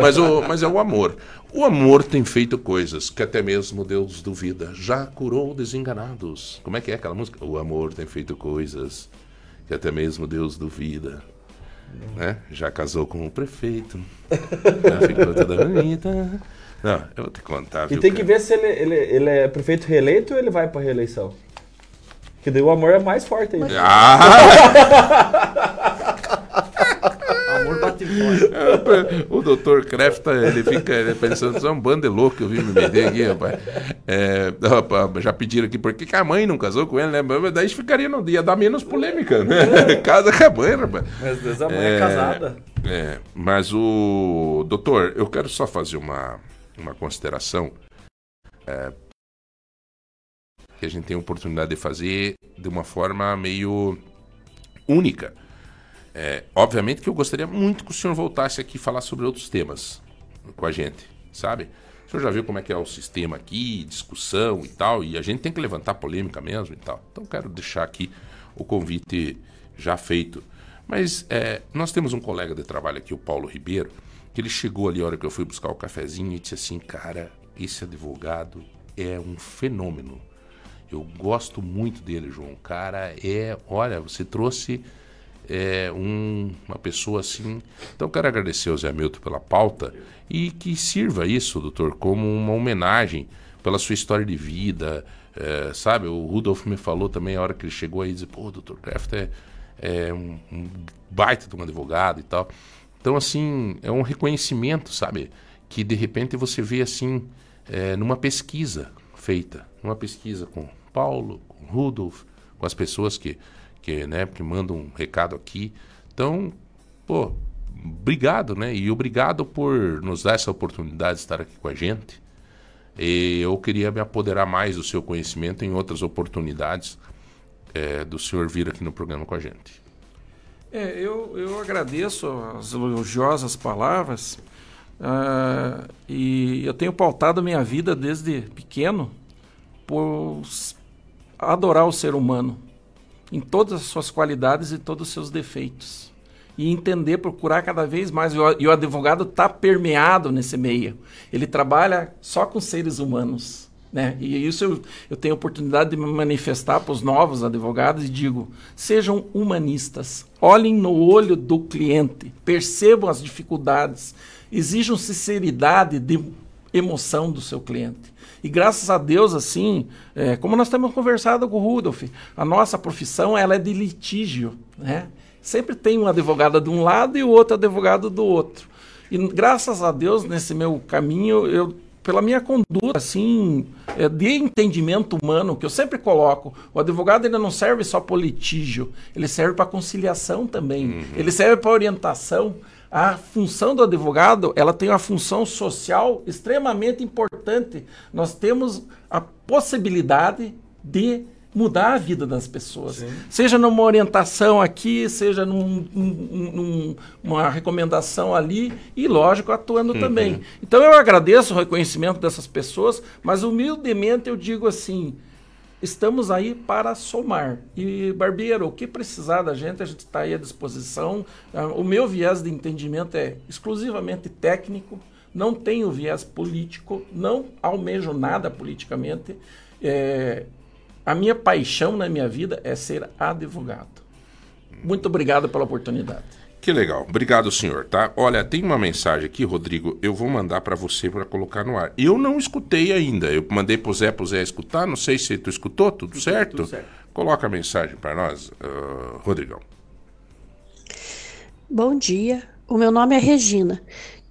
Mas, o, mas é o amor. O amor tem feito coisas que até mesmo Deus duvida. Já curou desenganados. Como é que é aquela música? O amor tem feito coisas que até mesmo Deus duvida. Né? Já casou com o prefeito. Já ficou toda bonita. Não, eu vou te contar. E viu, tem que cara? ver se ele, ele, ele é prefeito reeleito ou ele vai pra reeleição. Porque daí o amor é mais forte aí. Amor bate forte. o doutor Krefta, ele fica ele pensando, isso é um bando de louco que eu vi me meter aqui, rapaz. É, rapaz, já pediram aqui, por que que a mãe não casou com ele, né? Mas daí ficaria, não ia dar menos polêmica, né? Casa com a mãe, rapaz. Mas às vezes a mãe é casada. É, mas o... Doutor, eu quero só fazer uma, uma consideração é, que a gente tem a oportunidade de fazer de uma forma meio única. É, obviamente que eu gostaria muito que o senhor voltasse aqui falar sobre outros temas com a gente, sabe? O senhor já viu como é que é o sistema aqui, discussão e tal, e a gente tem que levantar polêmica mesmo e tal. Então quero deixar aqui o convite já feito. Mas é, nós temos um colega de trabalho aqui, o Paulo Ribeiro, que ele chegou ali a hora que eu fui buscar o cafezinho e disse assim, cara, esse advogado é um fenômeno. Eu gosto muito dele, João. Cara, é, olha, você trouxe é, um- uma pessoa assim. Então, quero agradecer ao Zé Milton pela pauta e que sirva isso, doutor, como uma homenagem pela sua história de vida. é, sabe, o Rudolf me falou também a hora que ele chegou aí, disse, pô, doutor Kraft é, é um, um baita de um advogado e tal. Então, assim, é um reconhecimento, sabe? Que de repente você vê assim, é, numa pesquisa feita, numa pesquisa com Paulo, com Rudolf, com as pessoas que, que, né, que mandam um recado aqui. Então, pô, obrigado, né? E obrigado por nos dar essa oportunidade de estar aqui com a gente. E eu queria me apoderar mais do seu conhecimento em outras oportunidades é, do senhor vir aqui no programa com a gente. É, eu, eu agradeço as elogiosas palavras ah, e eu tenho pautado minha vida desde pequeno por adorar o ser humano em todas as suas qualidades e todos os seus defeitos e entender, procurar cada vez mais. E o, advogado está permeado nesse meio. Ele trabalha só com seres humanos. Né? E isso eu, eu tenho oportunidade de me manifestar para os novos advogados e digo: sejam humanistas, olhem no olho do cliente, percebam as dificuldades, exijam sinceridade de emoção do seu cliente. E graças a Deus, assim, é, como nós temos conversado com o Rudolf, a nossa profissão ela é de litígio, né? Sempre tem um advogado de um lado e o outro advogado do outro. E graças a Deus, nesse meu caminho, eu pela minha conduta, assim, é, de entendimento humano, que eu sempre coloco, o advogado ele não serve só para litígio, ele serve para conciliação também, ele serve para orientação. A função do advogado, ela tem uma função social extremamente importante. Nós temos a possibilidade de mudar a vida das pessoas. Seja numa orientação aqui, seja num- num- num- numa recomendação ali e, lógico, atuando Uhum. também. Então eu agradeço o reconhecimento dessas pessoas, mas humildemente eu digo assim, estamos aí para somar. E, Barbeiro, o que precisar da gente, a gente está aí à disposição. Ah, O meu viés de entendimento é exclusivamente técnico, não tenho viés político, não almejo nada politicamente. É, a minha paixão na minha vida é ser advogado. Muito obrigado pela oportunidade. Que legal. Obrigado, senhor, tá? Olha, tem uma mensagem aqui, Rodrigo, eu vou mandar para você para colocar no ar. Eu não escutei ainda. Eu mandei pro Zé, pro Zé escutar. Não sei se tu escutou, tudo certo? tudo certo. Coloca a mensagem para nós, ah, Rodrigão. Bom dia, o meu nome é Regina.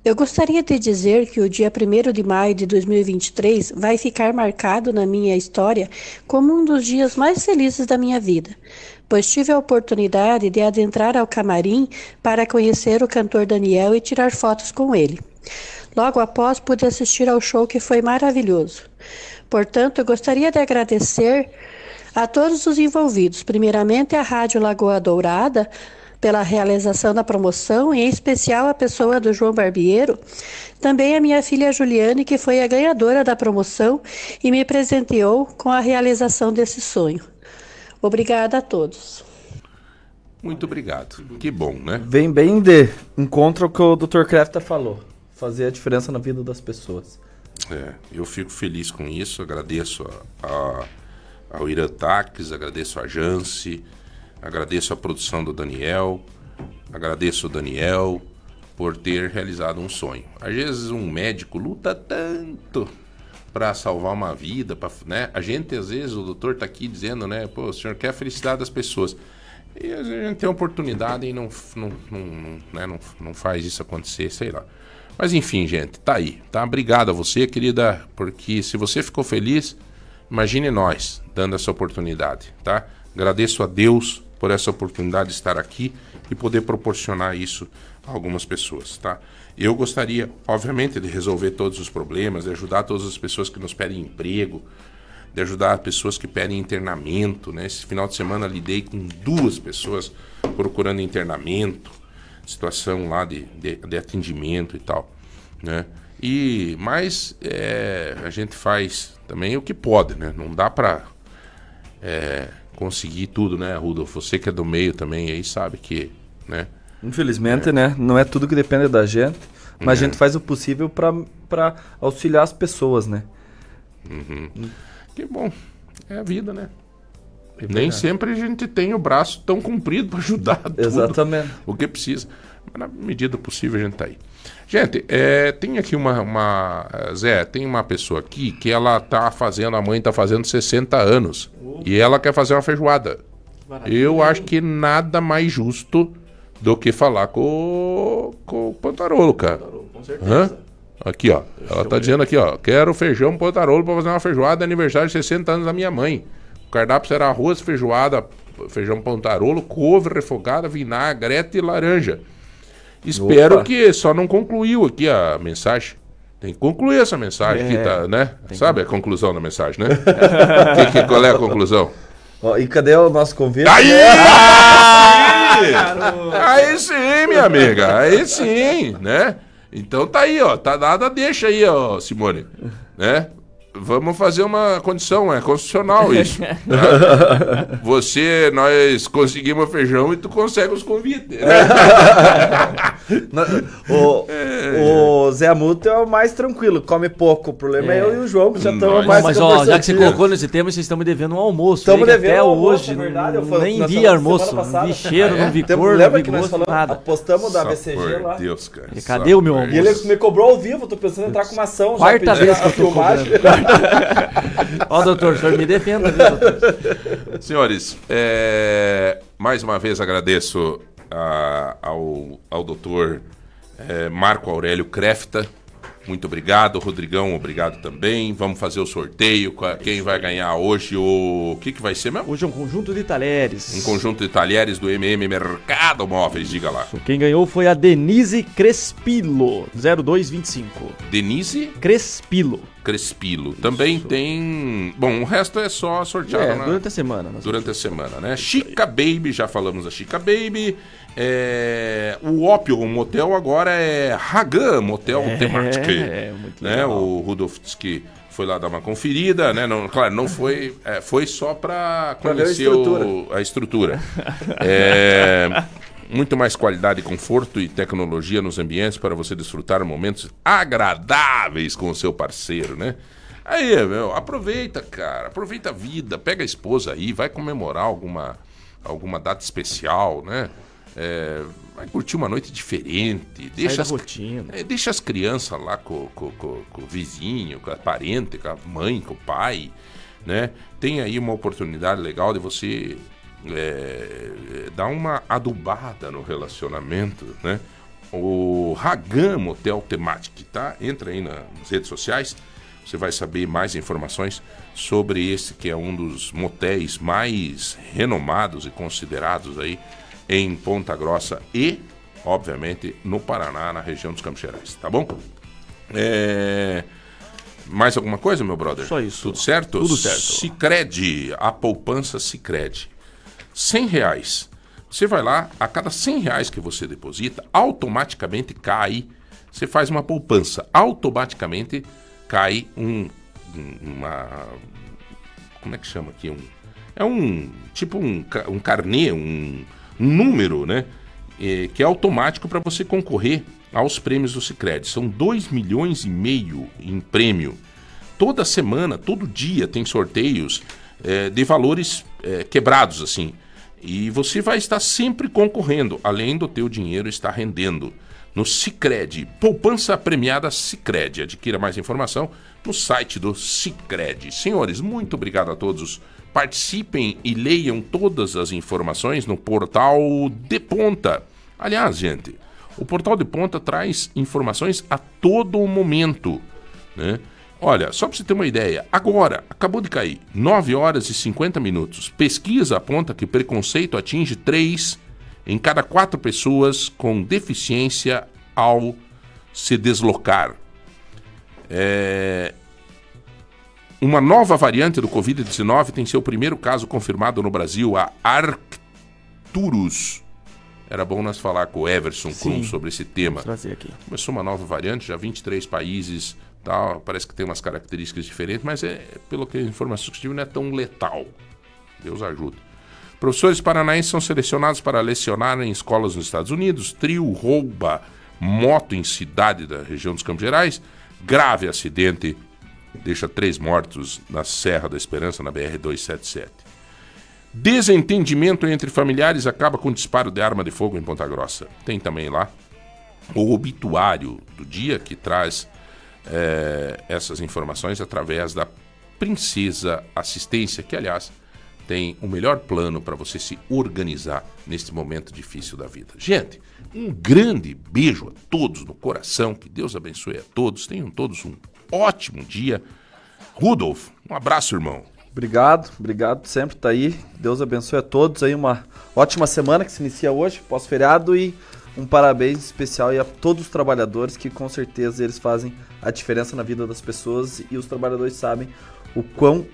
Eu gostaria de dizer que o dia 1 de maio de 2023 vai ficar marcado na minha história como um dos dias mais felizes da minha vida, pois tive a oportunidade de adentrar ao camarim para conhecer o cantor Daniel e tirar fotos com ele. Logo após, pude assistir ao show que foi maravilhoso. Portanto, gostaria de agradecer a todos os envolvidos, primeiramente a Rádio Lagoa Dourada, pela realização da promoção, e em especial a pessoa do João Barbiero, também a minha filha Juliane, que foi a ganhadora da promoção e me presenteou com a realização desse sonho. Obrigada a todos. Muito obrigado. Que bom, né? Vem bem de encontro ao que o Dr. Crafta falou. Fazer a diferença na vida das pessoas. É, eu fico feliz com isso, agradeço a, a, ao Iratax, agradeço a Jance, agradeço a produção do Daniel, agradeço o Daniel por ter realizado um sonho. Às vezes um médico luta tanto para salvar uma vida, pra, né? A gente às vezes o doutor tá aqui dizendo, né, pô, o senhor quer a felicidade das pessoas. E a gente tem a oportunidade e não, não, não, não, né, não, não faz isso acontecer, sei lá. Mas enfim, gente, tá aí, tá? Obrigado a você, querida, porque se você ficou feliz, imagine nós dando essa oportunidade, tá? Agradeço a Deus por essa oportunidade de estar aqui e poder proporcionar isso a algumas pessoas, tá? Eu gostaria, obviamente, de resolver todos os problemas, de ajudar todas as pessoas que nos pedem emprego, de ajudar as pessoas que pedem internamento, né? Esse final de semana lidei com duas pessoas procurando internamento, situação lá de, de, de atendimento e tal, né? E mas é, a gente faz também o que pode, né? Não dá para conseguir tudo, né, Rudolf? Você que é do meio também aí sabe que, né? Infelizmente, né? Não é tudo que depende da gente. Mas É. a gente faz o possível pra, pra auxiliar as pessoas, né? Uhum. Que bom. É a vida, né? É Nem sempre a gente tem o braço tão comprido para ajudar. tudo Exatamente. O que precisa. Mas na medida possível a gente tá aí. Gente, é, tem aqui uma, uma. Zé, tem uma pessoa aqui que ela tá fazendo, a mãe tá fazendo 60 anos. E ela quer fazer uma feijoada. Eu acho que nada mais justo do que falar com, com o Pantarolo, cara. Com Hã? Aqui, ó. Ela tá dizendo aqui, ó. Quero feijão Pantarolo pra fazer uma feijoada de aniversário de 60 anos da minha mãe. O cardápio será arroz, feijoada, feijão Pantarolo, couve refogada, vinagrete e laranja. Espero Opa. que só não concluiu aqui a mensagem. Tem que concluir essa mensagem aqui, É, tá, né? tem que Sabe a conclusão da mensagem, né? que, que, qual é a conclusão? Ó, e cadê o nosso convite? Aí! Aí! Aí sim, minha amiga. Aí sim, né? Então tá aí, ó. Tá dada, deixa aí, ó, Simone. Né? Vamos fazer uma condição, é constitucional isso. tá? Você, nós conseguimos feijão e tu consegue os convites. Né? O, o Zé Amuto é o mais tranquilo, come pouco. O problema é, É. eu e o João, que já estamos mais mas ó, já que você colocou nesse tema, vocês estão me devendo um almoço. Estamos devendo até um almoço, hoje. é verdade, falo- nem nós vi almoço. Não passada. vi cheiro, Ah, é? não vi cor, lembra não vi que nós gosto, falamos- nada. apostamos da BCG lá. Deus, cara. E cadê o meu almoço? E ele me cobrou ao vivo, tô pensando em entrar com uma ação. Quarta vez que eu tô. Ó, doutor, o senhor me defenda, viu, doutor? Senhores, é, mais uma vez agradeço a- ao, ao doutor é, Marco Aurélio Crefta. Muito obrigado. Rodrigão, obrigado também. Vamos fazer o sorteio. Quem vai ganhar hoje o. O que, que vai ser mesmo? Hoje é um conjunto de talheres. Um conjunto de talheres do MM Mercado Móveis, diga lá. Quem ganhou foi a Denise Crespilo, 0225. Denise Crespilo. Crespilo. Também tem. Bom, o resto é só sorteado É, na- durante a semana. durante a semana, né? Chica Baby, já falamos da Chica Baby. É, o Opio Motel agora é Hagan Motel É, é, muito né? legal. O Rudolfsky foi lá dar uma conferida, né? Não, claro, não foi, é, foi só para Pra ver a conhecer estrutura. o- a estrutura. É, muito mais qualidade, conforto e tecnologia nos ambientes para você desfrutar momentos agradáveis com o seu parceiro, né? Aí, meu, aproveita, cara, aproveita a vida, pega a esposa aí, vai comemorar alguma, alguma data especial, né? É, vai curtir uma noite diferente, deixa as, rotina. é, deixa as crianças lá com, com, com- com o vizinho, com a parente, com a mãe, com o pai, né? Tem aí uma oportunidade legal de você é, dar uma adubada no relacionamento, né? O Hagan Motel Thematic, tá? Entra aí na- nas redes sociais, você vai saber mais informações sobre esse que é um dos motéis mais renomados e considerados aí em Ponta Grossa e, obviamente, no Paraná, na região dos Campos Gerais, tá bom? É... Mais alguma coisa, meu brother? Só isso. Tudo certo? Tudo certo. Cicred, a poupança Cicred. 100 reais. Você vai lá, a cada 100 reais que você deposita, automaticamente cai. Você faz uma poupança, automaticamente cai um, um- uma. Como é que chama aqui? Um, é um. Tipo um, um carnê, um número, né? Eh, que é automático para você concorrer aos prêmios do Cicred. São 2 milhões e meio em prêmio. Toda semana, todo dia tem sorteios eh, de valores eh, quebrados, assim. E você vai estar sempre concorrendo, além do teu dinheiro estar rendendo. No Cicred, poupança premiada Cicred. Adquira mais informação no site do Cicred. Senhores, muito obrigado a todos. Participem e leiam todas as informações no portal De Ponta. Aliás, gente, o portal De Ponta traz informações a todo momento, né? Olha, só para você ter uma ideia, agora, acabou de cair, 9 horas e 50 minutos. Pesquisa aponta que preconceito atinge 3 em cada 4 pessoas com deficiência ao se deslocar. É, Uma nova variante do Covid-19 tem seu primeiro caso confirmado no Brasil, a Arcturus. Era bom nós falar com o Everson Sim. Cruz sobre esse tema. Trazer aqui. Começou uma nova variante, já 23 países, tal, parece que tem umas características diferentes, mas é, pelo que a informação que eu tive, não é tão letal. Deus ajuda. Professores paranaenses são selecionados para lecionar em escolas nos Estados Unidos. Trio rouba moto em cidade da região dos Campos Gerais. Grave acidente deixa três mortos na Serra da Esperança, na BR-277. Desentendimento entre familiares acaba com disparo de arma de fogo em Ponta Grossa. Tem também lá o obituário do dia que traz eh, essas informações através da Princesa Assistência, que aliás tem o melhor plano para você se organizar neste momento difícil da vida. Gente, um grande beijo a todos no coração, que Deus abençoe a todos, tenham todos um ótimo dia. Rudolf, um abraço, irmão. Obrigado, obrigado sempre tá aí. Deus abençoe a todos aí uma ótima semana que se inicia hoje, pós-feriado e um parabéns especial a todos os trabalhadores que com certeza eles fazem a diferença na vida das pessoas e os trabalhadores sabem o quão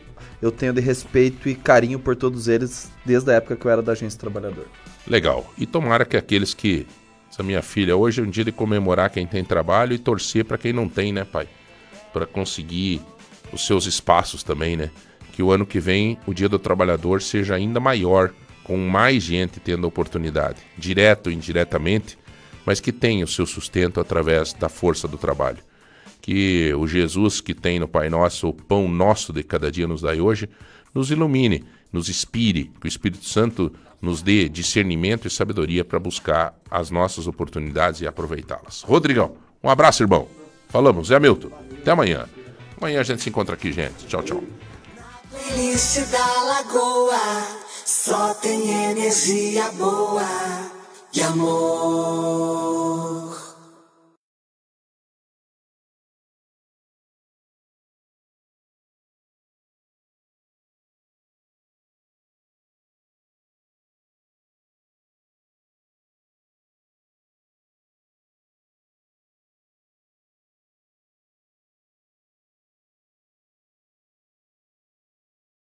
eu tenho de respeito e carinho por todos eles desde a época que eu era da agência trabalhador. Legal. E tomara que aqueles que. Essa minha filha, hoje é um dia de comemorar quem tem trabalho e torcer para quem não tem, né, pai? Para conseguir os seus espaços também, né? Que o ano que vem o Dia do Trabalhador seja ainda maior, com mais gente tendo oportunidade, direto ou indiretamente, mas que tenha o seu sustento através da força do trabalho. Que o Jesus que tem no Pai Nosso, o pão nosso de cada dia nos dai hoje, nos ilumine, nos inspire, que o Espírito Santo nos dê discernimento e sabedoria para buscar as nossas oportunidades e aproveitá-las. Rodrigão, um abraço, irmão. Falamos, Zé Milton. Até amanhã. Amanhã a gente se encontra aqui, gente. Tchau, tchau. Playlist da Lagoa só tem energia boa e amor.